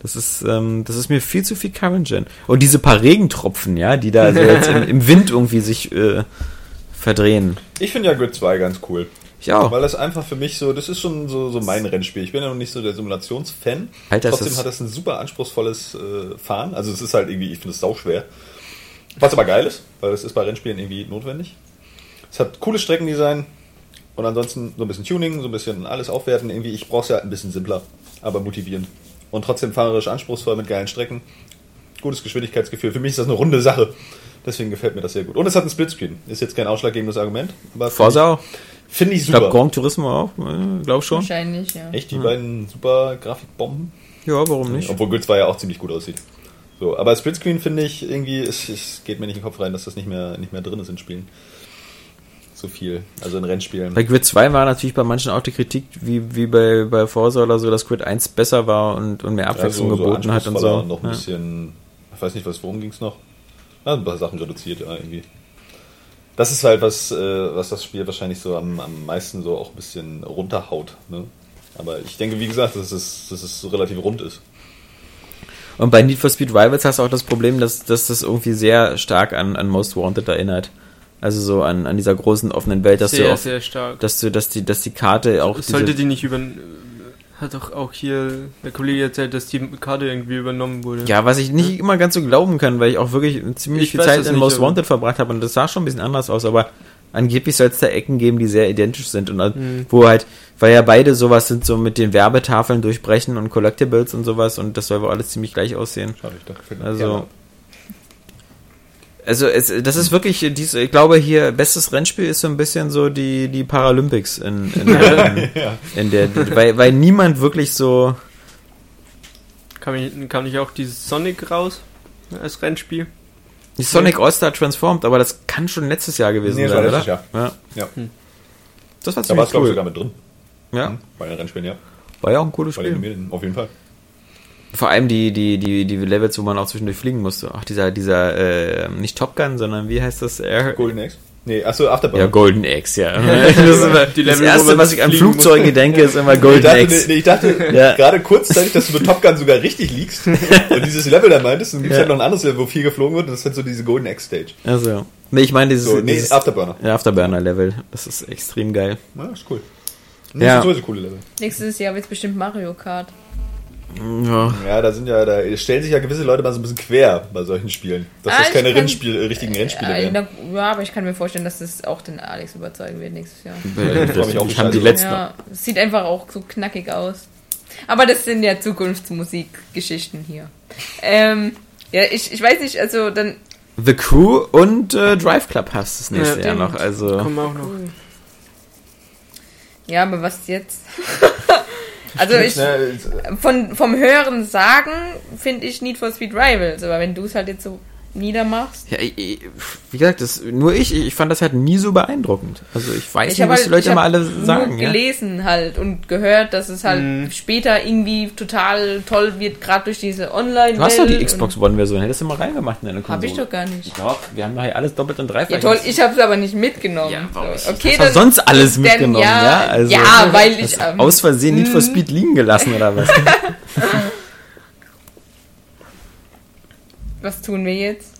Das ist, ähm, das ist mir viel zu viel Current Gen. Und diese paar Regentropfen, ja, die da so jetzt im, im Wind irgendwie sich äh, verdrehen. Ich finde ja Grid 2 ganz cool. Ich auch. Weil das einfach für mich so, das ist schon so, so mein Rennspiel. Ich bin ja noch nicht so der Simulationsfan. Alter, Trotzdem das- hat das ein super anspruchsvolles äh, Fahren. Also es ist halt irgendwie, ich finde es sauschwer. Was aber geil ist, weil das ist bei Rennspielen irgendwie notwendig. Es hat cooles Streckendesign und ansonsten so ein bisschen Tuning, so ein bisschen alles aufwerten. Irgendwie, ich brauche es ja ein bisschen simpler, aber motivierend. Und trotzdem fahrerisch anspruchsvoll mit geilen Strecken. Gutes Geschwindigkeitsgefühl. Für mich ist das eine runde Sache. Deswegen gefällt mir das sehr gut. Und es hat einen Splitscreen. Ist jetzt kein ausschlaggebendes Argument. Aber Forza auch. Finde ich Ich glaube, super. Gran Turismo auch. Äh, glaub schon. Wahrscheinlich, ja. Echt, die beiden super Grafikbomben. Ja, warum nicht? Obwohl Grid 2 ja auch ziemlich gut aussieht. So, aber Splitscreen finde ich irgendwie, es, es geht mir nicht in den Kopf rein, dass das nicht mehr, nicht mehr drin ist in Spielen. So viel. Also in Rennspielen. Bei Grid 2 war natürlich bei manchen auch die Kritik, wie, wie bei, bei Forza oder so, dass Grid 1 besser war und, und mehr Abwechslung geboten hat und so. anspruchsvoller Noch ein Ja. bisschen, ich weiß nicht, was, worum ging es noch? Ja, ein paar Sachen reduziert, ja, irgendwie. Das ist halt was, äh, was das Spiel wahrscheinlich so am, am meisten so auch ein bisschen runterhaut. Ne? Aber ich denke, wie gesagt, dass es, dass es so relativ rund ist. Und bei Need for Speed Rivals hast du auch das Problem, dass, dass das irgendwie sehr stark an, an Most Wanted erinnert. Also so an, an dieser großen offenen Welt, dass du sehr, auch, sehr stark. dass du, dass die, dass die Karte auch Sollte diese, die nicht über... Hat doch auch hier der Kollege erzählt, dass die Karte irgendwie übernommen wurde. ja, was ich nicht immer ganz so glauben kann, weil ich auch wirklich ziemlich Ich viel weiß Zeit in Most Wanted verbracht habe und das sah schon ein bisschen anders aus, aber Angeblich soll es da Ecken geben, die sehr identisch sind und Mhm. wo halt, weil ja beide sowas sind, so mit den Werbetafeln durchbrechen und Collectibles und sowas und das soll wohl alles ziemlich gleich aussehen. Schade, ich dachte, Also. Also es, das ist wirklich, dies, ich glaube hier, bestes Rennspiel ist so ein bisschen so die, die Paralympics in, in, in, Ja. in der, weil, weil niemand wirklich so, Kam ich, kam nicht auch dieses Sonic raus als Rennspiel? die Sonic All-Star Transformed, aber das kann schon letztes Jahr gewesen Nee, sein, war oder? letztes Ja. Ja. Das war Da war ziemlich es, glaube ich, cool. sogar mit drin. Ja, Hm, Bei den Rennspielen, ja. war ja auch ein cooles Bei den Spiel. Auf jeden Fall. Vor allem die, die, die, die Levels, wo man auch zwischendurch fliegen musste. Ach, dieser, dieser, äh, nicht Top Gun, sondern wie heißt das? Air Golden Eggs? Nee, achso, Afterburner. ja, Golden Eggs, ja. Das, ist immer, Die das Level, wo erste, was ich an Flugzeuge denke, ist immer Golden dachte, Eggs. nee, ich dachte Ja. gerade kurzzeitig, dass du mit Top Gun sogar richtig liegst und dieses Level da meintest, dann gibt es Ja. halt noch ein anderes Level, wo viel geflogen wird und das ist halt so diese Golden Egg Stage. Also, nee, ich meine dieses, So, nee, dieses Afterburner. ja, Afterburner-Level. Das ist extrem geil. Ja, ist cool. Das Ja. sind sowieso coole Level. Nächstes Jahr wird es bestimmt Mario Kart. Ja. Ja, da sind ja, da stellen sich ja gewisse Leute mal so ein bisschen quer bei solchen Spielen. Dass Ah, das ich keine kann- Rennspiel, äh, richtigen Rennspiele Äh, werden. ja, aber ich kann mir vorstellen, dass das auch den Alex überzeugen wird nächstes Jahr. Das, freu mich auch, haben die letzten. Ja, es sieht einfach auch so knackig aus. Aber das sind ja Zukunftsmusikgeschichten hier. Ähm, ja, ich, ich weiß nicht, also dann. The Crew und äh, Drive Club hast das nächste Ja, Jahr noch. Also, Kommen auch noch. Ja, aber was jetzt? also ich. Ist- Von, vom Hören sagen finde ich Need for Speed Rivals, aber wenn du es halt jetzt so niedermachst. ja, ich, ich- wie gesagt, das, nur ich, ich fand das halt nie so beeindruckend. Also ich weiß Ich nicht, was halt, die Leute ich immer hab alle nur sagen. Ja? gelesen halt und gehört, dass es halt Mhm. später irgendwie total toll wird, gerade durch diese online Du hast doch die Xbox One-Version, hättest du mal reingemacht in deine Konsole. Habe ich doch gar nicht. Doch, wir haben doch hier alles doppelt und dreifach. Ja toll, ich habe es aber nicht mitgenommen. Ja, warum so, ich- okay, hast doch sonst alles dann mitgenommen, ja? Ja, Also- ja weil ich. Ähm, aus Versehen Need for Speed liegen gelassen oder was? was tun wir jetzt?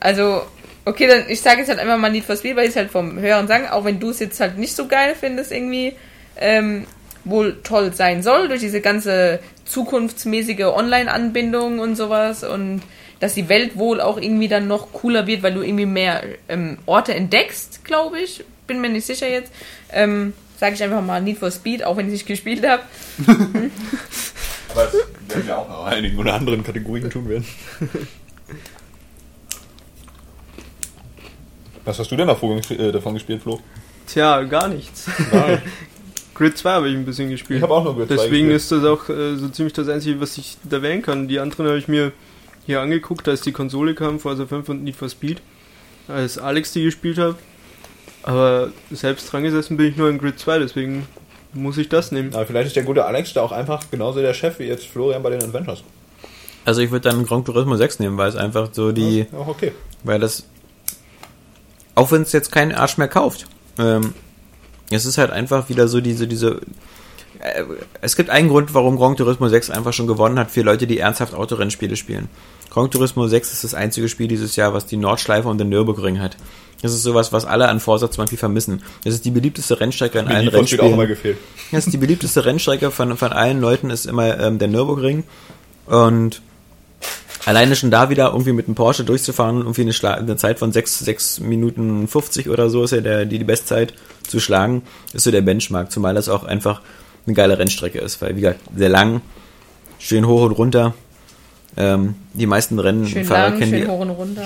Also, okay, dann ich sage jetzt halt einfach mal Need for Speed, weil ich es halt vom Hören sagen, auch wenn du es jetzt halt nicht so geil findest irgendwie, ähm, wohl toll sein soll durch diese ganze zukunftsmäßige Online-Anbindung und sowas und dass die Welt wohl auch irgendwie dann noch cooler wird, weil du irgendwie mehr ähm, Orte entdeckst, glaube ich. Bin mir nicht sicher jetzt. Ähm, sage ich einfach mal Need for Speed, auch wenn ich nicht gespielt habe. Aber das werden wir auch noch in einigen oder anderen Kategorien tun werden. Was hast du denn davon, äh, davon gespielt, Flo? Tja, gar nichts. Nein. Grid 2 habe ich ein bisschen gespielt. Ich habe auch nur Grid 2 Deswegen gespielt. ist das auch äh, so ziemlich das Einzige, was ich da wählen kann. Die anderen habe ich mir hier angeguckt, als die Konsole kam, Forza 5 und Need for Speed, als Alex die gespielt hat. Aber selbst dran gesessen bin ich nur in Grid 2, deswegen muss ich das nehmen. Aber vielleicht ist der gute Alex da auch einfach genauso der Chef wie jetzt Florian bei den Adventures. Also ich würde dann Gran Turismo 6 nehmen, weil es einfach so die, Ja, auch okay. weil das, auch wenn es jetzt keinen Arsch mehr kauft, ähm, es ist halt einfach wieder so diese, diese, äh, es gibt einen Grund, warum Gran Turismo 6 einfach schon gewonnen hat für Leute, die ernsthaft Autorennspiele spielen. Gran Turismo 6 ist das einzige Spiel dieses Jahr, was die Nordschleife und den Nürburgring hat. Das ist sowas, was alle an Forza zum Beispiel vermissen. Das ist die beliebteste Rennstrecke in Mir allen Speed auch immer Rennspielen. gefehlt. Das ist die beliebteste Rennstrecke von, von allen Leuten ist immer ähm, der Nürburgring. Und alleine schon da wieder irgendwie mit einem Porsche durchzufahren, irgendwie eine, Schla eine Zeit von 6, 6 Minuten 50 oder so ist ja der, die, die Bestzeit zu schlagen, ist so der Benchmark, zumal das auch einfach eine geile Rennstrecke ist, weil wie gesagt, sehr lang, schön hoch und runter. Ähm, die meisten Schön Rennfahrer lang, kennen schön die. hoch und runter.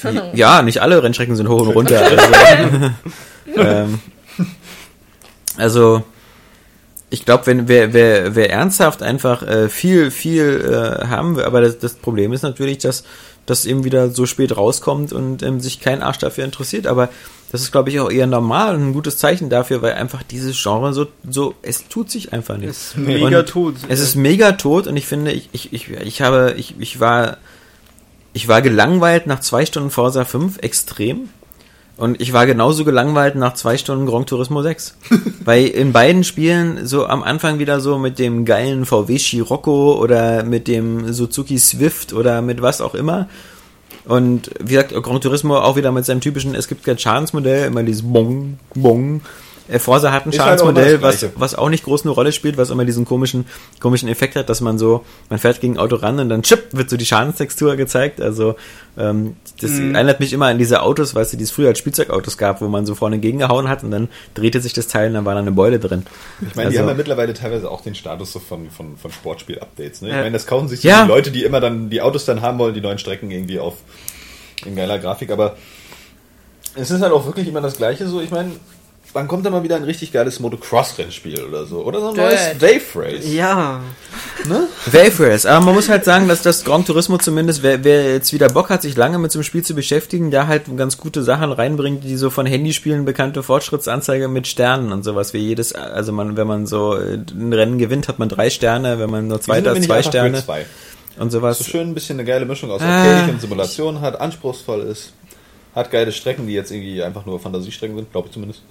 Schön raus. Ja, nicht alle Rennstrecken sind hoch und runter. Also, ähm, also ich glaube, wenn wer, wer, wer ernsthaft einfach äh, viel, viel äh, haben will, aber das, das Problem ist natürlich, dass das eben wieder so spät rauskommt und ähm, sich kein Arsch dafür interessiert. Aber das ist, glaube ich, auch eher normal und ein gutes Zeichen dafür, weil einfach dieses Genre so, so es tut sich einfach nicht. Es ist mega Und tot. Es ist mega tot und ich finde, ich, ich, ich, ich habe, ich, ich war, ich war gelangweilt nach zwei Stunden Forza 5 extrem. Und ich war genauso gelangweilt nach zwei Stunden Gran Turismo 6. Weil in beiden Spielen so am Anfang wieder so mit dem geilen VW Scirocco oder mit dem Suzuki Swift oder mit was auch immer. Und wie gesagt, Gran Turismo auch wieder mit seinem typischen, es gibt kein Schadensmodell, immer dieses Bong, Bong. Äh, Forza hat ein Ist halt Schadensmodell, das was, was auch nicht groß eine Rolle spielt, was immer diesen komischen, komischen Effekt hat, dass man so, man fährt gegen ein Auto ran und dann chip, wird so die Schadenstextur gezeigt. Also ähm, das erinnert mich immer an diese Autos, weißt du, die es früher als Spielzeugautos gab, wo man so vorne gegengehauen hat und dann drehte sich das Teil und dann war da eine Beule drin. Ich meine, die Also- haben ja mittlerweile teilweise auch den Status so von, von, von Sportspiel-Updates. Ne? Ich Ja. meine, das kaufen sich so Ja. die Leute, die immer dann die Autos dann haben wollen, die neuen Strecken irgendwie auf in geiler Grafik. Aber es ist halt auch wirklich immer das Gleiche so. Ich meine, wann kommt da mal wieder ein richtig geiles Motocross-Rennspiel oder so? Oder so ein Dirt. neues Wave Race. Ja. Wave Race, aber man muss halt sagen, dass das Gran Turismo zumindest, wer, wer jetzt wieder Bock hat, sich lange mit so einem Spiel zu beschäftigen, da halt ganz gute Sachen reinbringt, die so von Handyspielen bekannte Fortschrittsanzeige mit Sternen und sowas wie jedes, also man, wenn man so äh, ein Rennen gewinnt, hat man drei Sterne, wenn man nur Zweiter ist, ich zwei Sterne 2? und sowas. So schön ein bisschen eine geile Mischung aus Ah. Arcade und Simulation hat, anspruchsvoll ist, hat geile Strecken, die jetzt irgendwie einfach nur Fantasiestrecken sind, glaube ich zumindest.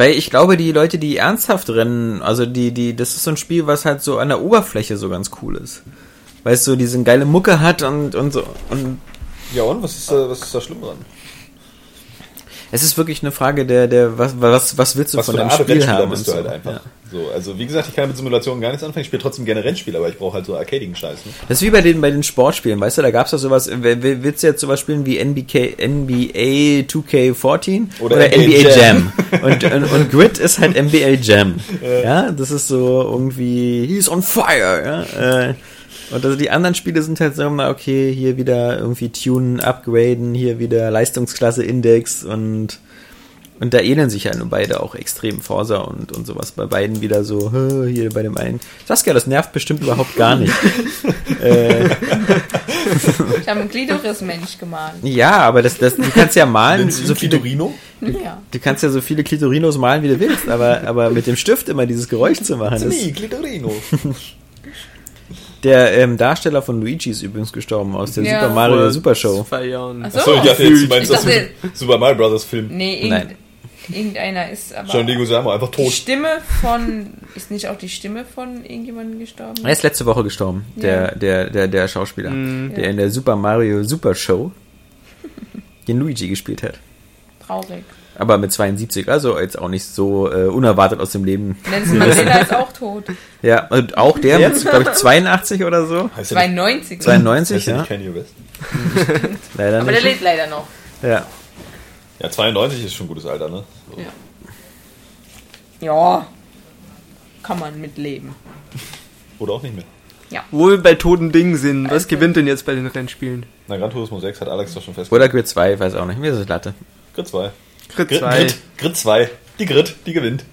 Weil ich glaube, die Leute, die ernsthaft rennen, also die, die, das ist so ein Spiel, was halt so an der Oberfläche so ganz cool ist. Weißt du, diese geile Mucke hat und, und so, und Ja und, was ist, da- was ist da schlimm dran? Es ist wirklich eine Frage der, der, was, was, was willst du Was von für eine deinem Art Spiel Rennspieler haben? bist du halt so. einfach. Ja. So, also wie gesagt, ich kann mit Simulationen gar nichts anfangen. Ich spiele trotzdem gerne Rennspiele, aber ich brauche halt so arcadigen Scheiß. Ne? Das ist wie bei den, bei den Sportspielen, weißt du, da gab's doch sowas, w- w- willst du jetzt sowas spielen wie NBK, NBA 2K14 Oder oder, NBA NBA, Jam. Jam? Und, und, und Grid ist halt NBA Jam. Ja, das ist so irgendwie, he's on fire, ja. Äh, Und also die anderen Spiele sind halt so immer, okay, hier wieder irgendwie tunen, upgraden, hier wieder Leistungsklasse Index und und da ähneln sich ja nur beide auch extrem Forsa und, und sowas. Bei beiden wieder so, "Hä, hier bei dem einen. Saskia, das nervt bestimmt überhaupt gar nicht. äh, Ich habe einen Glitoris-Mensch gemalt. ja, aber das, das, du kannst ja malen, so viele, Clitorino? Ja. du kannst ja so viele Clitorinos malen, wie du willst, aber, aber mit dem Stift immer dieses Geräusch zu machen. Das, Nee, Clitorino. der ähm, Darsteller von Luigi ist übrigens gestorben aus der Ja. Super Mario Super Show. Zwei Jahren. Ach so. Achso, ich dachte jetzt, du meinst das Super Mario Brothers Film. Nee, Nein. irgend, irgendeiner ist aber. John Leguizamo einfach die tot. Stimme von. Ist nicht auch die Stimme von irgendjemandem gestorben? Er ist letzte Woche gestorben, der, der, der, der Schauspieler, der in der Super Mario Super Show den Luigi gespielt hat. Traurig. Aber mit 72, also jetzt auch nicht so äh, unerwartet aus dem Leben. Nelson Mandela ist auch tot. Ja, und auch der mit, glaube ich, 82 oder so. Heißt der nicht, 92. 92, heißt ja. nicht Kanye West? Leider Aber der nicht. lebt leider noch. Ja. Ja, 92 ist schon ein gutes Alter, ne? So. Ja. Kann man mitleben. Oder auch nicht mehr. Wo wir bei toten Dingen sind, was Also- gewinnt denn jetzt bei den Rennspielen? Na, Gran Turismo 6 hat Alex doch schon festgelegt. Oder Grid 2, weiß auch nicht. Mir ist es Latte. Grid 2. Grid Grid 2. Grid, Grid 2. Die Grid, die gewinnt.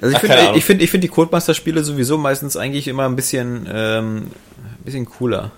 Also ich finde, ich finde, ich finde die Codemaster-Spiele sowieso meistens eigentlich immer ein bisschen, ähm, ein bisschen cooler.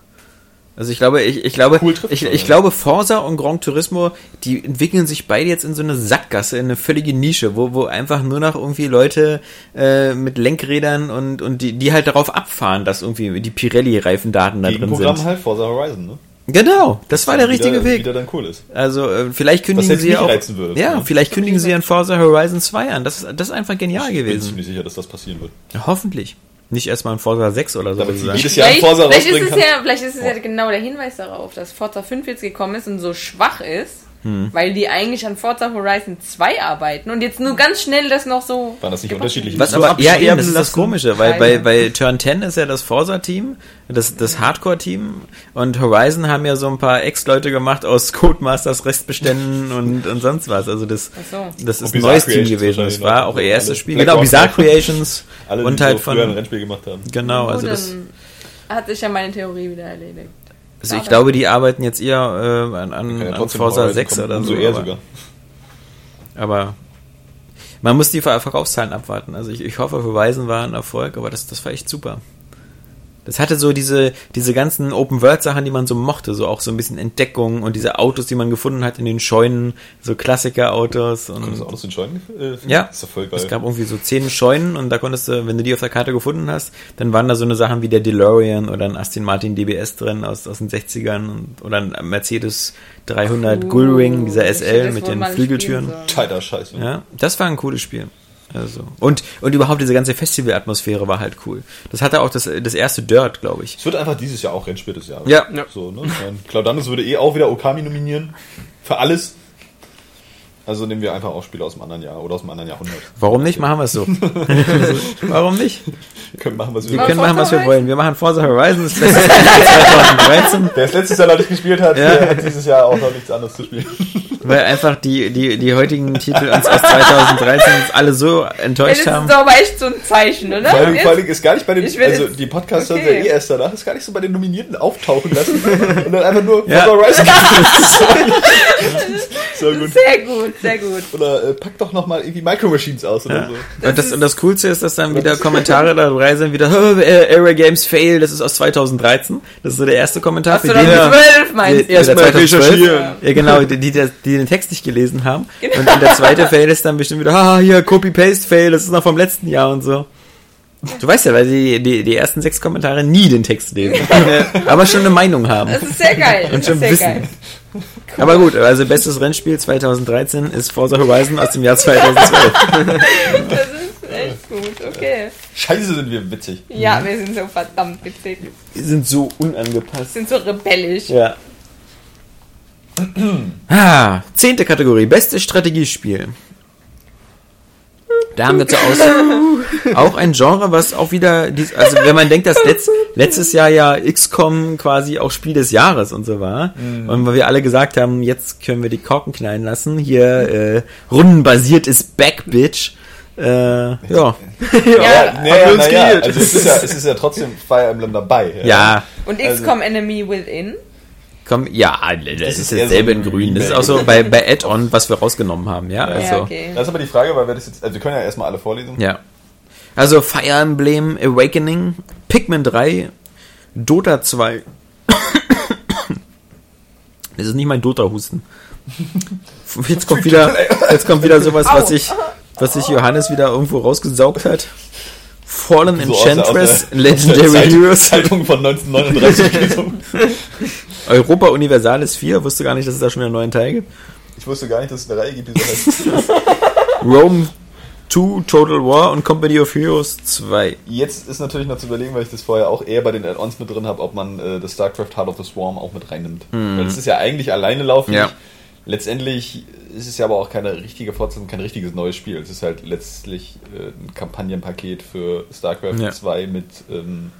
Also ich glaube, ich, ich glaube, Cool ich, ich glaube, Forza und Gran Turismo, die entwickeln sich beide jetzt in so eine Sackgasse, in eine völlige Nische, wo, wo einfach nur noch irgendwie Leute äh, mit Lenkrädern und, und die, die halt darauf abfahren, dass irgendwie die Pirelli-Reifendaten da drin Gegenprogramm sind. halt Forza Horizon, ne? Genau, das war der richtige wieder, Weg. Wieder dann cool ist. Also äh, vielleicht kündigen sie auch, reizen würde. ja, Ja. vielleicht kündigen sie an Forza Horizon 2 an. Das, ist- das ist einfach genial Ich bin gewesen. ziemlich sicher, dass das passieren wird. Ja, Hoffentlich. Nicht erstmal ein Forza 6 oder so. Damit sie jedes Jahr Vielleicht, Forza vielleicht ist es kann. ja, vielleicht ist es ja genau der Hinweis darauf, dass Forza 5 jetzt gekommen ist und so schwach ist, Hm. weil die eigentlich an Forza Horizon 2 arbeiten und jetzt nur ganz schnell das noch so. Waren das nicht unterschiedliche Was aber, ja, eben, das ist das. Komische, weil bei, bei Turn 10 ist ja das Forza-Team, das, das Hardcore-Team und Horizon haben ja so ein paar Ex-Leute gemacht aus Codemasters Restbeständen und, und sonst was. Also das, so. das ist Und ein neues Team Creations gewesen. Das war noch. auch ihr erstes. Spiel. Black Genau, Bizarre. Creations Alle, und die halt so früher ein von, Rennspiel gemacht haben. genau, also das, dann hat sich ja meine Theorie wieder erledigt. Also ich glaube, die arbeiten jetzt eher äh, an, an, ja an Horizon 6 kommen, oder so. eher aber- sogar. Aber man muss die Ver- Verkaufszahlen abwarten. Also ich, ich hoffe, Horizon war ein Erfolg, aber das, das war echt super. Das hatte so diese, diese ganzen Open-World-Sachen, die man so mochte, so auch so ein bisschen Entdeckung und diese Autos, die man gefunden hat in den Scheunen, so Klassiker-Autos Konntest und du Autos in Scheunen äh, finden? ja, Das ist voll geil. es gab irgendwie so zehn Scheunen und da konntest du, wenn du die auf der Karte gefunden hast, dann waren da so eine Sachen wie der DeLorean oder ein Aston Martin DBS drin aus, aus den 60ern und, oder ein Mercedes 300 Gullwing, dieser SL mit den Flügeltüren. Tighter Scheiß. ne? Ja, das war ein cooles Spiel. Also. Und, und überhaupt diese ganze Festivalatmosphäre war halt cool. Das hatte auch das, das erste Dirt, glaube ich. Es wird einfach dieses Jahr auch Rennspiel des Jahres. Ja. Ja. So, ne? Ich mein, Claudanus würde eh auch wieder Okami nominieren. Für alles. Also nehmen wir einfach auch Spiele aus dem anderen Jahr oder aus dem anderen Jahrhundert. Warum nicht? Machen wir es so. Warum nicht? Wir können machen, was wir Wir Machen können machen, was wir wollen. Wir machen Forza Horizon, das beste Spiel 2013, Wer es letztes Jahr noch nicht gespielt hat, Ja. der hat dieses Jahr auch noch nichts anderes zu spielen. weil einfach die, die, die heutigen Titel uns aus 2013 uns alle so enttäuscht das haben. ist aber echt so ein Zeichen, oder? Vor allem, vor allem ist gar nicht bei den, also die Podcasts hören Okay. sie ja eh erst danach, ist gar nicht so bei den Nominierten auftauchen lassen und dann einfach nur Ja. Forza Horizon. so gut. Sehr gut, sehr gut. Oder äh, pack doch nochmal irgendwie Micro Machines aus oder so. Und das, und das Coolste ist, dass dann wieder Kommentare dabei sind, wieder, "Oh, äh, Area Games Fail, das ist aus 2013. Das ist so der erste Kommentar. Hast du für doch den- zwölf, meinst du? Erstmal 2012. recherchieren. Ja, genau, die, die, die den Text nicht gelesen haben. Und, und der zweite Fail ist dann bestimmt wieder, ah, hier, Copy-Paste-Fail, das ist noch vom letzten Jahr und so. Du weißt ja, weil die, die, die ersten sechs Kommentare nie den Text lesen. aber schon eine Meinung haben. Das ist sehr geil. Und schon wissen. geil. Aber gut, also bestes Rennspiel 2013 ist Forza Horizon aus dem Jahr 2012. Das ist echt gut, okay. Scheiße sind wir witzig. Ja, wir sind so verdammt witzig. Die sind so unangepasst. Wir sind so rebellisch. Ja. Ah, zehnte Kategorie, bestes Strategiespiel. Da haben wir zur Auswahl auch ein Genre, was auch wieder, dies- also wenn man denkt, dass letzt, letztes Jahr ja XCOM quasi auch Spiel des Jahres und so war, und weil wir alle gesagt haben, jetzt können wir die Korken knallen lassen, hier äh, rundenbasiert ist Backbitch, äh, ja, Ja, Ja, naja, uns naja, geirrt. also es ist, ja, es ist ja trotzdem Fire Emblem dabei. ja, Und Also- XCOM Enemy Within. Komm, ja, das, ist ist dasselbe so in grün, das ist auch so bei, bei Add-on, was wir rausgenommen haben, ja, Ja, also. okay. Das ist aber die Frage, weil wir das jetzt, also wir können ja erstmal alle vorlesen. Ja. Also Fire Emblem Awakening, Pikmin 3, Dota 2. Das ist nicht mein Dota-Husten. Jetzt kommt wieder, jetzt kommt wieder sowas, was sich, was sich Johannes wieder irgendwo rausgesaugt hat. Fallen So aus der- Enchantress, aus der- Legendary aus der Zeit- Heroes, Zeitung von 1939 gelesen. Europa Universalis 4, wusste gar nicht, dass es da schon einen neuen Teil gibt. Ich wusste gar nicht, dass es eine Reihe gibt, die so heißt. Rome 2, Total War und Company of Heroes 2. Jetzt ist natürlich noch zu überlegen, weil ich das vorher auch eher bei den Add-ons mit drin habe, ob man äh, das StarCraft Heart of the Swarm auch mit reinnimmt. Weil es ist ja eigentlich alleine laufend. Ja. Letztendlich ist es ja aber auch keine richtige Fortsetzung, kein richtiges neues Spiel. Es ist halt letztlich äh, ein Kampagnenpaket für StarCraft Ja. 2 mit ähm,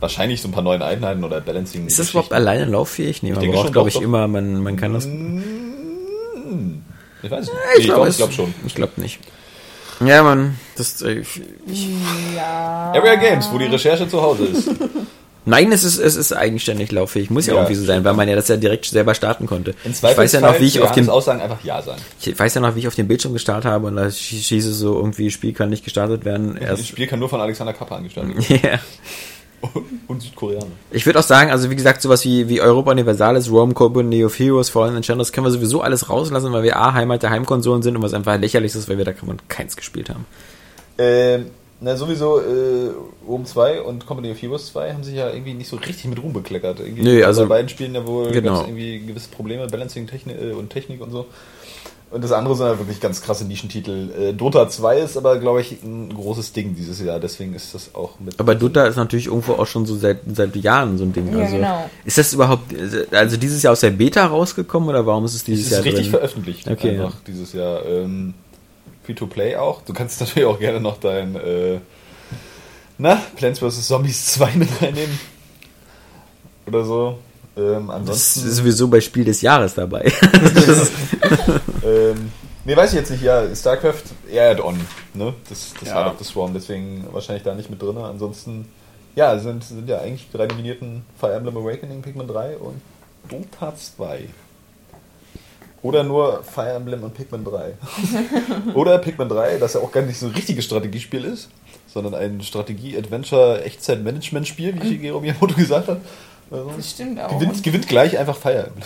wahrscheinlich so ein paar neuen Einheiten oder Balancing. Ist das überhaupt alleine lauffähig? Nee, man denke braucht, schon, glaube ich, doch. immer, man, man kann das. Hm, Ich weiß nicht. Ich Nee, glaube ich glaube schon. Ich glaube nicht. Ja, man, das. Äh, ich- Ja. Area Games, wo die Recherche zu Hause ist. nein, es ist, es ist eigenständig lauffähig. Muss ja, Ja, irgendwie so sein, weil man ja das ja direkt selber starten konnte. In Ich weiß ja noch, wie ich auf dem, Aussagen einfach Ja sagen. ich weiß ja noch, wie ich auf dem Bildschirm gestartet habe und da schie- schieß es so irgendwie, Spiel kann nicht gestartet werden. Das Spiel kann nur von Alexander Kappa angestartet werden. ja. Und Südkoreaner. Ich würde auch sagen, also wie gesagt, sowas wie, wie Europa Universalis, Rome, Company of Heroes, Fallen Enchantress können wir sowieso alles rauslassen, weil wir A, Heimat der Heimkonsolen sind und was einfach lächerlich ist, weil wir da keins gespielt haben. Ähm, na, sowieso, äh, Rome 2 und Company of Heroes 2 haben sich ja irgendwie nicht so richtig mit Ruhm bekleckert. Irgendwie Nö, also- bei beiden Spielen ja wohl Genau. irgendwie gewisse Probleme, Balancing Technik, äh, und Technik und so. Und das andere sind ja wirklich ganz krasse Nischentitel. Äh, Dota 2 ist aber, glaube ich, ein großes Ding dieses Jahr, deswegen ist das auch mit. Aber Dota ist natürlich irgendwo auch schon so seit, seit Jahren so ein Ding. Ja, also, genau. Ist das überhaupt, also dieses Jahr aus der Beta rausgekommen oder warum ist es dieses es Jahr ist richtig drin? veröffentlicht. Okay, einfach dieses Jahr. Ähm, Free-to-Play auch. Du kannst natürlich auch gerne noch dein äh, na, Plants vs. Zombies 2 mit reinnehmen. Oder so. Ähm, Das ansonsten. ist sowieso bei Spiel des Jahres dabei. Ähm, nee, weiß ich jetzt nicht. Ja, StarCraft eher Add-on. Ne? Das, das Ja. Heart of the Swarm. Deswegen wahrscheinlich da nicht mit drin. Ansonsten, ja, sind, sind ja eigentlich die drei nominierten Fire Emblem Awakening, Pikmin 3 und Dota 2. Oder nur Fire Emblem und Pikmin 3. Oder Pikmin 3, das ja auch gar nicht so ein richtiges Strategiespiel ist, sondern ein Strategie-Adventure-Echtzeit-Management-Spiel, wie Shigeru Miyamoto gesagt hat. Also, Das stimmt auch. gewinnt, gewinnt gleich einfach Fire Emblem.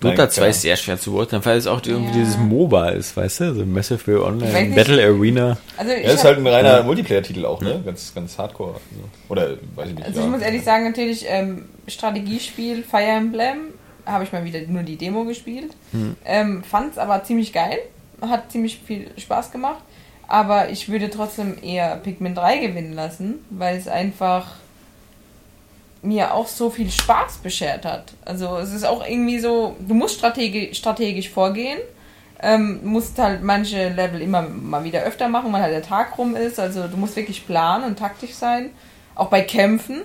Nein, Dota 2 keine ist sehr schwer zu beurteilen, weil es auch irgendwie Ja. dieses MOBA ist, weißt du? So Massive Ich weiß Online. Battle Arena. Also Ja, ist halt ein reiner Multiplayer-Titel auch, ne? Ganz, ganz hardcore. Also. Oder, weiß ich nicht. also ja. ich muss ehrlich sagen, natürlich ähm, Strategiespiel Fire Emblem habe ich mal wieder nur die Demo gespielt. Ähm, Fand es aber ziemlich geil. Hat ziemlich viel Spaß gemacht. Aber ich würde trotzdem eher Pikmin 3 gewinnen lassen, weil es einfach mir auch so viel Spaß beschert hat. Also es ist auch irgendwie so, du musst strategi strategisch vorgehen, ähm, musst halt manche Level immer mal wieder öfter machen, weil halt der Tag rum ist. Also du musst wirklich planen und taktisch sein. Auch bei Kämpfen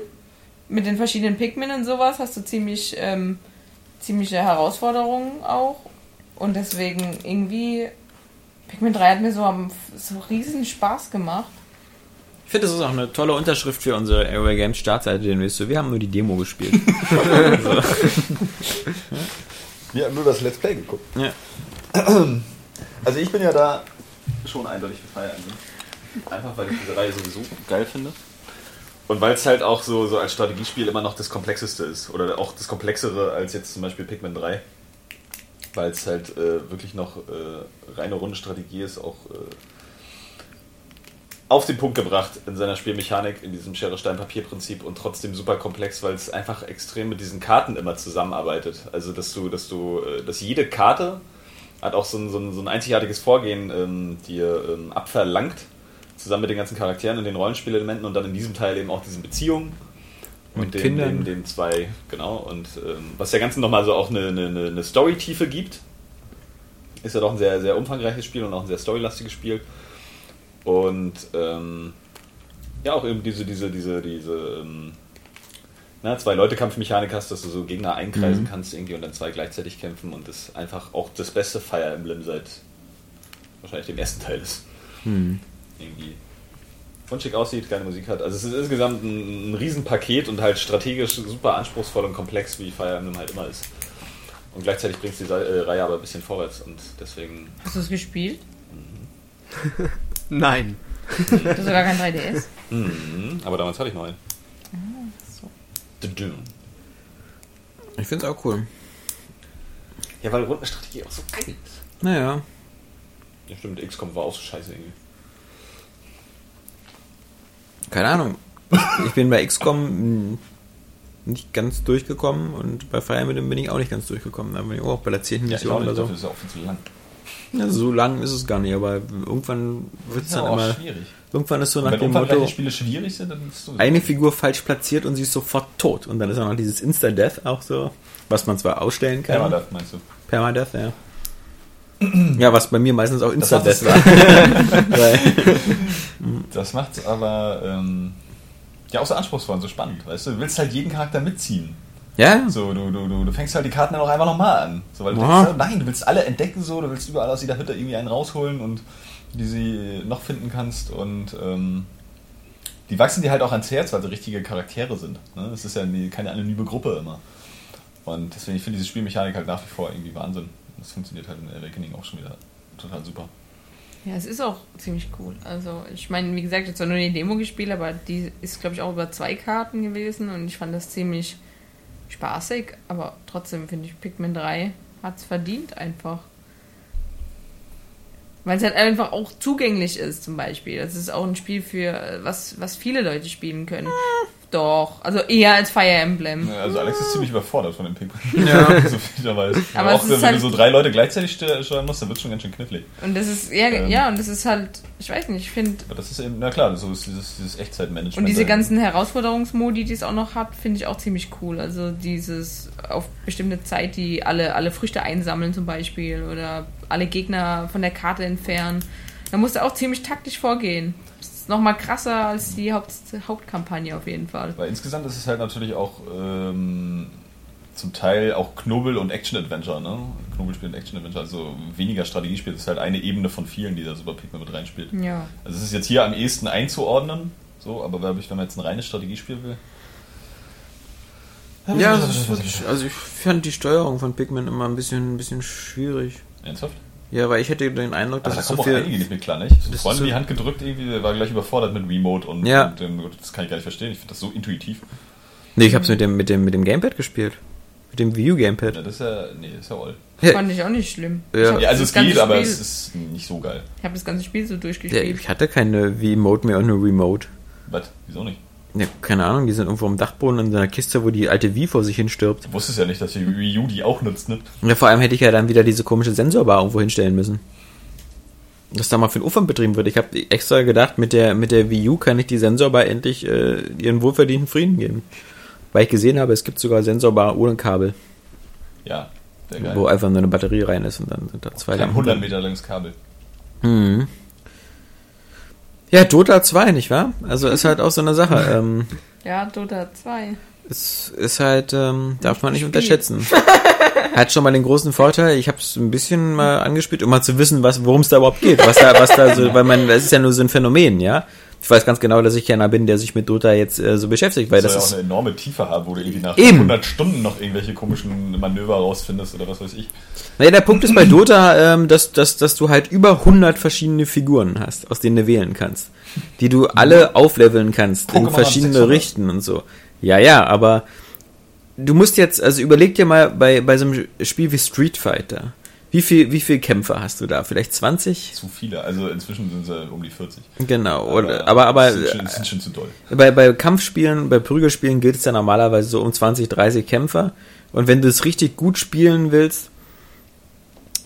mit den verschiedenen Pikmin und sowas hast du ziemlich ähm, ziemliche Herausforderungen auch. Und deswegen irgendwie Pikmin 3 hat mir so, am, so riesen Spaß gemacht. Ich finde, das ist auch eine tolle Unterschrift für unsere Airway Games Startseite, denn weißt du, wir haben nur die Demo gespielt. Wir haben nur das Let's Play geguckt. ja. Also ich bin ja da schon eindeutig für Fire Emblem. Einfach weil ich diese Reihe sowieso geil finde. Und weil es halt auch so, so als Strategiespiel immer noch das Komplexeste ist. Oder auch das Komplexere als jetzt zum Beispiel Pikmin 3. Weil es halt äh, wirklich noch äh, reine runde Strategie ist, auch äh, auf den Punkt gebracht in seiner Spielmechanik, in diesem Schere-Stein-Papier-Prinzip und trotzdem super komplex, weil es einfach extrem mit diesen Karten immer zusammenarbeitet. Also dass du, dass du, äh, dass jede Karte hat auch so ein, so ein, so ein einzigartiges Vorgehen ähm, dir ähm, abverlangt, zusammen mit den ganzen Charakteren und den Rollenspielelementen und dann in diesem Teil eben auch diesen Beziehungen und den, Kindern. den, den zwei, genau, und ähm, was der Ganzen nochmal so auch eine, eine, eine eine Story-Tiefe gibt. Ist ja doch ein sehr, sehr umfangreiches Spiel und auch ein sehr storylastiges Spiel. Und ähm, ja, auch eben diese, diese, diese, diese ähm, na, zwei Leute Kampfmechanik hast, dass du so Gegner einkreisen Mhm. kannst irgendwie und dann zwei gleichzeitig kämpfen und das einfach auch das beste Fire Emblem seit wahrscheinlich dem ersten Teil ist. Hm. Irgendwie von schick aussieht, geile Musik hat. Also es ist insgesamt ein, ein Riesenpaket und halt strategisch super anspruchsvoll und komplex, wie Fire Emblem halt immer ist. Und gleichzeitig bringt die äh, Reihe aber ein bisschen vorwärts und deswegen Hast du es gespielt? Nein. Du hast sogar kein 3DS. Mhm, aber damals hatte ich noch einen. so. Dudum. Ich finde es auch cool. Ja, weil Rundenstrategie auch so geil ist. Naja. Ja, stimmt, XCOM war auch so scheiße irgendwie. Keine Ahnung. Ich bin bei XCOM nicht ganz durchgekommen und bei Fire Emblem bin ich auch nicht ganz durchgekommen. Da bin ich auch bei der 10. Ja, ich auch Mission nicht, oder so. dafür ist ja auch viel zu lang. Ja, so lang ist es gar nicht, aber irgendwann wird es dann auch immer. schwierig. Irgendwann ist so nach wenn dem Motto, Spiele schwierig sind, dann bist du eine Figur falsch platziert und sie ist sofort tot. Und dann ist auch noch dieses Insta-Death auch so, was man zwar ausstellen kann. Permadeath, meinst du? Permadeath, ja. Ja, was bei mir meistens auch macht Insta-Death war. Das macht's aber ähm, ja auch so anspruchsvoll und so spannend, weißt du? Du willst halt jeden Charakter mitziehen. Ja, So, du, du, du, du fängst halt die Karten dann auch einfach nochmal an. So, weil du Aha. denkst, nein, du willst alle entdecken, so, du willst überall aus jeder Hütte irgendwie einen rausholen und die sie noch finden kannst und ähm, die wachsen dir halt auch ans Herz, weil sie richtige Charaktere sind. Ne? Es ist ja keine anonyme Gruppe immer. Und deswegen, ich finde diese Spielmechanik halt nach wie vor irgendwie Wahnsinn. Das funktioniert halt in Awakening auch schon wieder total super. Ja, es ist auch ziemlich cool. Also, ich meine, wie gesagt, jetzt zwar nur die Demo gespielt, aber die ist, glaube ich, auch über zwei Karten gewesen und ich fand das ziemlich spaßig, aber trotzdem finde ich Pikmin 3 hat es verdient einfach. Weil es halt einfach auch zugänglich ist, zum Beispiel. Das ist auch ein Spiel für, was, was viele Leute spielen können. Doch, also eher als Fire Emblem. Ja, Also Alex ist ziemlich überfordert von dem Pikmin. Ja. so viel ich weiß. Aber Aber auch wenn halt- du so drei Leute gleichzeitig ste- steuern musst, dann wird schon ganz schön knifflig. Und das ist, ja, Ähm. ja, und das ist halt, ich weiß nicht, ich finde, Aber das ist eben, na klar, so ist dieses, dieses Echtzeitmanagement. Und diese ganzen Herausforderungsmodi, die es auch noch hat, finde ich auch ziemlich cool. Also dieses auf bestimmte Zeit, die alle, alle Früchte einsammeln zum Beispiel oder alle Gegner von der Karte entfernen. Da musst du auch ziemlich taktisch vorgehen. Ist nochmal krasser als die Haupt Hauptkampagne auf jeden Fall. Weil insgesamt ist es halt natürlich auch ähm, zum Teil auch Knubbel und Action-Adventure, ne? Knubbelspiel und Action-Adventure, also weniger Strategiespiel. Das ist halt eine Ebene von vielen, die da Super Pikmin mit reinspielt. Ja. Also es ist jetzt hier am ehesten einzuordnen, so, aber wenn wenn man jetzt ein reines Strategiespiel will. ja das ist wirklich, also ich fand die Steuerung von Pikmin immer ein bisschen, ein bisschen schwierig. Ernsthaft? Ja, weil ich hätte den Eindruck, Also dass da es kommen so auch viel. einige nicht mit klar, nicht? So ist Freunde so- die Hand gedrückt, irgendwie, der war gleich überfordert mit Remote und, Ja. und dem, das kann ich gar nicht verstehen. Ich finde das so intuitiv. Nee, ich hab's mit dem, mit dem, mit dem Gamepad gespielt. Mit dem Wii U Gamepad. Ja, das ist ja, nee, das ist ja all. Fand ich auch nicht schlimm. Ja. Ich Ja, also das es ganze geht, aber Spiel- es ist nicht so geil. Ich habe das ganze Spiel so Ja, durchgespielt. ich hatte keine Wii-Emote mehr und nur Remote. Was? Wieso nicht? Ja, keine Ahnung, die sind irgendwo am Dachboden in so einer Kiste, wo die alte Wii vor sich hin stirbt. Du wusstest ja nicht, dass die Wii U die auch nutzt, ne? Ja, vor allem hätte ich ja dann wieder diese komische Sensorbar irgendwo hinstellen müssen. Dass da mal für den Aufwand betrieben wird. Ich habe extra gedacht, mit der, mit der Wii U kann ich die Sensorbar endlich äh, ihren wohlverdienten Frieden geben. Weil ich gesehen habe, es gibt sogar Sensorbar ohne Kabel, Ja, sehr geil. wo einfach nur eine Batterie rein ist und dann sind da zwei Kein Lampen 100 drin. Meter langes Kabel. Mhm. Ja, Dota 2, nicht wahr? Also ist halt auch so eine Sache. Ähm, Ja, Dota 2. es ist halt, ähm, darf man nicht unterschätzen. Hat schon mal den großen Vorteil, ich habe es ein bisschen mal angespielt, um mal zu wissen, was, worum es da überhaupt geht. Was da, was da so, weil man, das ist ja nur so ein Phänomen, ja. Ich weiß ganz genau, dass ich keiner bin, der sich mit Dota jetzt äh, so beschäftigt, weil Das das ja auch ist. eine enorme Tiefe haben, wo du irgendwie nach Eben. 100 Stunden noch irgendwelche komischen Manöver rausfindest oder was weiß ich. Naja, der Punkt ist bei Dota, ähm, dass, dass, dass du halt über 100 verschiedene Figuren hast, aus denen du wählen kannst. Die du alle aufleveln kannst in Pokémon hat verschiedene 600. Richten und so. Ja, ja, aber du musst jetzt, also überleg dir mal bei, bei so einem Spiel wie Street Fighter, wie viel, wie viel Kämpfer hast du da? Vielleicht 20? Zu viele. Also inzwischen sind sie um die 40. Genau, oder, aber, aber, sind schon, das sind schon zu doll. bei, bei Kampfspielen, bei Prügelspielen gilt es ja normalerweise so um 20, 30 Kämpfer. Und wenn du es richtig gut spielen willst,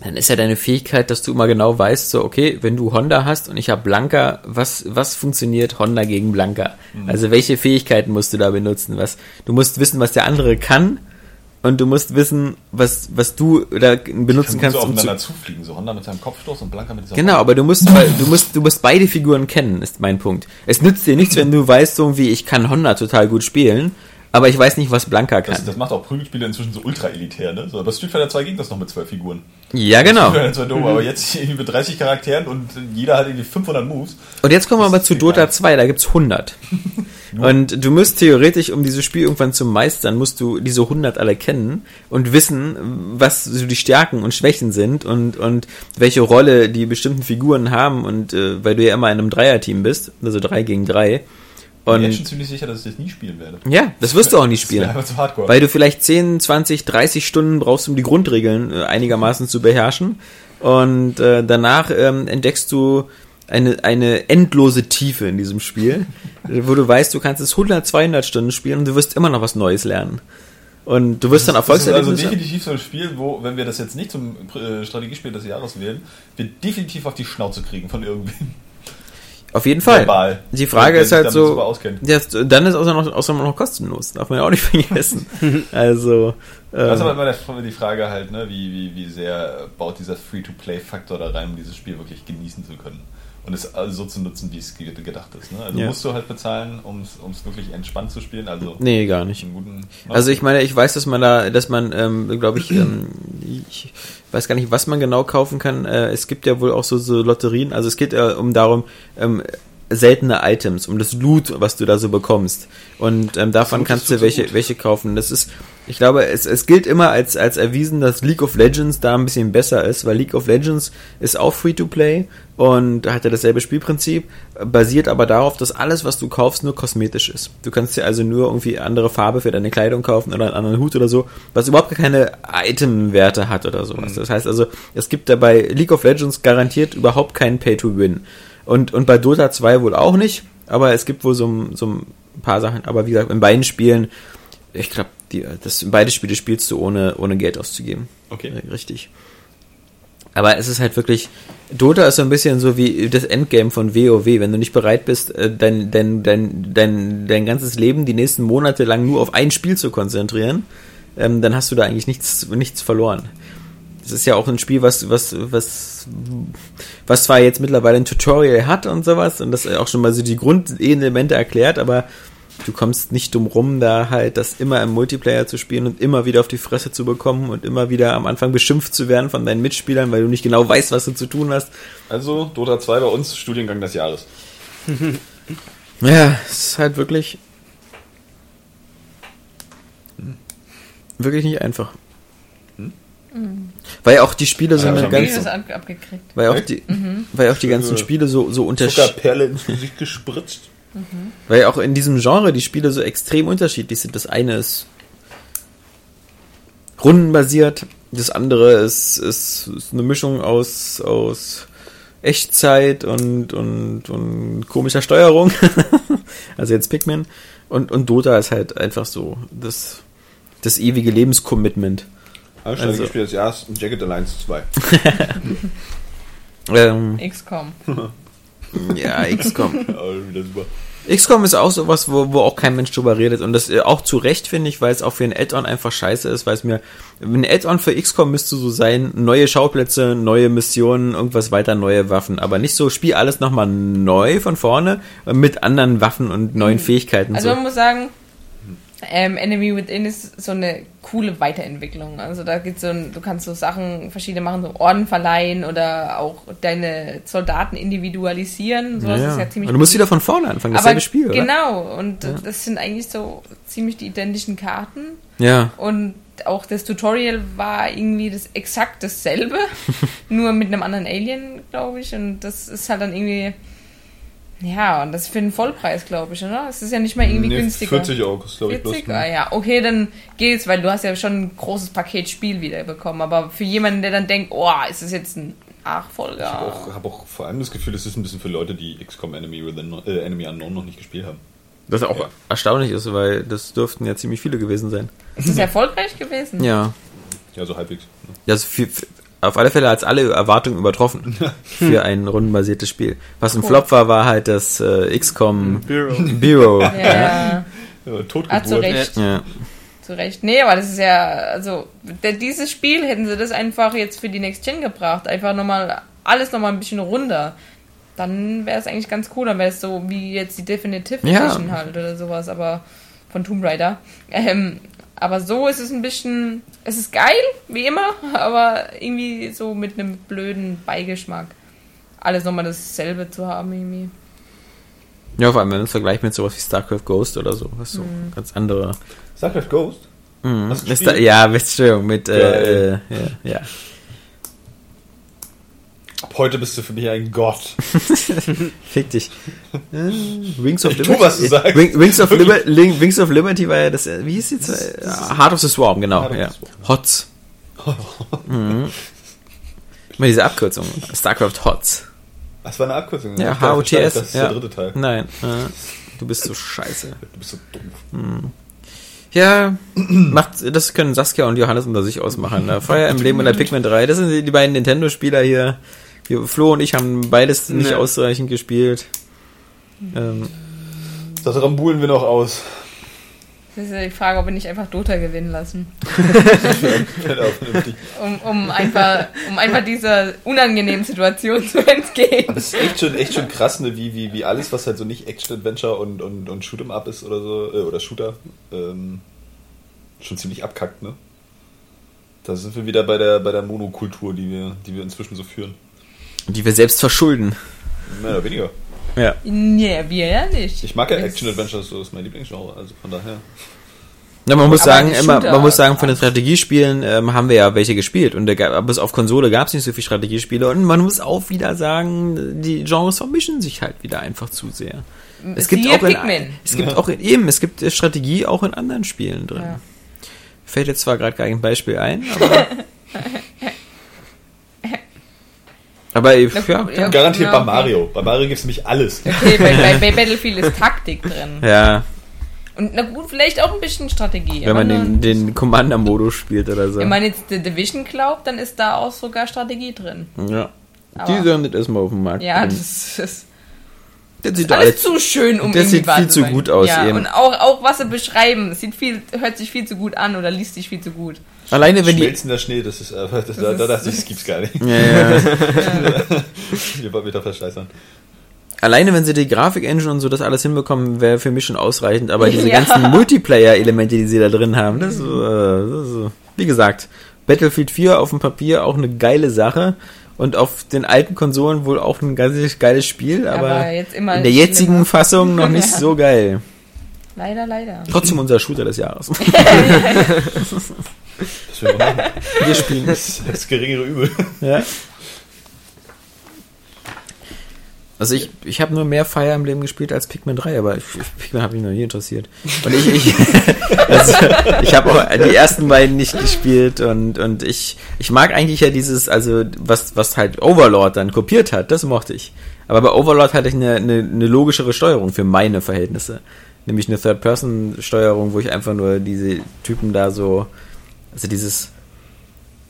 dann ist ja deine Fähigkeit, dass du immer genau weißt, so, okay, wenn du Honda hast und ich habe Blanka, was, was funktioniert Honda gegen Blanka? Also welche Fähigkeiten musst du da benutzen? Was, du musst wissen, was der andere kann und du musst wissen, was, was du da benutzen kannst, so um zu, zufliegen. So Honda mit seinem Kopfstoß und Blanka mit dieser Genau, aber du musst, du musst, du musst beide Figuren kennen, ist mein Punkt. Es nützt dir nichts, wenn du weißt, so wie ich kann Honda total gut spielen, aber ich weiß nicht, was Blanka kann. Das, das macht auch Prügelspiele inzwischen so ultra elitär, ne? So, bei Street Fighter 2 ging das noch mit zwei Figuren. ja, genau. Street Fighter 2 doof, aber jetzt irgendwie mit 30 Charakteren und jeder hat irgendwie 500 Moves. Und jetzt kommen wir aber Das zu geht Dota gar nicht. 2, da gibt's 100. Und du musst theoretisch, um dieses Spiel irgendwann zu meistern, musst du diese 100 alle kennen und wissen, was so die Stärken und Schwächen sind und, und welche Rolle die bestimmten Figuren haben und äh, weil du ja immer in einem Dreierteam bist, also drei gegen drei. Und ich bin schon ziemlich sicher, dass ich das nie spielen werde. ja, das wirst du auch nicht Das wäre spielen. einfach zu hardcore. Weil du vielleicht 10, 20, 30 Stunden brauchst, um die Grundregeln äh, einigermaßen zu beherrschen. Und äh, danach ähm, entdeckst du eine, eine endlose Tiefe in diesem Spiel, wo du weißt, du kannst es 100, 200 Stunden spielen und du wirst immer noch was Neues lernen. Und du wirst dann das ist also definitiv so ein Spiel, wo, wenn wir das jetzt nicht zum äh, Strategiespiel des Jahres wählen, wir definitiv auf die Schnauze kriegen von irgendwem. auf jeden Fall. Verbal. Die Frage ist halt so, ja, dann ist außer noch, außer noch kostenlos, darf man ja auch nicht vergessen. also, Das ist ähm, aber immer die Frage halt, ne, wie, wie, wie sehr baut dieser Free-to-Play-Faktor da rein, um dieses Spiel wirklich genießen zu können. Und es also so zu nutzen, wie es ge- gedacht ist. Ne? Also Ja. musst du halt bezahlen, um es wirklich entspannt zu spielen. Also nee, gar nicht. Also ich meine, ich weiß, dass man da, dass man, ähm, glaube ich, ähm, ich weiß gar nicht, was man genau kaufen kann. Äh, es gibt ja wohl auch so, so Lotterien. Also es geht äh, um darum, ähm, seltene Items, um das Loot, was du da so bekommst. Und ähm, davon kannst du welche, gut. welche kaufen. Das ist, ich glaube, es, es gilt immer als, als erwiesen, dass League of Legends da ein bisschen besser ist, weil League of Legends ist auch Free-to-Play und hat ja dasselbe Spielprinzip, basiert aber darauf, dass alles, was du kaufst, nur kosmetisch ist. Du kannst dir also nur irgendwie andere Farbe für deine Kleidung kaufen oder einen anderen Hut oder so, was überhaupt keine Itemwerte hat oder sowas. Das heißt also, es gibt da bei League of Legends garantiert überhaupt keinen Pay-to-Win. Und, und bei Dota 2 wohl auch nicht, aber es gibt wohl so, ein- so ein paar Sachen. Aber wie gesagt, in beiden Spielen, ich glaube, das, beide Spiele spielst du ohne, ohne Geld auszugeben. Okay. Richtig. Aber es ist halt wirklich, Dota ist so ein bisschen so wie das Endgame von WoW. Wenn du nicht bereit bist, äh, dein, dein, dein, dein, dein ganzes Leben die nächsten Monate lang nur auf ein Spiel zu konzentrieren, ähm, dann hast du da eigentlich nichts, nichts verloren. Das ist ja auch ein Spiel, was, was, was, was zwar jetzt mittlerweile ein Tutorial hat und sowas und das auch schon mal so die Grundelemente erklärt, aber du kommst nicht drum rum, da halt das immer im Multiplayer zu spielen und immer wieder auf die Fresse zu bekommen und immer wieder am Anfang beschimpft zu werden von deinen Mitspielern, weil du nicht genau weißt, was du zu tun hast. Also Dota 2 bei uns Studiengang des Jahres. Ja, es ist halt wirklich wirklich nicht einfach. Weil auch die Spiele so Ja, eine schon ganz, ab, abgekriegt. weil auch die, weil auch die ganzen Spiele so so unterschiedlich Zuckerperle ins Gesicht gespritzt. Weil auch in diesem Genre die Spiele so extrem unterschiedlich sind. Das eine ist rundenbasiert, das andere ist, ist, ist eine Mischung aus, aus Echtzeit und, und, und komischer Steuerung. also jetzt Pikmin. Und, und Dota ist halt einfach so das, das ewige Lebenscommitment. Also, Also- Strategiespiel des Jahres Jagged Alliance 2. Ähm, XCOM. ja, XCOM. XCOM ist auch sowas, wo, wo auch kein Mensch drüber redet und das äh, auch zu Recht finde ich, weil es auch für ein Add-on einfach scheiße ist, weil es mir, ein Add-on für XCOM müsste so sein, neue Schauplätze, neue Missionen, irgendwas weiter, neue Waffen, aber nicht so, spiel alles nochmal neu von vorne mit anderen Waffen und neuen Fähigkeiten. Also so. man muss sagen, ähm, Enemy Within ist so eine coole Weiterentwicklung. Also da gibt's so ein, du kannst so Sachen verschiedene machen, so Orden verleihen oder auch deine Soldaten individualisieren. So, Ja, das ja. ist ja ziemlich und du musst wieder von vorne anfangen, Aber dasselbe Spiel, oder? genau, und das sind eigentlich so ziemlich die identischen Karten. Ja. Und auch das Tutorial war irgendwie das exakt dasselbe, nur mit einem anderen Alien, glaube ich. Und das ist halt dann irgendwie. Ja, und das für einen Vollpreis, glaube ich, oder? Es ist ja nicht mal irgendwie Nee, günstiger. 40 Euro kostet, glaube ich, bloß. 40? Ah, ja, okay, dann geht's, weil du hast ja schon ein großes Paket Spiel wieder bekommen. Aber für jemanden, der dann denkt, oh, ist das jetzt ein Nachfolger? Ich habe auch, hab auch vor allem das Gefühl, das ist ein bisschen für Leute, die XCOM Enemy, Within, äh, Enemy Unknown noch nicht gespielt haben. Das auch Ja. erstaunlich ist, weil das dürften ja ziemlich viele gewesen sein. Ist das erfolgreich gewesen? Ja. Ja, so halbwegs. ne? Das für, für, auf alle Fälle hat es alle Erwartungen übertroffen für ein rundenbasiertes Spiel. Was ein Cool. Flop war, war halt das äh, XCOM Bureau. Bureau. Ja, Ja, ah, Totgeburt. zu Recht. Ja. Zu Recht. Nee, aber das ist ja, also, dieses Spiel hätten sie das einfach jetzt für die Next Gen gebracht. Einfach nochmal, alles nochmal ein bisschen runter. Dann wäre es eigentlich ganz cool. Dann wäre es so wie jetzt die Definitive Ja. Edition halt oder sowas, aber von Tomb Raider. Ähm, aber so ist es ein bisschen, es ist geil, wie immer, aber irgendwie so mit einem blöden Beigeschmack. Alles nochmal dasselbe zu haben irgendwie. ja, vor allem wenn man es vergleicht mit sowas wie StarCraft Ghost oder so. Was so Mhm. ganz andere. StarCraft Ghost? Mhm. Hast du Ist gespielt? da, ja, Entschuldigung, mit äh, äh, Geil. ja, ja. Ab heute bist du für mich ein Gott. Fick dich. Äh, Wings of Ich tu, Liberty. was du sagst. Wing, Wings, of Liber Wings of Liberty war ja das, äh, wie hieß die zwei? Ja, Heart of the Swarm, genau. Heart ja. Swarm. HOTS. mhm. Immer diese Abkürzung. StarCraft HOTS. Das war eine Abkürzung. Ja, Ich dachte, HOTS. Das ist ja. der dritte Teil. Nein, äh, du bist so scheiße. Du bist so doof. Ja, macht, das können Saskia und Johannes unter sich ausmachen. Ne? Fire Emblem und der Pikmin 3, das sind die beiden Nintendo-Spieler hier. Wir, Flo und ich haben beides nicht Nee. ausreichend gespielt. Ähm, Das rambulen wir noch aus. Das ist ja die Frage, ob wir nicht einfach Dota gewinnen lassen. Um, um, einfach, um einfach dieser unangenehmen Situation zu entgehen. Das ist echt schon, echt schon krass, ne? wie, wie, wie alles, was halt so nicht Action-Adventure und, und, und Shoot'em Up ist oder so, äh, oder Shooter, ähm, schon ziemlich abkackt, ne? Da sind wir wieder bei der, bei der Monokultur, die wir, die wir inzwischen so führen. Die wir selbst verschulden. Mehr oder weniger. Ja. Nee, wir ja nicht. Ich mag ja Das- Action-Adventure, so ist mein Lieblingsgenre, also von daher. Ja, man muss Aber sagen, immer, man muss sagen, von den Strategiespielen ähm, haben wir ja welche gespielt und da gab, bis auf Konsole gab es nicht so viele Strategiespiele und man muss auch wieder sagen, die Genres vermischen sich halt wieder einfach zu sehr. Es gibt auch in, Pikmin. es gibt Ja. auch in, eben, es gibt äh, Strategie auch in anderen Spielen drin. Ja. Fällt jetzt zwar gerade kein Beispiel ein, aber aber äh, ja, Ja. Garantiert Ja, bei Mario. Bei Mario gibt es nämlich alles. Okay, bei, bei, bei Battlefield ist Taktik drin. ja, Und na gut, vielleicht auch ein bisschen Strategie. wenn man den, den Commander-Modus spielt oder so. Wenn man jetzt The Division glaubt, dann ist da auch sogar Strategie drin. Ja. Aber- Die sollen das erstmal auf den Markt Ja, bringen. das ist das sieht doch alles alles zu schön, um das sieht viel zu sein. gut aus, Ja, eben. und auch, auch was sie beschreiben, sieht viel, hört sich viel zu gut an oder liest sich viel zu gut. Alleine wenn die. Schmelzender Schnee, das ist einfach, das, da, da dachte ich, das gibt's gar nicht. Ja, ja. Wir wollen mich doch verscheißern. Alleine wenn sie die Grafik-Engine und so das alles hinbekommen, wäre für mich schon ausreichend. Aber diese Ja. ganzen Multiplayer-Elemente, die sie da drin haben, das ist, äh, das ist so. Wie gesagt, Battlefield 4 auf dem Papier auch eine geile Sache. Und auf den alten Konsolen wohl auch ein ganz geiles Spiel, aber, Aber jetzt immer in der schlimmer. jetzigen Fassung noch nicht Ja. so geil. Leider, leider. Trotzdem unser Shooter des Jahres. Das wir machen. Wir spielen Das, das geringere Übel. Ja. Also ich, ich habe nur mehr Fire Emblem gespielt als Pikmin 3, aber ich, Pikmin hat mich noch nie interessiert. Und ich, ich, also ich habe auch die ersten beiden nicht gespielt und, und ich, ich mag eigentlich ja dieses, also was, was halt Overlord dann kopiert hat, das mochte ich. Aber bei Overlord hatte ich eine, eine, eine logischere Steuerung für meine Verhältnisse. Nämlich eine Third-Person-Steuerung, wo ich einfach nur diese Typen da so, also dieses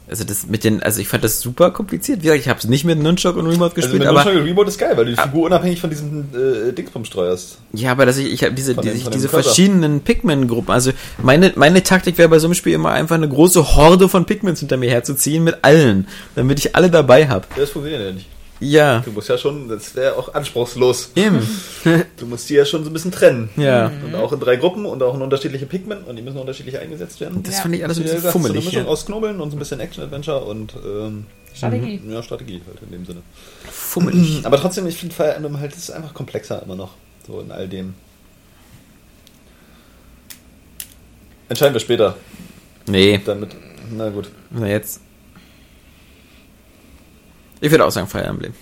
Also das mit den, also ich fand das super kompliziert. Wie gesagt, ich habe es nicht mit Nunchuk und Remote Also gespielt, mit aber Nunchuk und Remote ist geil, weil du die Figur unabhängig von diesem äh, Dingsbums steuerst. ja, aber dass ich, ich habe diese, dem- diese, diese verschiedenen Pikmin-Gruppen. Also meine, meine Taktik wäre bei so einem Spiel immer einfach eine große Horde von Pikmins hinter mir herzuziehen mit allen, damit ich alle dabei habe. Das funktioniert ja nicht. Ja, Du musst ja schon, das wäre auch anspruchslos. eben. Du musst die ja schon so ein bisschen trennen. Ja. Und auch in drei Gruppen und auch in unterschiedliche Pigment und die müssen unterschiedlich eingesetzt werden. Das Ja. fand ich alles ein bisschen gesagt, so eine fummelig. Mischung Ja. aus Knobeln und so ein bisschen Action-Adventure und ähm, Strategie. ja, Strategie halt in dem Sinne. Fummelig. Aber trotzdem, ich finde Fire Emblem halt, das ist einfach komplexer immer noch. So in all dem. Entscheiden wir später. Nee, Damit, na gut. na jetzt. Ich würde auch sagen Fire Emblem.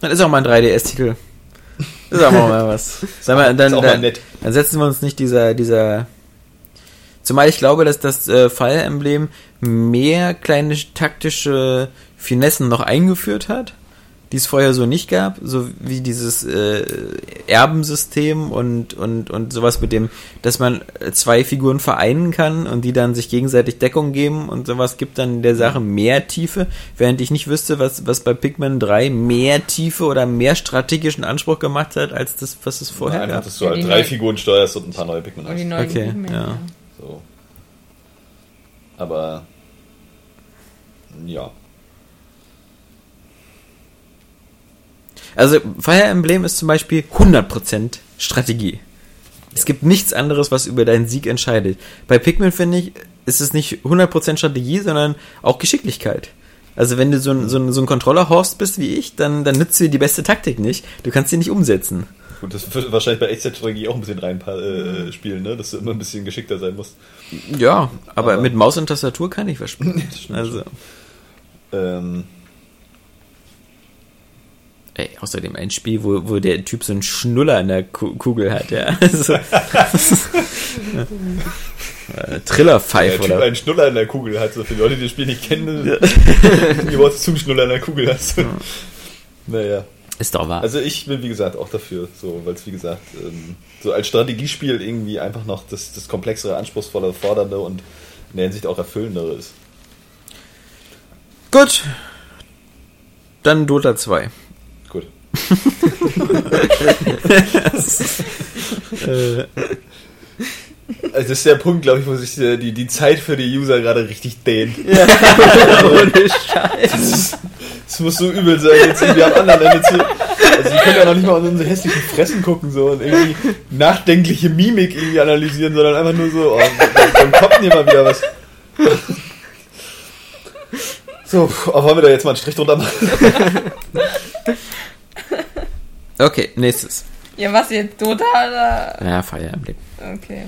Dann ist auch mal ein 3DS-Titel. Ist auch mal was. Sag mal, dann, Ist auch mal dann, dann setzen wir uns nicht dieser, dieser. Zumal ich glaube, dass das äh, Fire Emblem mehr kleine taktische Finessen noch eingeführt hat, die es vorher so nicht gab, so wie dieses äh, Erbensystem und, und, und sowas mit dem, dass man zwei Figuren vereinen kann und die dann sich gegenseitig Deckung geben und sowas gibt dann der Sache mehr Tiefe, während ich nicht wüsste, was, was bei Pikmin 3 mehr Tiefe oder mehr strategischen Anspruch gemacht hat, als das, was es vorher Einfach, gab. dass du Ja, halt die drei neuen- Figuren steuerst und ein paar neue Pikmin hast. neuen Okay, Pikmin, ja. So. Aber ja. Also Fire Emblem ist zum Beispiel 100% Strategie. Es gibt nichts anderes, was über deinen Sieg entscheidet. Bei Pikmin finde ich, ist es nicht 100% Strategie, sondern auch Geschicklichkeit. Also wenn du so ein, so ein, so ein Controller-Horst bist wie ich, dann, dann nützt dir die beste Taktik nicht. Du kannst sie nicht umsetzen. Gut, das wird wahrscheinlich bei Echtzeitstrategie auch ein bisschen rein äh, spielen, ne? Dass du immer ein bisschen geschickter sein musst. Ja, aber, Aber- mit Maus und Tastatur kann ich was spielen. Also, Ähm, ey, außerdem ein Spiel, wo, wo der Typ so einen Schnuller in der Ku- Kugel hat, ja. Also, äh, der Trillerpfeife Typ oder einen Schnuller in der Kugel hat, so für die Leute, die das Spiel nicht kennen, ja. die Wort zum Schnuller in der Kugel hast. Naja. ist doch wahr. Also ich bin wie gesagt auch dafür, so, weil es wie gesagt ähm, so als Strategiespiel irgendwie einfach noch das, das komplexere, anspruchsvolle, fordernde und in der Hinsicht auch erfüllendere ist. Gut. Dann Dota 2. Also das ist der Punkt, glaube ich, wo sich äh, die, die Zeit für die User gerade richtig dehnt. Ohne Scheiß. Das muss so übel sein, jetzt irgendwie am anderen Ende zu. Also die können ja noch nicht mal auf unsere hässlichen Fressen gucken so und irgendwie nachdenkliche Mimik irgendwie analysieren, sondern einfach nur so, oh, dann kommt hier mal wieder was. So, oh, wollen wir da jetzt mal einen Strich drunter machen? Okay, nächstes. Ja, was jetzt? Dota oder? Ja, Fire Emblem. Okay.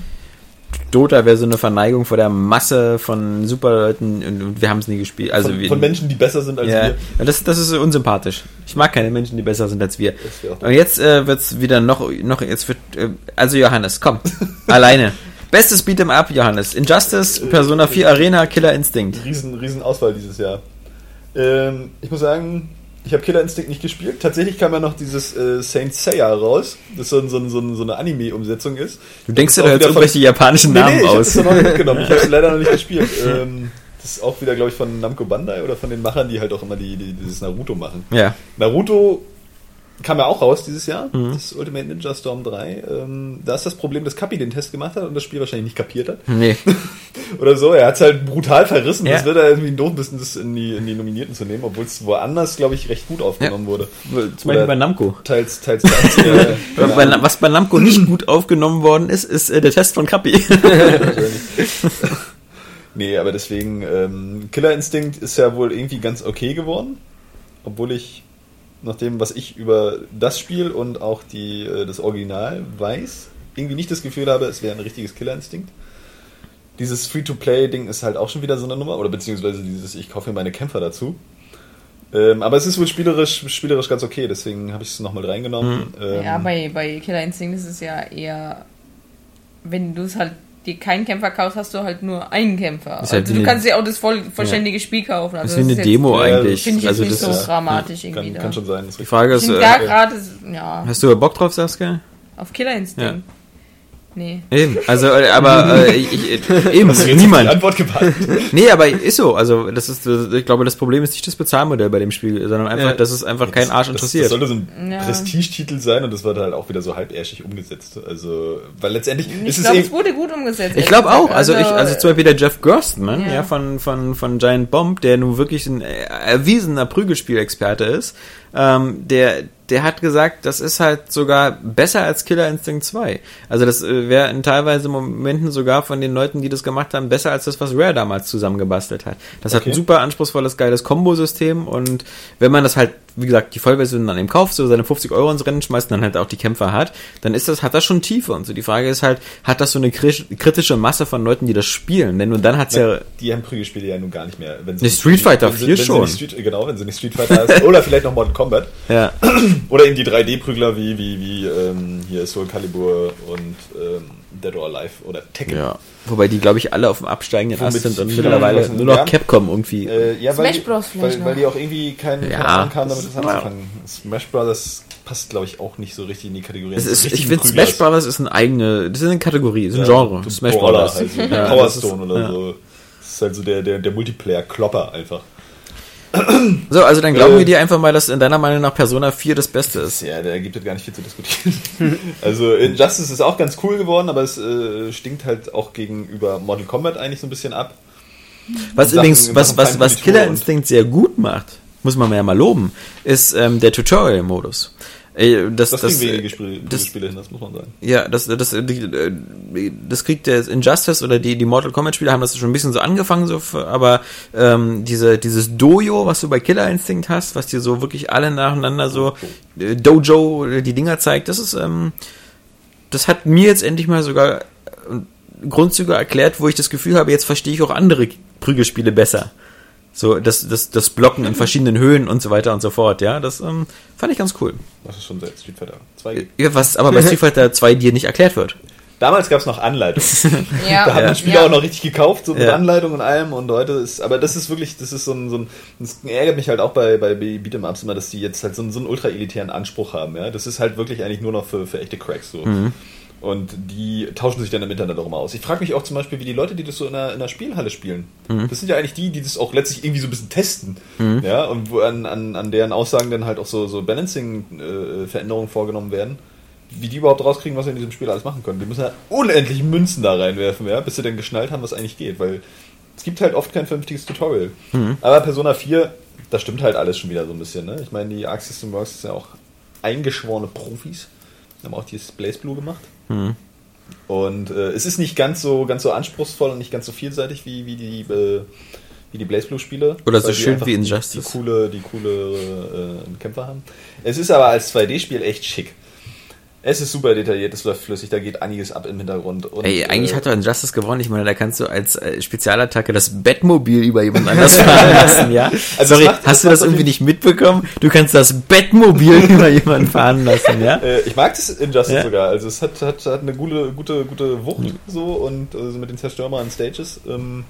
Dota wäre so eine Verneigung vor der Masse von Superleuten und, wir haben es nie gespielt. Also Von, wir, von Menschen, die besser sind als ja, wir. Ja, das, das ist unsympathisch. Ich mag keine Menschen, die besser sind als wir. Das wär auch Und jetzt äh, wird's wieder noch, noch jetzt wird, äh, also Johannes, komm, alleine. Bestes Beat'em Up, Johannes. Injustice, Persona 4 Arena, Killer Instinct. riesen, riesen Auswahl dieses Jahr. Ähm, ich muss sagen, ich habe Killer Instinct nicht gespielt. Tatsächlich kam ja noch dieses äh, Saint Seiya raus, das so, ein, so, ein, so, ein, so eine Anime-Umsetzung ist. Du denkst dir da jetzt irgendwelche japanischen Nee, Namen nee, ich habe aus. das noch mitgenommen. Ich habe es leider noch nicht gespielt. Ähm, das ist auch wieder, glaube ich, von Namco Bandai oder von den Machern, die halt auch immer die, die, dieses Naruto machen. Ja. Naruto kam ja auch raus dieses Jahr, Mhm. das Ultimate Ninja Storm 3. Ähm, da ist das Problem, dass Kapi den Test gemacht hat und das Spiel wahrscheinlich nicht kapiert hat. Nee. Oder so, er hat es halt brutal verrissen. Ja. Das wird er irgendwie doof bisschen, das in die, in die Nominierten zu nehmen, obwohl es woanders, glaube ich, recht gut aufgenommen wurde. Zum Beispiel bei Namco. Teils, teils, teils. äh, Bei, was bei Namco nicht gut aufgenommen worden ist, ist äh, der Test von Kapi. Nee, aber deswegen, ähm, Killer Instinct ist ja wohl irgendwie ganz okay geworden. Obwohl ich, nach dem, was ich über das Spiel und auch die, äh, das Original weiß, irgendwie nicht das Gefühl habe, es wäre ein richtiges Killer Instinct. Dieses Free-to-Play-Ding ist halt auch schon wieder so eine Nummer, oder beziehungsweise dieses, ich kaufe mir meine Kämpfer dazu. Ähm, aber es ist wohl spielerisch, spielerisch ganz okay, deswegen habe ich es nochmal reingenommen. Ähm, ja, bei, bei Killer Instinct ist es ja eher, wenn du es halt dir keinen Kämpfer kaufst, hast du halt nur einen Kämpfer. Halt also du eine- kannst dir auch das voll, vollständige Spiel kaufen. Das Also ist wie eine jetzt- Demo Ja, eigentlich. Finde ich jetzt also nicht das so ist, dramatisch kann, irgendwie. kann da. schon sein. Das ist die. Frage ist, äh, da gerade, ja, hast du Bock drauf, Saskia? auf Killer Instinct. Nee. Eben, also, äh, aber äh, ich, ich, äh, eben, Hast du auf die niemand. Antwort gewartet? Nee, aber ist so. Also, das ist, ich glaube, das Problem ist nicht das Bezahlmodell bei dem Spiel, sondern einfach, Ja. dass es einfach keinen Arsch Das, das interessiert. sollte so ein Ja. Prestigetitel sein und das wird halt auch wieder so halbärschig umgesetzt. Also, weil letztendlich Ich ist es glaube, es wurde gut umgesetzt. Ich glaube auch. gesagt. Also, ich, also zum Beispiel der Jeff Gerstmann, ja, Ja. von, von, von Giant Bomb, der nun wirklich ein äh, erwiesener Prügelspielexperte ist, ähm, der, der hat gesagt, das ist halt sogar besser als Killer Instinct 2. Also das äh, wäre in teilweise Momenten sogar von den Leuten, die das gemacht haben, besser als das, was Rare damals zusammengebastelt hat. Das hat Okay. ein super anspruchsvolles, geiles Kombosystem und wenn man das halt, wie gesagt, die Vollversion dann eben kauft, so seine 50 Euro ins Rennen schmeißt und dann halt auch die Kämpfer hat, dann ist das, hat das schon Tiefe und so. Die Frage ist halt, hat das so eine kri- kritische Masse von Leuten, die das spielen? Denn nur dann hat's ja, Die haben Prügelspiele ja nun gar nicht mehr. Wenn sie Street Fighter wenn sie- 4 wenn sie schon. Street, genau, wenn sie nicht Street Fighter ist. Oder vielleicht noch Mortal Kombat. ja. Oder eben die 3D-Prügler wie, wie, wie ähm, hier Soul Calibur und ähm, Dead or Alive oder Tekken. Ja. Wobei die, glaube ich, alle auf dem absteigenden Ast sind und mittlerweile nur noch ja. Capcom irgendwie. Äh, ja, weil, Smash die, Bros. vielleicht weil, noch. weil die auch irgendwie keinen Ja. Ahnung haben, damit Das anzufangen. Smash Bros. passt, glaube ich, auch nicht so richtig in die Kategorie. es ist, ich finde. Smash Brothers ist eine eigene, das ist eine Kategorie, ist ein Ja, Genre. so Smash Brothers. Halt, so Ja, Power das ist- Stone oder ja. so. Das ist halt so der, der, der Multiplayer-Klopper einfach. So, also dann glauben Äh, wir dir einfach mal, dass in deiner Meinung nach Persona 4 das Beste ist. Ja, da gibt es gar nicht viel zu diskutieren. also Injustice ist auch ganz cool geworden, aber es äh, stinkt halt auch gegenüber Mortal Kombat eigentlich so ein bisschen ab. Was Sachen- übrigens, was, was, was Killer Instinct sehr gut macht, muss man ja mal loben, ist ähm, der Tutorial-Modus. Äh, Das, Das, das, wenige Spiele, das- Spiele hin, das muss man sagen. Ja, das, das, äh, das kriegt der Injustice oder die, die Mortal Kombat Spiele haben das schon ein bisschen so angefangen, so, aber ähm, diese, dieses Dojo, was du bei Killer Instinct hast, was dir so wirklich alle nacheinander so äh, Dojo äh, die Dinger zeigt, das ist, ähm, das hat mir jetzt endlich mal sogar äh, Grundzüge erklärt, wo ich das Gefühl habe, jetzt verstehe ich auch andere Prügelspiele besser. So, das, das, das Blocken in verschiedenen Höhen und so weiter und so fort, ja, das ähm, fand ich ganz cool. Das ist schon seit Street Fighter 2 gibt. Ja, was aber bei Street Fighter 2 dir nicht erklärt wird. Damals gab es noch Anleitungen. Ja, Da hat Ja. man Spiele ja. auch noch richtig gekauft, so mit Ja. Anleitung und allem. Und heute ist, aber das ist wirklich, das ist so ein, so ein das ärgert mich halt auch bei, bei Beat'em Ups immer, dass die jetzt halt so einen, so einen ultra elitären Anspruch haben. Ja, das ist halt wirklich eigentlich nur noch für, für echte Cracks so. Mhm. Und die tauschen sich dann im Internet immer aus. Ich frage mich auch zum Beispiel, wie die Leute, die das so in einer, in einer Spielhalle spielen, Mhm. das sind ja eigentlich die, die das auch letztlich irgendwie so ein bisschen testen. Ja, und wo an, an, an deren Aussagen dann halt auch so, so Balancing-Veränderungen vorgenommen werden wie die überhaupt rauskriegen, was sie in diesem Spiel alles machen können. Die müssen ja unendlich Münzen da reinwerfen, ja, bis sie dann geschnallt haben, was eigentlich geht, weil es gibt halt oft kein vernünftiges Tutorial. Aber Persona 4, das stimmt halt alles schon wieder so ein bisschen. Ne? Ich meine, die Arc System Works sind ja auch eingeschworene Profis. Haben auch dieses Blaze Blue gemacht. Und äh, es ist nicht ganz so, ganz so anspruchsvoll und nicht ganz so vielseitig wie, wie die äh, wie die Blaze Blue Spiele. Oder so die schön wie die- Injustice. Die coole, die coole äh, Kämpfer haben. Es ist aber als 2D-Spiel echt schick. Es ist super detailliert, es läuft flüssig, da geht einiges ab im Hintergrund. Und, Ey, eigentlich äh, hat doch Injustice gewonnen. Ich meine, da kannst du als äh, Spezialattacke das Batmobil über jemand anders fahren lassen, ja? Also Sorry, macht- hast du das irgendwie nicht mitbekommen? Du kannst das Batmobil über jemanden fahren lassen, ja? Äh, ich mag das Injustice Ja. sogar. Also es hat, hat, hat eine gute, gute, gute Wucht so und also mit den zerstörbaren Stages. Ähm,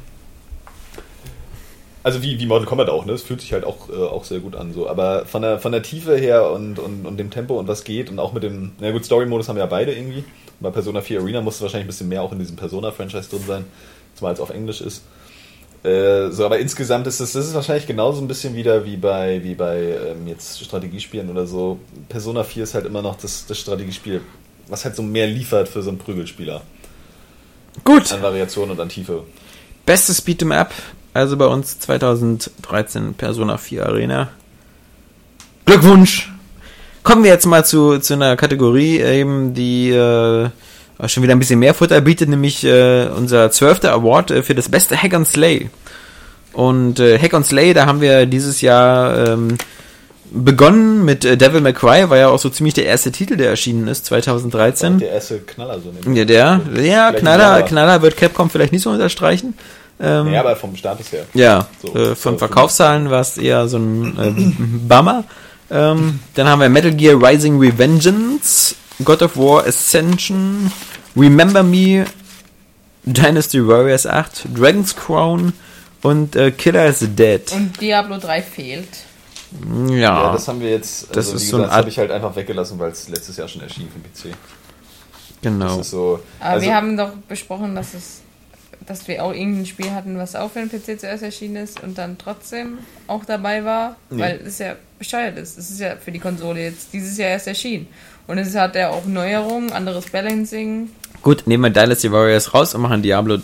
also wie, wie Mortal Kombat auch, ne? Es fühlt sich halt auch, äh, auch sehr gut an. so. Aber von der, von der Tiefe her und, und, und dem Tempo und was geht und auch mit dem, na gut, Story-Modus haben wir ja beide irgendwie. Bei Persona 4 Arena musste wahrscheinlich ein bisschen mehr auch in diesem Persona-Franchise drin sein, zumal es auf Englisch ist. Äh, so, aber insgesamt ist es, das ist wahrscheinlich genauso ein bisschen wieder wie bei, wie bei ähm, jetzt Strategiespielen oder so. Persona 4 ist halt immer noch das, das Strategiespiel, was halt so mehr liefert für so einen Prügelspieler. Gut, An Variation und an Tiefe. bestes Beat'em Up, also bei uns 2013 Persona 4 Arena. Glückwunsch! Kommen wir jetzt mal zu, zu einer Kategorie, eben, die äh, schon wieder ein bisschen mehr Futter bietet, nämlich äh, unser zwölfter Award äh, für das beste Hack and Slay. Und äh, Hack and Slay, da haben wir dieses Jahr ähm, begonnen mit äh, Devil May Cry, war ja auch so ziemlich der erste Titel, der erschienen ist, 2013. Der erste Knaller so. Ja, der, ja, Knaller, Knaller wird Capcom vielleicht nicht so unterstreichen. Ähm, Ja, aber vom Status her. ja, So, äh, von so, Verkaufszahlen war es eher so ein äh, Bummer. Ähm, dann haben wir Metal Gear Rising Revengeance, God of War Ascension, Remember Me, Dynasty Warriors 8, Dragon's Crown und äh, Killer is Dead. Und Diablo 3 fehlt. Ja, Ja, das haben wir jetzt, Das also ist so das Art- habe ich halt einfach weggelassen, weil es letztes Jahr schon erschien für den PC. Genau. Das ist so, Aber also- wir haben doch besprochen, dass es dass wir auch irgendein Spiel hatten, was auch für den PC zuerst erschienen ist und dann trotzdem auch dabei war, Nee. weil es ja bescheuert ist. Es ist ja für die Konsole jetzt dieses Jahr erst erschienen. Und es hat ja auch Neuerungen, anderes Balancing. Gut, nehmen wir Dynasty Warriors raus und machen Diablo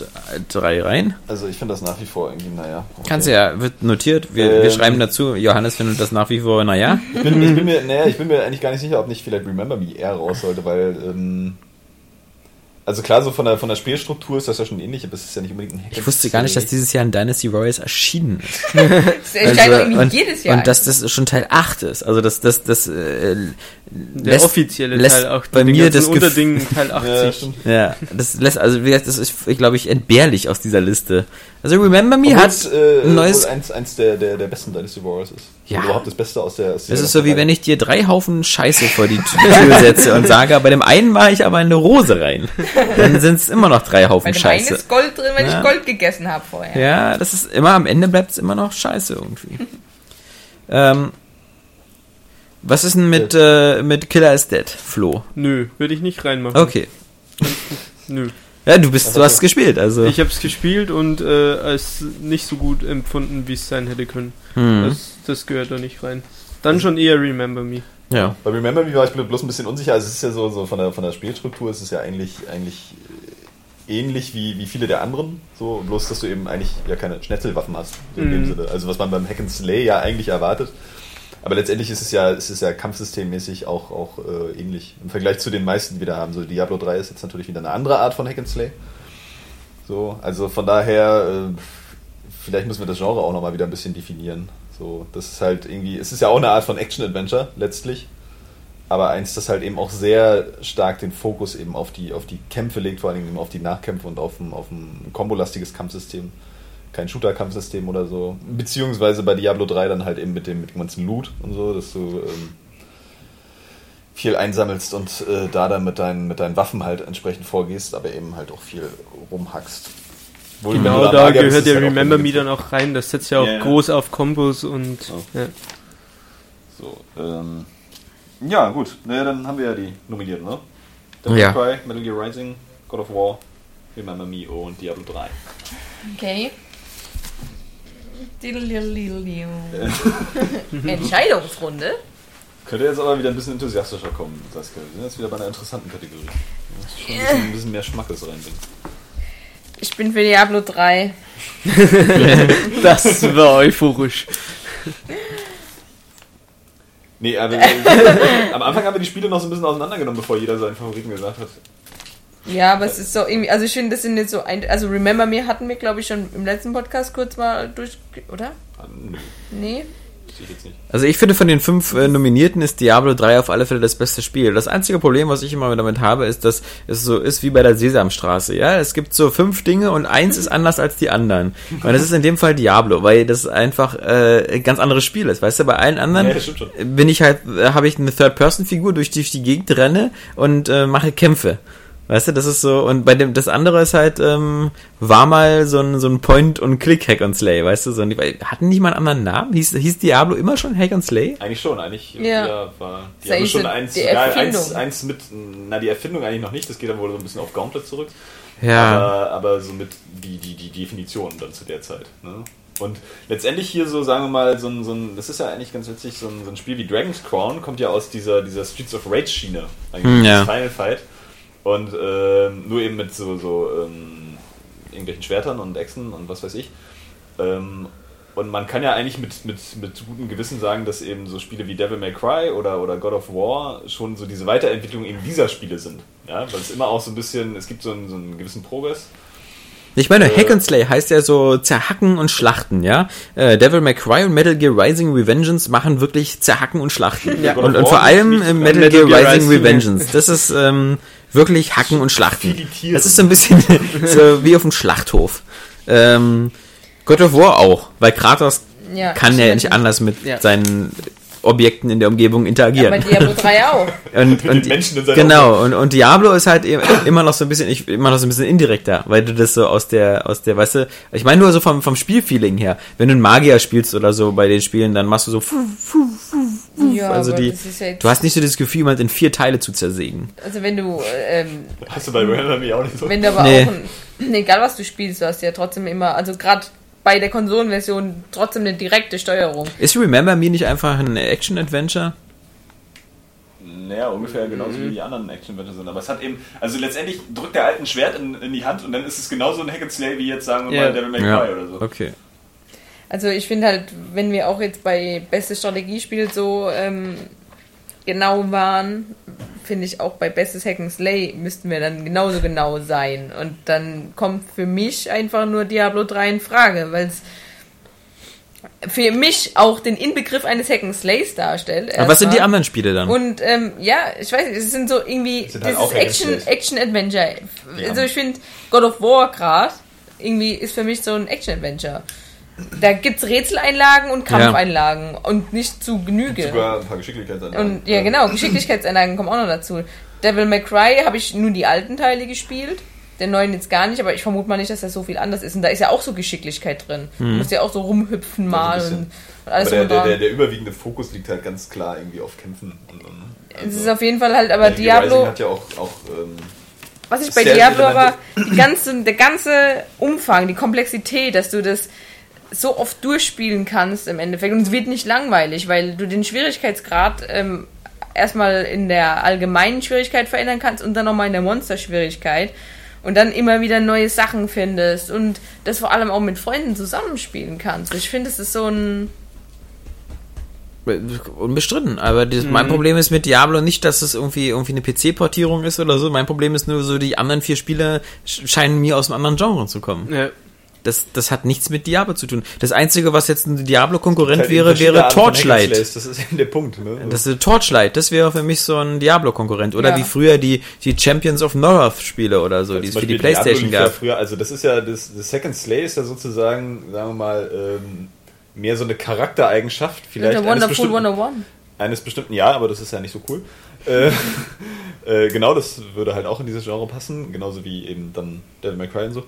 3 rein. also ich finde das nach wie vor irgendwie, naja. okay. Kannst du ja, wird notiert. Wir, wir Ähm. schreiben dazu, Johannes findet das nach wie vor, naja. Ich bin, ich, bin mir, naja, ich bin mir eigentlich gar nicht sicher, ob nicht vielleicht Remember Me eher raus sollte, weil, ähm, also klar, so von der, von der Spielstruktur ist das ja schon ähnlich, aber es ist ja nicht unbedingt ein Hack Ich wusste gar nicht, dass dieses Jahr ein Dynasty Warriors erschienen ist. Es erscheint Also, irgendwie und, jedes Jahr. Und dass das schon Teil 8 ist. Also das, das, das, äh, Der lässt- offizielle lässt Teil auch. bei mit den mir das Unterding Teil 80. Ja, das lässt, also wie gesagt, das ist, ich glaube ich, entbehrlich aus dieser Liste. Also Remember Me Obwohl hat es, äh, ein neues. eins, eins der, der, der besten Dynasty Warriors ist. Ja. Oder überhaupt das Beste aus der. Aus Das ist so wie wenn ich dir drei Haufen Scheiße vor die Tür setze und sage, bei dem einen mache ich aber eine Rose rein. Dann sind es immer noch drei Haufen Scheiße. ist Gold drin, wenn Ja. ich Gold gegessen habe vorher. Ja, das ist immer am Ende bleibt es immer noch Scheiße irgendwie. ähm, was ist denn mit, äh, mit Killer is Dead, Flo? Nö, würde ich nicht reinmachen. Okay. Nö. Ja, du bist, du hast gespielt, also. Ich habe es gespielt und äh, als nicht so gut empfunden, wie es sein hätte können. hm, Das, das gehört da nicht rein. Dann schon eher Remember Me. Ja. Bei Remember Me war ich bloß ein bisschen unsicher. Also es ist ja so, so von, der, von der Spielstruktur ist es ja eigentlich, eigentlich äh, ähnlich wie, wie viele der anderen. So, bloß dass du eben eigentlich ja keine Schnetzelwaffen hast. So in dem Mhm. Sinne. Also was man beim Hack and Slay ja eigentlich erwartet. Aber letztendlich ist es ja, ist es ja kampfsystemmäßig auch, auch äh, ähnlich. Im Vergleich zu den meisten, die wir da haben. So Diablo 3 ist jetzt natürlich wieder eine andere Art von Hack and Slay. So, also von daher, äh, vielleicht müssen wir das Genre auch nochmal wieder ein bisschen definieren. So, das ist halt irgendwie, es ist ja auch eine Art von Action-Adventure, letztlich. Aber eins, das halt eben auch sehr stark den Fokus eben auf die, auf die Kämpfe legt, vor allen Dingen eben auf die Nachkämpfe und auf ein, auf ein kombolastiges Kampfsystem. Kein Shooter-Kampfsystem oder so. Beziehungsweise bei Diablo 3 dann halt eben mit dem, mit dem ganzen Loot und so, dass du ähm, viel einsammelst und äh, da dann mit deinen, mit deinen Waffen halt entsprechend vorgehst, aber eben halt auch viel rumhackst. Wohl, Genau, da bist, gehört der Remember Me dann auch rein. Das setzt ja auch ja. groß auf Kombos und Oh. ja. So, ähm, ja, gut. Naja, dann haben wir ja die Nominierten, ne? Devil Ja. Cry, Metal Gear Rising, God of War, Remember Me und Diablo 3. Okay. Entscheidungsrunde. Könnte jetzt aber wieder ein bisschen enthusiastischer kommen, Saskia. Wir sind jetzt wieder bei einer interessanten Kategorie. Schon ein bisschen, ein bisschen mehr Schmackes reinbringen. Ich bin für Diablo 3. das war euphorisch. Nee, aber am Anfang haben wir die Spiele noch so ein bisschen auseinandergenommen, bevor jeder seinen Favoriten gesagt hat. Ja, aber es ist so irgendwie, also ich finde, das sind jetzt so ein, also Remember Me hatten wir, glaube ich, schon im letzten Podcast kurz mal durch, oder? Ah, Nee? Sehe ich jetzt nicht. Also ich finde von den fünf äh, Nominierten ist Diablo 3 auf alle Fälle das beste Spiel. Das einzige Problem, was ich immer damit habe, ist, dass es so ist wie bei der Sesamstraße. Ja, es gibt so fünf Dinge und eins ist anders als die anderen. Und das ist in dem Fall Diablo, weil das einfach äh, ein ganz anderes Spiel ist. Weißt du, bei allen anderen Ja, bin ich halt, äh, habe ich eine Third-Person-Figur, durch die ich die Gegend renne und äh, mache Kämpfe. Weißt du, das ist so, und bei dem, das andere ist halt, ähm, war mal so ein, so ein Point- und Click-Hack and Slay, weißt du, so, ein- hatten die mal einen anderen Namen? Hieß, hieß Diablo immer schon Hack and Slay? Eigentlich schon, eigentlich Ja. ja. war ist die haben eigentlich schon so eins, die ja, eins, eins mit, na die Erfindung eigentlich noch nicht, das geht dann wohl so ein bisschen auf Gauntlet zurück. Ja. Aber, aber so mit die, die, die Definition dann zu der Zeit. Ne? Und letztendlich hier so, sagen wir mal, so ein, so ein das ist ja eigentlich ganz witzig, so ein, so ein Spiel wie Dragon's Crown kommt ja aus dieser, dieser Streets of Rage Schiene, eigentlich Hm, ja. Final Fight. Und ähm, nur eben mit so, so ähm, irgendwelchen Schwertern und Echsen und was weiß ich. Ähm, und man kann ja eigentlich mit, mit, mit gutem Gewissen sagen, dass eben so Spiele wie Devil May Cry oder, oder God of War schon so diese Weiterentwicklung eben dieser Spiele sind. Ja, weil es immer auch so ein bisschen, es gibt so einen, so einen gewissen Progress. Ich meine, Äh. Hack and Slay heißt ja so zerhacken und schlachten, ja? Äh, Devil May Cry und Metal Gear Rising Revengeance machen wirklich zerhacken und schlachten. Ja. Und, und vor allem äh, Metal, Metal Gear, Rising. Revengeance. Das ist ähm, wirklich hacken und schlachten. Das ist so ein bisschen so wie auf dem Schlachthof. Ähm, God of War auch, weil Kratos Ja. kann ja nicht anders mit Ja. seinen Objekten in der Umgebung Ja, interagieren. bei Diablo 3 auch. und, Mit und, den Menschen in seiner genau und, und Diablo ist halt eben immer noch so ein bisschen ich, immer noch so ein bisschen indirekter weil du das so aus der aus der weißt du ich meine nur so vom vom Spielfeeling her wenn du einen Magier spielst oder so bei den Spielen dann machst du so fu, fu, fu, Ja, also aber die, das ist ja jetzt- du hast nicht so das Gefühl, jemand in vier Teile zu zersägen. Also wenn du, ähm, Hast du bei Remember Me auch nicht so? wenn du aber Nee. auch, ein, egal was du spielst, du hast ja trotzdem immer, also gerade bei der Konsolenversion trotzdem eine direkte Steuerung. Ist Remember Me nicht einfach ein Action-Adventure? Naja, ungefähr genauso wie die anderen Action-Adventure sind. Aber es hat eben, also letztendlich drückt der alten Schwert in, in die Hand und dann ist es genauso ein Hack and Slay wie jetzt sagen wir Ja. mal Devil May Cry oder so. Okay. Also ich finde halt, wenn wir auch jetzt bei bestes Strategiespiel so ähm, genau waren, finde ich auch bei bestes Hack and Slay müssten wir dann genauso genau sein. Und dann kommt für mich einfach nur Diablo 3 in Frage, weil es für mich auch den Inbegriff eines Hack and Slays darstellt. Aber was sind die anderen Spiele dann? Und ähm, ja, ich weiß nicht, es sind so irgendwie Sind halt Hack and Action. Action Adventure. Die Also ich finde God of War gerade irgendwie ist für mich so ein Action Adventure. Da gibt's Rätseleinlagen und Kampfeinlagen und nicht zu Genüge. Sogar ein paar Geschicklichkeiten. Und ja, genau, Geschicklichkeitseinlagen kommen auch noch dazu. Devil May Cry habe ich nur die alten Teile gespielt. Den neuen jetzt gar nicht, aber ich vermute mal nicht, dass das so viel anders ist. Und da ist ja auch so Geschicklichkeit drin. Du musst ja auch so rumhüpfen mal und, und alles Aber der, der, der, überwiegende Fokus liegt halt ganz klar irgendwie auf Kämpfen. Also, Es ist auf jeden Fall halt, aber Diablo. Rising hat ja auch, auch ähm, Was ich bei. Diablo aber, die ganze, der ganze Umfang, die Komplexität, dass du das so oft durchspielen kannst im Endeffekt und es wird nicht langweilig, weil du den Schwierigkeitsgrad ähm, erstmal in der allgemeinen Schwierigkeit verändern kannst und dann nochmal in der Monsterschwierigkeit und dann immer wieder neue Sachen findest und das vor allem auch mit Freunden zusammenspielen kannst. Ich finde, es ist so ein... Unbestritten, aber das, mein Problem ist mit Diablo nicht, dass es irgendwie irgendwie eine PC-Portierung ist oder so. Mein Problem ist nur so, die anderen vier Spiele sch- scheinen mir aus einem anderen Genre zu kommen. Ja. Das, das hat nichts mit Diablo zu tun. Das Einzige, was jetzt ein Diablo-Konkurrent halt wäre, wäre Torchlight. Das ist eben der Punkt. Ne? Das ist Torchlight, das wäre für mich so ein Diablo-Konkurrent. Oder Ja. wie früher die, die Champions of North-Spiele oder so, die es für die Diablo Playstation ja gab. Früher, also das ist ja, das, das Second Slay ist ja sozusagen, sagen wir mal, ähm, mehr so eine Charaktereigenschaft, vielleicht der eines Wonderful bestimmten, 101. eines bestimmten, ja, aber das ist ja nicht so cool. Äh, äh, genau, das würde halt auch in dieses Genre passen, genauso wie eben dann Devil May Cry und so.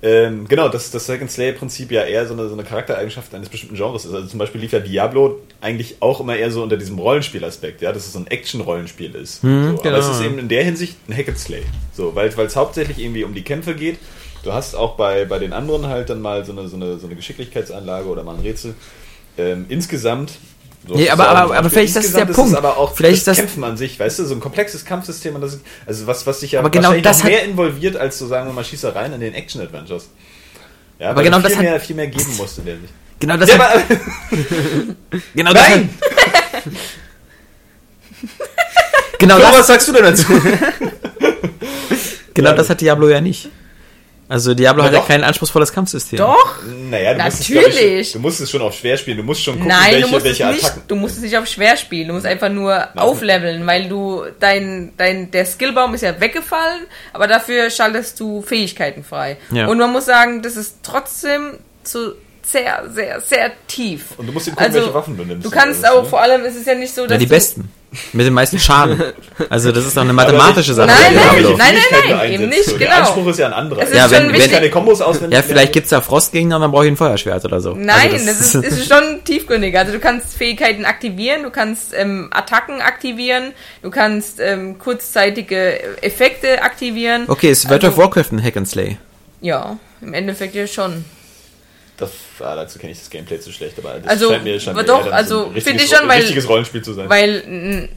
Ähm, genau, dass das Second Slay-Prinzip ja eher so eine, so eine Charaktereigenschaft eines bestimmten Genres ist. Also zum Beispiel lief ja Diablo eigentlich auch immer eher so unter diesem Rollenspielaspekt, ja, dass es so ein Action-Rollenspiel ist. Hm, so, genau. Aber es ist eben in der Hinsicht ein Hack and Slay. So, weil es hauptsächlich irgendwie um die Kämpfe geht. Du hast auch bei, bei den anderen halt dann mal so eine, so eine, so eine Geschicklichkeitsanlage oder mal ein Rätsel. Ähm, insgesamt. So Nee, aber- aber- aber vielleicht ist das der Punkt. Es aber auch Vielleicht das ist das- Kämpfen an sich, weißt du, so ein komplexes Kampfsystem und das ist, also was, was sich ja Aber genau das mehr involviert als so sagen wir mal Schießereien in den Action-Adventures. Ja, Aber genau das viel hat- mehr, viel mehr geben musst in der Sicht. Genau das Ja, hat, genau das hat, Nein! genau Flo, das, was sagst du denn dazu? genau Ja, das hat Diablo ja nicht. Also Diablo hat ja kein anspruchsproches Kampfsystem. Doch! Naja, du musst, es, Natürlich. ich, du musst es schon auf schwer spielen. Du musst schon gucken, Nein, welche, du musst welche es nicht, Attacken. du musst es nicht auf schwer spielen, du musst einfach nur aufleveln, weil du dein, dein, der Skillbaum ist ja weggefallen, aber dafür schaltest du Fähigkeiten frei. Ja. Und man muss sagen, das ist trotzdem zu sehr, sehr, sehr tief. Und du musst dir gucken, welche Waffen du nimmst. Du kannst alles, auch, ne? vor allem ist es ja nicht so, dass Ja, die du, besten. Mit dem meisten Schaden. Also das ist doch eine mathematische Sache. Nein, nein, nein, nein, nein, eben nicht, So, Der genau. Anspruch ist ja ein anderer. Es ist Ja, schon wenn- wenn- keine Kombos auswendig Ja, vielleicht lernen. gibt's da Frostgegner und dann brauche ich ein Feuerschwert oder so. Nein, Also das, ist, ist schon tiefgründig. Also du kannst Fähigkeiten aktivieren, du kannst ähm, Attacken aktivieren, du kannst ähm, kurzzeitige Effekte aktivieren. Okay, ist World Also- of Warcraft ein Hack and Slay? Ja, im Endeffekt ja schon. Das, ah, dazu kenne ich das Gameplay zu schlecht, aber das Also, scheint mir, mir doch, eher also, so ein richtiges, schon, weil- richtiges Rollenspiel zu sein. Weil,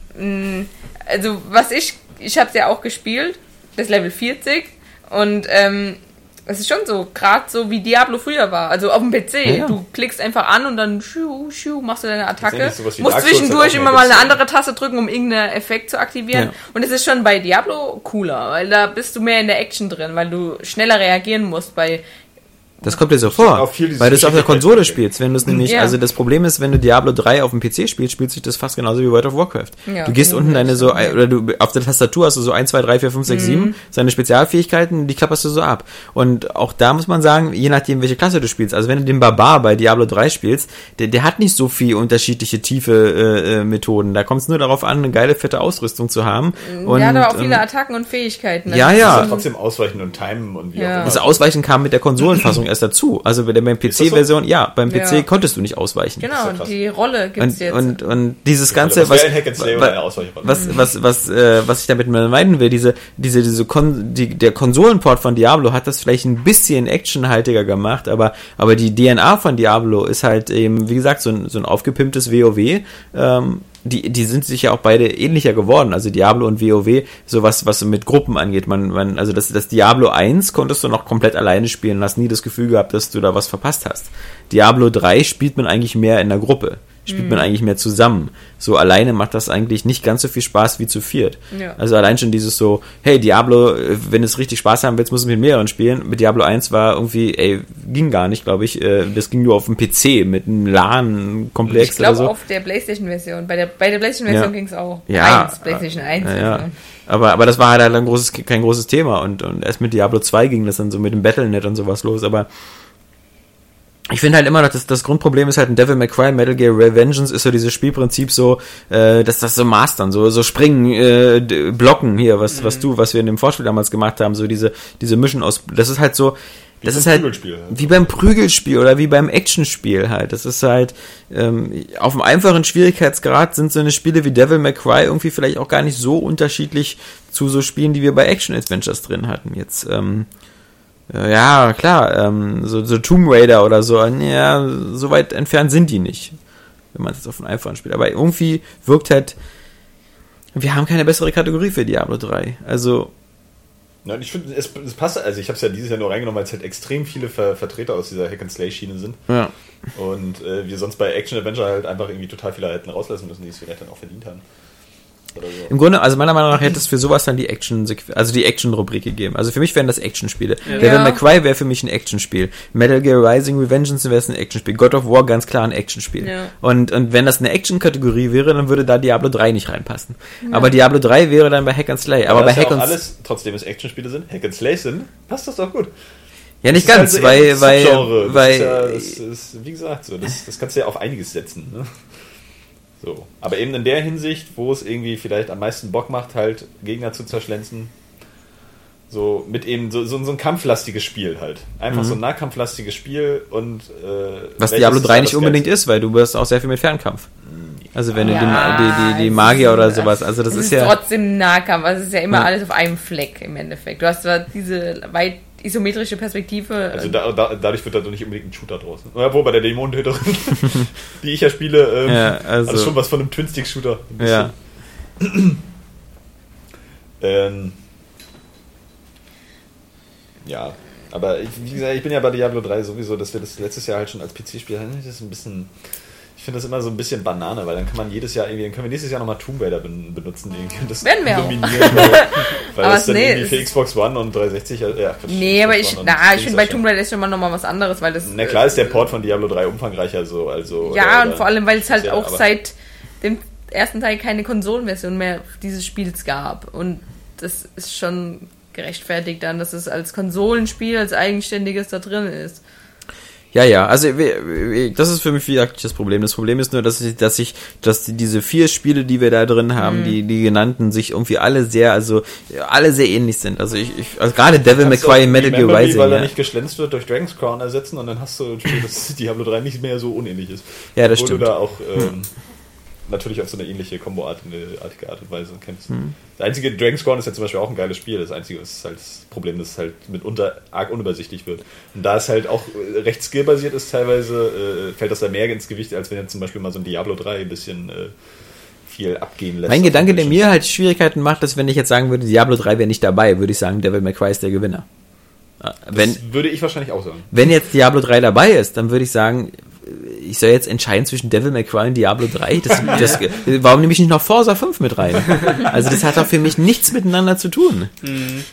also was ich, ich habe es ja auch gespielt, das Level 40 und ähm, es ist schon so, gerade so wie Diablo früher war, also auf dem PC. Ja, ja. Du klickst einfach an und dann schiu, schiu, machst du deine Attacke. Musst zwischendurch hat auch immer mal eine andere Taste drücken, um irgendeinen Effekt zu aktivieren. Ja. Und es ist schon bei Diablo cooler, weil da bist du mehr in der Action drin, weil du schneller reagieren musst. Bei Das kommt dir so vor, auch viel dieses weil du es auf der Konsole spielst. Wenn du es nämlich, Ja. also das Problem ist, wenn du Diablo 3 auf dem PC spielst, spielt sich das fast genauso wie World of Warcraft. Ja, du gehst unten deine so, oder du auf der Tastatur hast du so 1, 2, 3, 4, 5, 6, 7, seine Spezialfähigkeiten, die klapperst du so ab. Und auch da muss man sagen, je nachdem, welche Klasse du spielst, also wenn du den Barbar bei Diablo 3 spielst, der, der hat nicht so viel unterschiedliche tiefe äh, äh, Methoden. Da kommt es nur darauf an, eine geile, fette Ausrüstung zu haben. Und, der hat aber auch viele ähm, Attacken und Fähigkeiten. ja, ja. Also trotzdem ausweichen und timen und wie Ja. auch immer. das Ausweichen kam mit der Konsolenfassung erst dazu. Also bei der beim das so? PC-Version, ja, beim PC Ja. konntest du nicht ausweichen. Genau, ja die Rolle gibt's Und, jetzt. und, und dieses Ja, Ganze, was, Ausweichrolle. was, was, was, äh, was ich damit mal meinen will, diese, diese, diese Kon die, der Konsolenport von Diablo hat das vielleicht ein bisschen actionhaltiger gemacht, aber, aber die DNA von Diablo ist halt eben, wie gesagt, so ein, so ein aufgepimptes WoW. Ähm, die, die sind sich ja auch beide ähnlicher geworden, also Diablo und WoW, sowas, was mit Gruppen angeht. Man, man, also das, das Diablo 1 konntest du noch komplett alleine spielen und hast nie das Gefühl gehabt, dass du da was verpasst hast. Diablo 3 spielt man eigentlich mehr in der Gruppe. Spielt man eigentlich mehr zusammen. So alleine macht das eigentlich nicht ganz so viel Spaß wie zu viert. Ja. Also allein schon dieses so, hey, Diablo, wenn es richtig Spaß haben willst, musst du mit mehreren spielen. Mit Diablo 1 war irgendwie, ey, ging gar nicht, glaube ich. Äh, Das ging nur auf dem PC mit einem LAN-Komplex ich glaube so. auf der Playstation-Version. Bei der, bei der Playstation-Version Ja. ging's auch. Ja. Eins, Playstation 1. Ja, also. aber, aber das war halt ein großes, kein großes Thema und, und erst mit Diablo 2 ging das dann so mit dem Battlenet und sowas los, aber ich finde halt immer noch, dass das Grundproblem ist halt in Devil May Cry, Metal Gear Revengeance ist so dieses Spielprinzip so, äh, dass das so mastern, so, so springen, äh, blocken hier, was, was du, was wir in dem Vorspiel damals gemacht haben, so diese, diese Mischen aus, das ist halt so, das ist halt Prügelspiel, ja. wie beim Prügelspiel oder wie beim Actionspiel halt. Das ist halt ähm, auf einem einfachen Schwierigkeitsgrad sind so eine Spiele wie Devil May Cry irgendwie vielleicht auch gar nicht so unterschiedlich zu so Spielen, die wir bei Action Adventures drin hatten. Jetzt ähm, äh, ja klar, ähm, so, so Tomb Raider oder so, ja, so weit entfernt sind die nicht, wenn man es jetzt auf einem einfachen spielt. Aber irgendwie wirkt halt wir haben keine bessere Kategorie für Diablo 3. Also Nein, ich finde, es, es passt, also ich habe es ja dieses Jahr nur reingenommen, weil es halt extrem viele Ver Vertreter aus dieser Hack-and-Slay-Schiene sind. ja. Und äh, wir sonst bei Action-Adventure halt einfach irgendwie total viele hätten rauslassen müssen, die es vielleicht dann auch verdient haben. Oder so. Im Grunde, also meiner Meinung nach hätte es für sowas dann die Action, also die Action-Rubrik gegeben. Also für mich wären das Action-Spiele. Ja. Devil Ja. May Cry wäre für mich ein Actionspiel. Metal Gear Rising Revengeance wäre es ein Actionspiel. God of War ganz klar ein Actionspiel. Ja. Und, und wenn das eine Action-Kategorie wäre, dann würde da Diablo 3 nicht reinpassen. Aber Diablo 3 wäre dann bei Hack and Slay. Aber da bei das ja Hack auch and alles, trotzdem es Actionspiele sind, Hack and Slay sind, passt das doch gut. Ja, nicht Das ist ganz, halt so weil, weil, weil, ist ja, das ist, wie gesagt, so, das, das kannst du ja auf einiges setzen. Ne? So. Aber eben in der Hinsicht, wo es irgendwie vielleicht am meisten Bock macht, halt Gegner zu zerschlänzen. So mit eben so, so, so ein kampflastiges Spiel halt. Einfach so ein nahkampflastiges Spiel und äh, Mhm. was Diablo ist 3 da nicht unbedingt ist, weil du wirst auch sehr viel mit Fernkampf. Also wenn du Ja, die, die, die, die Magier oder sowas, also das es ist, ist ja, trotzdem Nahkampf, also es ist ja immer Ja. alles auf einem Fleck im Endeffekt. Du hast zwar diese weit isometrische Perspektive. Also da, da, dadurch wird da doch nicht unbedingt ein Shooter draus. Obwohl bei der Dämonentöterin, die ich ja spiele, ähm, Ja, also- also schon was von einem Twin-Stick-Shooter. Ein ja. Ähm, ja, aber ich, wie gesagt, ich bin ja bei Diablo 3 sowieso, dass wir das letztes Jahr halt schon als PC-Spiel hatten. Das ist ein bisschen. Ich finde das immer so ein bisschen Banane, weil dann kann man jedes Jahr irgendwie, dann können wir nächstes Jahr nochmal Tomb Raider ben- benutzen irgendwie und das Werden wir auch. dominieren. Weil, weil Aber das dann nee, irgendwie für Xbox One und 360, äh, ja, Quatsch, nee, aber Xbox ich, und na, ich finde bei Tomb Raider ist schon mal nochmal was anderes, weil das. Na klar ist der Port von Diablo 3 umfangreicher so, also. Ja, oder- und vor allem, weil es halt Ja, auch aber- seit dem ersten Teil keine Konsolenversion mehr dieses Spiels gab. Und das ist schon gerechtfertigt dann, dass es als Konsolenspiel, als eigenständiges da drin ist. Ja, ja, also das ist für mich wie gesagt das Problem. Das Problem ist nur, dass ich, dass ich, dass die- diese vier Spiele, die wir da drin haben, Mhm. die, die genannten, sich irgendwie alle sehr, also alle sehr ähnlich sind. Also ich, ich also gerade Devil May Cry Metal Gear Rising. weil er Ja. nicht geschlänzt wird durch Dragon's Crown ersetzen und dann hast du ein Spiel, das Diablo 3 nicht mehr so unähnlich ist. Ja, das Obwohl stimmt. du da auch ähm, natürlich auf so eine ähnliche Kombo-Art, eine artige Art und Weise kennst. Hm. Das einzige, Dragon's Crown ist ja zum Beispiel auch ein geiles Spiel. Das einzige ist halt das Problem, dass es halt mitunter arg unübersichtlich wird. Und da es halt auch äh, recht skillbasiert ist, teilweise äh, fällt das da mehr ins Gewicht, als wenn jetzt zum Beispiel mal so ein Diablo 3 ein bisschen äh, viel abgehen lässt. Mein Gedanke, der mir halt Schwierigkeiten macht, ist, wenn ich jetzt sagen würde, Diablo 3 wäre nicht dabei, würde ich sagen, Devil May Cry ist der Gewinner. Wenn, das würde ich wahrscheinlich auch sagen. wenn jetzt Diablo 3 dabei ist, dann würde ich sagen, ich soll jetzt entscheiden zwischen Devil May Cry und Diablo 3. Das, das, warum nehme ich nicht noch Forza 5 mit rein? Also das hat doch für mich nichts miteinander zu tun.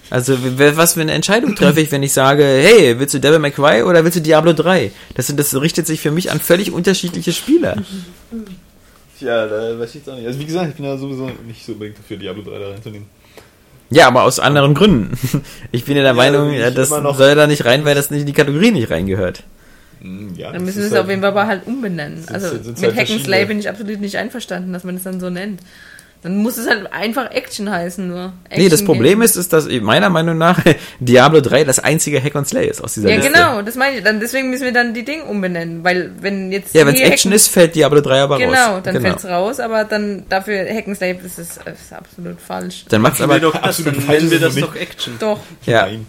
Also w- was für eine Entscheidung treffe ich, wenn ich sage, hey, willst du Devil May Cry oder willst du Diablo 3? Das, sind- das richtet sich für mich an völlig unterschiedliche Spieler. Ja, da weiß ich jetzt auch nicht. Also wie gesagt, ich bin ja sowieso nicht so unbedingt dafür, Diablo 3 da reinzunehmen. Ja, aber aus anderen Gründen. Ich bin ja der Ja, Meinung, das soll da nicht rein, weil das nicht in die Kategorie nicht reingehört. Hm, Ja, Dann das müssen wir es halt- auf jeden Fall aber halt umbenennen. Sind- Also sind's mit halt Hack and Slay bin ich absolut nicht einverstanden, dass man es dann so nennt. Dann muss es halt einfach Action heißen nur. Nee, das Action Problem ist, ist, dass meiner Meinung nach Diablo 3 das einzige Hack and Slay ist aus dieser Ja, Liste. genau, das meine ich. Dann, deswegen müssen wir dann die Dinge umbenennen, weil wenn jetzt. Ja, wenn es Action ist, fällt Diablo 3 aber raus. Genau, dann fällt's raus, aber dann dafür Hackenslave ist es ist absolut falsch. Dann macht's Aber aber doch das, absolut dann falsch nennen wir ist es das doch Action. Doch. ja. Nein.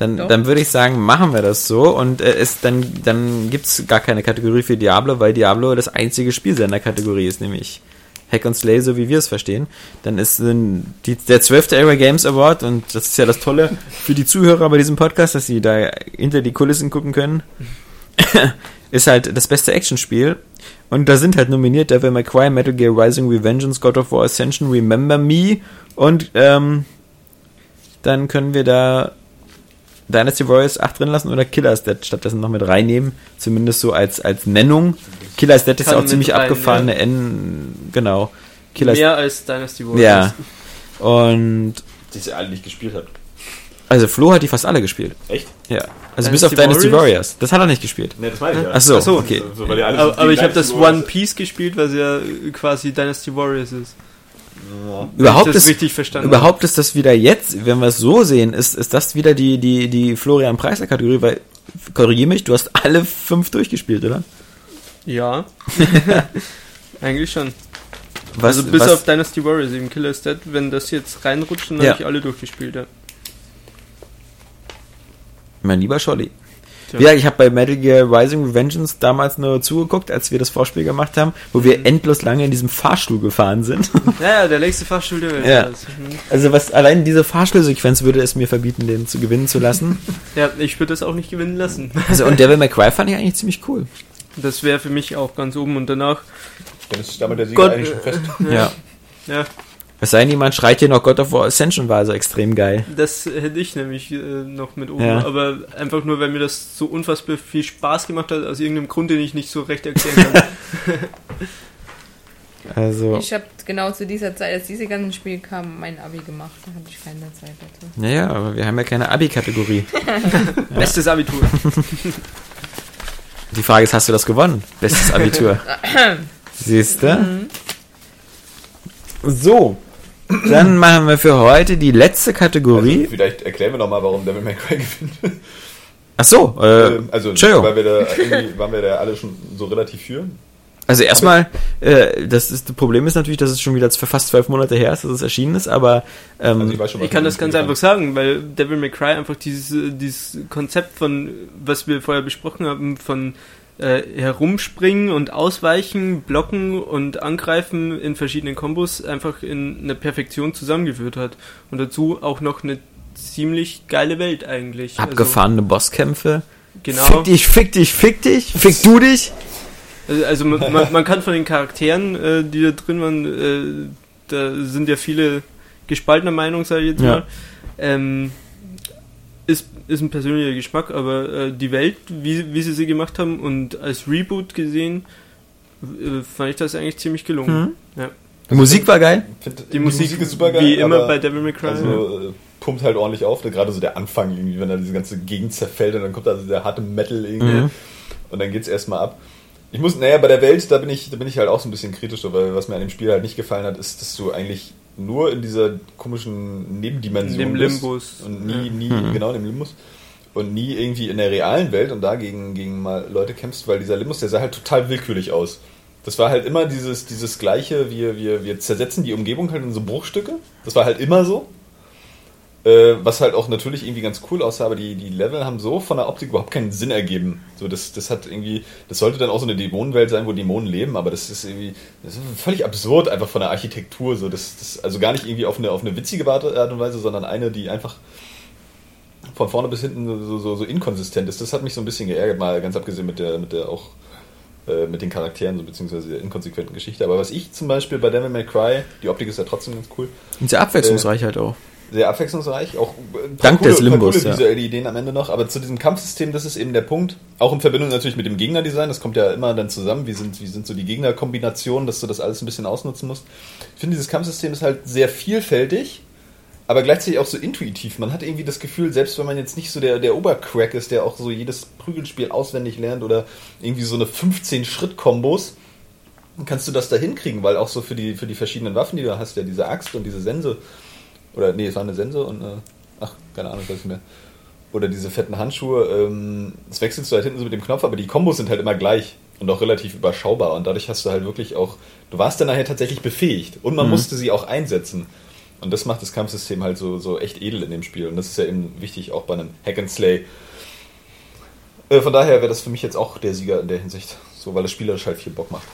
Dann, Doch. dann würde ich sagen, machen wir das so und äh, es, dann, dann gibt's gar keine Kategorie für Diablo, weil Diablo das einzige Spiel seiner Kategorie ist, nämlich Hack and Slay, so wie wir es verstehen. Dann ist äh, die, der 12. Area Games Award und das ist ja das Tolle für die Zuhörer bei diesem Podcast, dass sie da hinter die Kulissen gucken können. ist halt das beste Actionspiel. Und da sind halt nominiert Devil May Cry, Metal Gear Rising, Revengeance, God of War Ascension, Remember Me und ähm, dann können wir da Dynasty Warriors 8 drin lassen oder Killer's Dead stattdessen noch mit reinnehmen. Zumindest so als, als Nennung. Killer's Dead ist Kann ja auch ziemlich rein, abgefahrene N. Genau. Killer's Mehr als Dynasty Warriors. Ja. Und Die sie alle nicht gespielt hat. also Flo hat die fast alle gespielt. Echt? Ja. Also Dynasty bis auf Dynasty Warriors. Warriors? Das hat er nicht gespielt. Ne, das meine ich ja. Ach so, Ach so. okay. So, Aber, aber ich habe das One Piece gespielt, weil es ja quasi Dynasty Warriors ist. Ja. Überhaupt das ist, richtig verstanden überhaupt ist das wieder jetzt, wenn wir es so sehen, ist, ist das wieder die, die, die Florian Preiser Kategorie, weil, korrigier mich, du hast alle fünf durchgespielt, oder? Ja. Eigentlich schon. Was, also bis was, auf Dynasty Warriors, eben Killer's Dead, wenn das jetzt reinrutscht, dann Ja. habe ich alle durchgespielt, ja. Mein lieber Scholli. Ja, ich habe bei Metal Gear Rising Revengeance damals nur zugeguckt, als wir das Vorspiel gemacht haben, wo wir endlos lange in diesem Fahrstuhl gefahren sind. Ja, ja, der längste Fahrstuhl der Welt. Ja. Mhm. Also was allein diese Fahrstuhlsequenz würde es mir verbieten, den zu gewinnen zu lassen. Ja, ich würde das auch nicht gewinnen lassen. Also und Devil May Cry fand ich eigentlich ziemlich cool. Das wäre für mich auch ganz oben und danach. Dann ist damit der Sieger Gott, eigentlich schon fest. Ja. Ja, Es sei denn, jemand schreit hier noch God of War Ascension war also extrem geil. das hätte ich nämlich äh, noch mit oben. Ja. Aber einfach nur, weil mir das so unfassbar viel Spaß gemacht hat, aus irgendeinem Grund, den ich nicht so recht erklären kann. Also, Ich habe genau zu dieser Zeit, als diese ganzen Spiele kamen, mein Abi gemacht. Da hatte ich keine Zeit dazu. naja, aber wir haben ja keine Abi-Kategorie. Bestes Abitur. Die Frage ist, hast du das gewonnen? Bestes Abitur. Siehst du? So, dann machen wir für heute die letzte Kategorie. Also, vielleicht erklären wir nochmal, warum Devil May Cry gewinnt. Ach so, äh, Ähm, also, Entschuldigung. weil wir da irgendwie, waren wir da alle schon so relativ für. Also erstmal, äh, das, ist, das Problem ist natürlich, dass es schon wieder für fast zwölf Monate her ist, dass es erschienen ist, aber ähm, Also, ich schon, Ich kann das ganz einfach sagen, weil Devil May Cry einfach dieses, äh, dieses Konzept von, was wir vorher besprochen haben, von äh, herumspringen und ausweichen, blocken und angreifen in verschiedenen Kombos einfach in eine Perfektion zusammengeführt hat. Und dazu auch noch eine ziemlich geile Welt eigentlich. abgefahrene Bosskämpfe. Also, genau. Fick dich, fick dich, fick dich, fick du dich. Also, also man, man, man kann von den Charakteren, äh, die da drin waren, äh, da sind ja viele gespaltener Meinung, sage ich jetzt Ja. mal. Ähm, ist, ist ein persönlicher Geschmack, aber äh, die Welt, wie, wie sie sie gemacht haben und als Reboot gesehen, äh, fand ich das eigentlich ziemlich gelungen. Mhm. Ja. Die Musik war geil. Find, Die, Musik, ist super geil. wie immer bei Devil May Cry. Also äh, pumpt halt ordentlich auf, ne? gerade so der Anfang irgendwie, wenn da diese ganze Gegend zerfällt und dann kommt da so der harte Metal irgendwie Mhm. und dann geht's erstmal ab. Ich muss, naja, bei der Welt, da bin ich, da bin ich halt auch so ein bisschen kritisch, weil was mir an dem Spiel halt nicht gefallen hat, ist, dass du eigentlich nur in dieser komischen Nebendimension Dem bist Limbus. und nie, Ja. nie, Mhm. genau, dem Limbus und nie irgendwie in der realen Welt und da gegen, gegen mal Leute kämpfst, weil dieser Limbus, der sah halt total willkürlich aus. Das war halt immer dieses, dieses gleiche, wir, wir, wir zersetzen die Umgebung halt in so Bruchstücke. Das war halt immer so. Äh, was halt auch natürlich irgendwie ganz cool aussah, aber die, die Level haben so von der Optik überhaupt keinen Sinn ergeben. So, das, das hat irgendwie, das sollte dann auch so eine Dämonenwelt sein, wo Dämonen leben, aber das ist irgendwie, das ist völlig absurd einfach von der Architektur. So, das, das, also gar nicht irgendwie auf eine, auf eine witzige Art und Weise, sondern eine, die einfach von vorne bis hinten so, so, so inkonsistent ist. Das hat mich so ein bisschen geärgert, mal ganz abgesehen mit der, mit der auch äh, mit den Charakteren, so beziehungsweise der inkonsequenten Geschichte. Aber was ich zum Beispiel bei Devil May Cry, die Optik ist ja trotzdem ganz cool, Und sehr abwechslungsreich halt auch. Sehr abwechslungsreich, auch äh, Dank des Limbus, coole ja. visuelle Ideen am Ende noch, aber zu diesem Kampfsystem, das ist eben der Punkt, auch in Verbindung natürlich mit dem Gegnerdesign, das kommt ja immer dann zusammen, wie sind, wie sind so die Gegnerkombinationen, dass du das alles ein bisschen ausnutzen musst. Ich finde, dieses Kampfsystem ist halt sehr vielfältig, aber gleichzeitig auch so intuitiv. Man hat irgendwie das Gefühl, selbst wenn man jetzt nicht so der, der Obercrack ist, der auch so jedes Prügelspiel auswendig lernt oder irgendwie so eine 15-Schritt-Kombos, kannst du das da hinkriegen, weil auch so für die, für die verschiedenen Waffen, die du hast, ja diese Axt und diese Sense, oder nee, es war eine Sense und, äh, ach, keine Ahnung, ich weiß nicht mehr. Oder diese fetten Handschuhe, ähm, das wechselst du halt hinten so mit dem Knopf, aber die Kombos sind halt immer gleich und auch relativ überschaubar und dadurch hast du halt wirklich auch, du warst dann nachher tatsächlich befähigt und man Mhm. musste sie auch einsetzen. Und das macht das Kampfsystem halt so, so echt edel in dem Spiel. Und das ist ja eben wichtig auch bei einem Hack and Slay. Äh, von daher wäre das für mich jetzt auch der Sieger in der Hinsicht. So, weil das spielerisch halt viel Bock macht.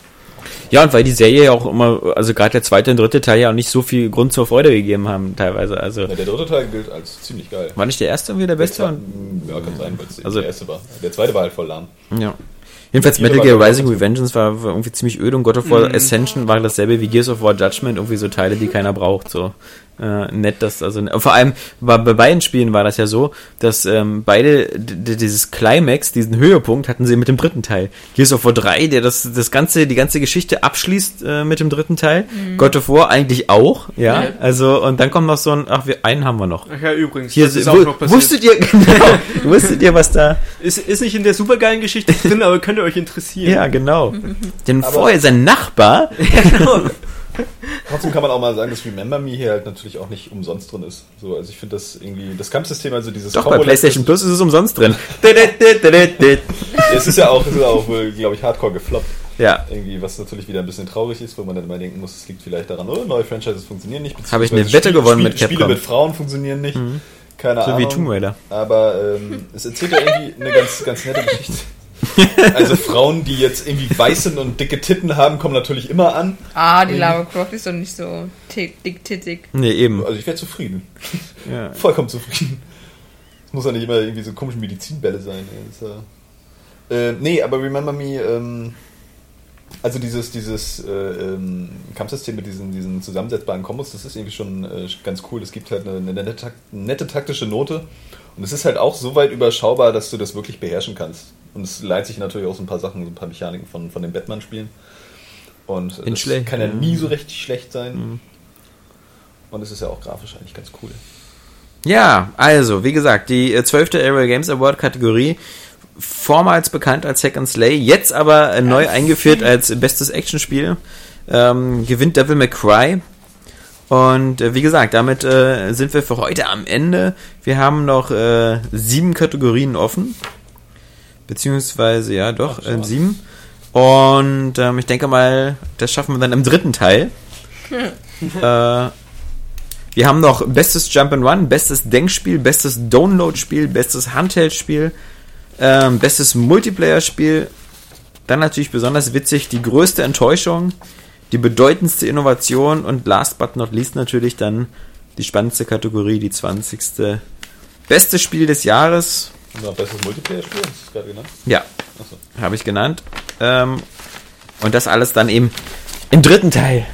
Ja, und weil die Serie ja auch immer, also gerade der zweite und dritte Teil ja auch nicht so viel Grund zur Freude gegeben haben, teilweise. Also, Ja, der dritte Teil gilt als ziemlich geil. war nicht der erste irgendwie der beste? Der zweite- ja, kann sein, weil es Also- der erste war. Der zweite war halt voll lahm. ja. Jedenfalls Metal Gear der Rising. Revengeance war, war irgendwie ziemlich öde und God of War Ascension war dasselbe wie Gears of War Judgment, irgendwie so Teile, die keiner braucht. So äh, nett, dass also vor allem war bei beiden Spielen war das ja so, dass ähm, beide dieses Climax, diesen Höhepunkt hatten sie mit dem dritten Teil. Gears of War 3, der das das ganze die ganze Geschichte abschließt äh, mit dem dritten Teil. God of War eigentlich auch, ja. Ja. Also und dann kommt noch so ein, ach wir einen haben wir noch. Ach ja, übrigens, Hier das ist auch noch passiert. wusstet ihr genau, wusstet ihr was da? Ist, ist nicht in der supergeilen Geschichte drin, aber könnte euch interessieren. Ja, genau. Denn Aber- vorher sein Nachbar Trotzdem kann man auch mal sagen, dass Remember Me hier halt natürlich auch nicht umsonst drin ist. So, also ich finde das irgendwie, das Kampfsystem, also dieses Doch, bei Combo- PlayStation Plus ist es umsonst drin. Es ist ja auch, ist auch wohl, glaube ich, hardcore gefloppt. ja, Irgendwie, was natürlich wieder ein bisschen traurig ist, wo man dann immer denken muss, es liegt vielleicht daran, oh, neue Franchises funktionieren nicht. Habe ich eine Wette Spiele- gewonnen mit Capcom. Mhm. Spiele mit Frauen funktionieren nicht. Keine so Ahnung. wie Tomb Raider. Aber ähm, es erzählt ja irgendwie eine ganz, ganz nette Geschichte. Also Frauen, die jetzt irgendwie weiß sind und dicke Titten haben, kommen natürlich immer an. Ah, die Lara Croft ist doch nicht so dick-tittig. Nee, eben. Also ich wäre zufrieden. Ja. Vollkommen zufrieden. Es muss ja nicht immer irgendwie so komische Medizinbälle sein. Das ja äh, nee, aber Remember Me, ähm, also dieses, dieses äh, ähm, Kampfsystem mit diesen, diesen zusammensetzbaren Kombos, das ist irgendwie schon äh, ganz cool. Es gibt halt eine, eine nette, nette taktische Note und es ist halt auch so weit überschaubar, dass du das wirklich beherrschen kannst. Und es leitet sich natürlich auch so ein paar Sachen, so ein paar Mechaniken von, von den Batman-Spielen. Und In das schlecht, kann ja nie so richtig schlecht sein. Mhm. Und es ist ja auch grafisch eigentlich ganz cool. Ja, also, wie gesagt, die äh, 12. Area Games Award Kategorie, vormals bekannt als Hack and Slay, jetzt aber äh, neu eingeführt als bestes Actionspiel, ähm, gewinnt Devil May Cry. Und äh, wie gesagt, damit äh, sind wir für heute am Ende. Wir haben noch äh, sieben Kategorien offen. Beziehungsweise, ja, doch, Ach, äh, sieben. Und ähm, ich denke mal, das schaffen wir dann im dritten Teil. äh, wir haben noch bestes Jump and Run, bestes Denkspiel, bestes Download-Spiel, bestes Handheld-Spiel, ähm, bestes Multiplayer-Spiel. Dann natürlich besonders witzig die größte Enttäuschung, die bedeutendste Innovation und last but not least natürlich dann die spannendste Kategorie, die 20. Beste Spiel des Jahres. Unser bestes Multiplayer-Spiel, hast du gerade genannt? Ja, Achso. habe ich genannt. Ähm, und das alles dann eben im dritten Teil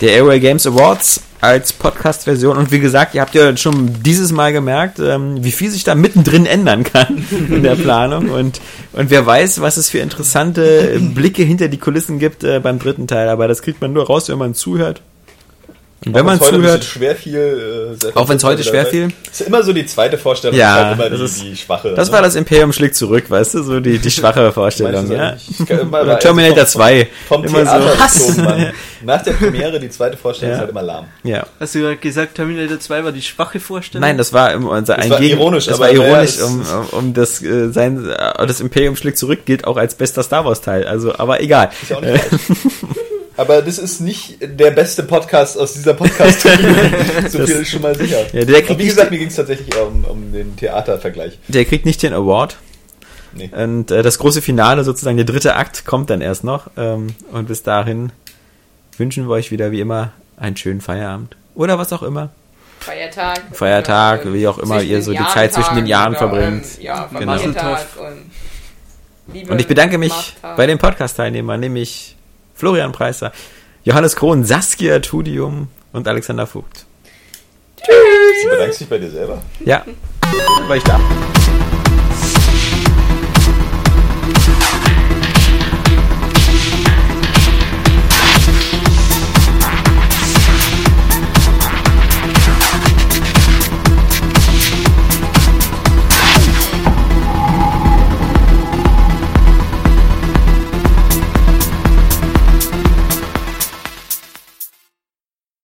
der Airway Games Awards als Podcast-Version. Und wie gesagt, ihr habt ja schon dieses Mal gemerkt, ähm, wie viel sich da mittendrin ändern kann in der Planung. Und, und wer weiß, was es für interessante Blicke hinter die Kulissen gibt äh, beim dritten Teil. Aber das kriegt man nur raus, wenn man zuhört. Und wenn man heute ein zuhört, schwer fiel, äh, Auch wenn's heute wieder schwer dabei. fiel? Ist ja immer so die zweite Vorstellung, Ja, ist halt das immer ist- die, die schwache. das ne? war das Imperium schlägt zurück, weißt du, so die, die schwache Vorstellung. Ja? Ich kann immer- Oder also Terminator vom- 2. Vom Immer Theater so. gezogen. Nach der Premiere, die zweite Vorstellung Ja. ist halt immer lahm. Ja. Hast du gerade gesagt, Terminator 2 war die schwache Vorstellung? Nein, das war im- unser ein war Gegen- ironisch, Das aber war ironisch, es- um, um, um das äh, sein äh, das Imperium schlägt zurück gilt auch als bester Star Wars Teil. Also, aber egal. Ist ja auch nicht. Aber das ist nicht der beste Podcast aus dieser podcast So viel ist schon mal sicher. Ja, der kriegt Aber wie gesagt, mir ging es tatsächlich eher um, um den Theatervergleich. Der kriegt nicht den Award. Nee. Und äh, das große Finale, sozusagen der dritte Akt, kommt dann erst noch. Ähm, und bis dahin wünschen wir euch wieder wie immer einen schönen Feierabend. Oder was auch immer. Feiertag. Feiertag, oder, wie auch immer ihr so die Zeit zwischen den Jahren Jahrentagen verbringt. oder, ähm, Ja, Genau. Und Liebe Und ich bedanke mich Machttag. bei den Podcast-Teilnehmern, nämlich Florian Preiser, Johannes Krohn, Saskia Tudium und Alexander Vogt. Du bedankst dich bei dir selber? Ja, war ich da.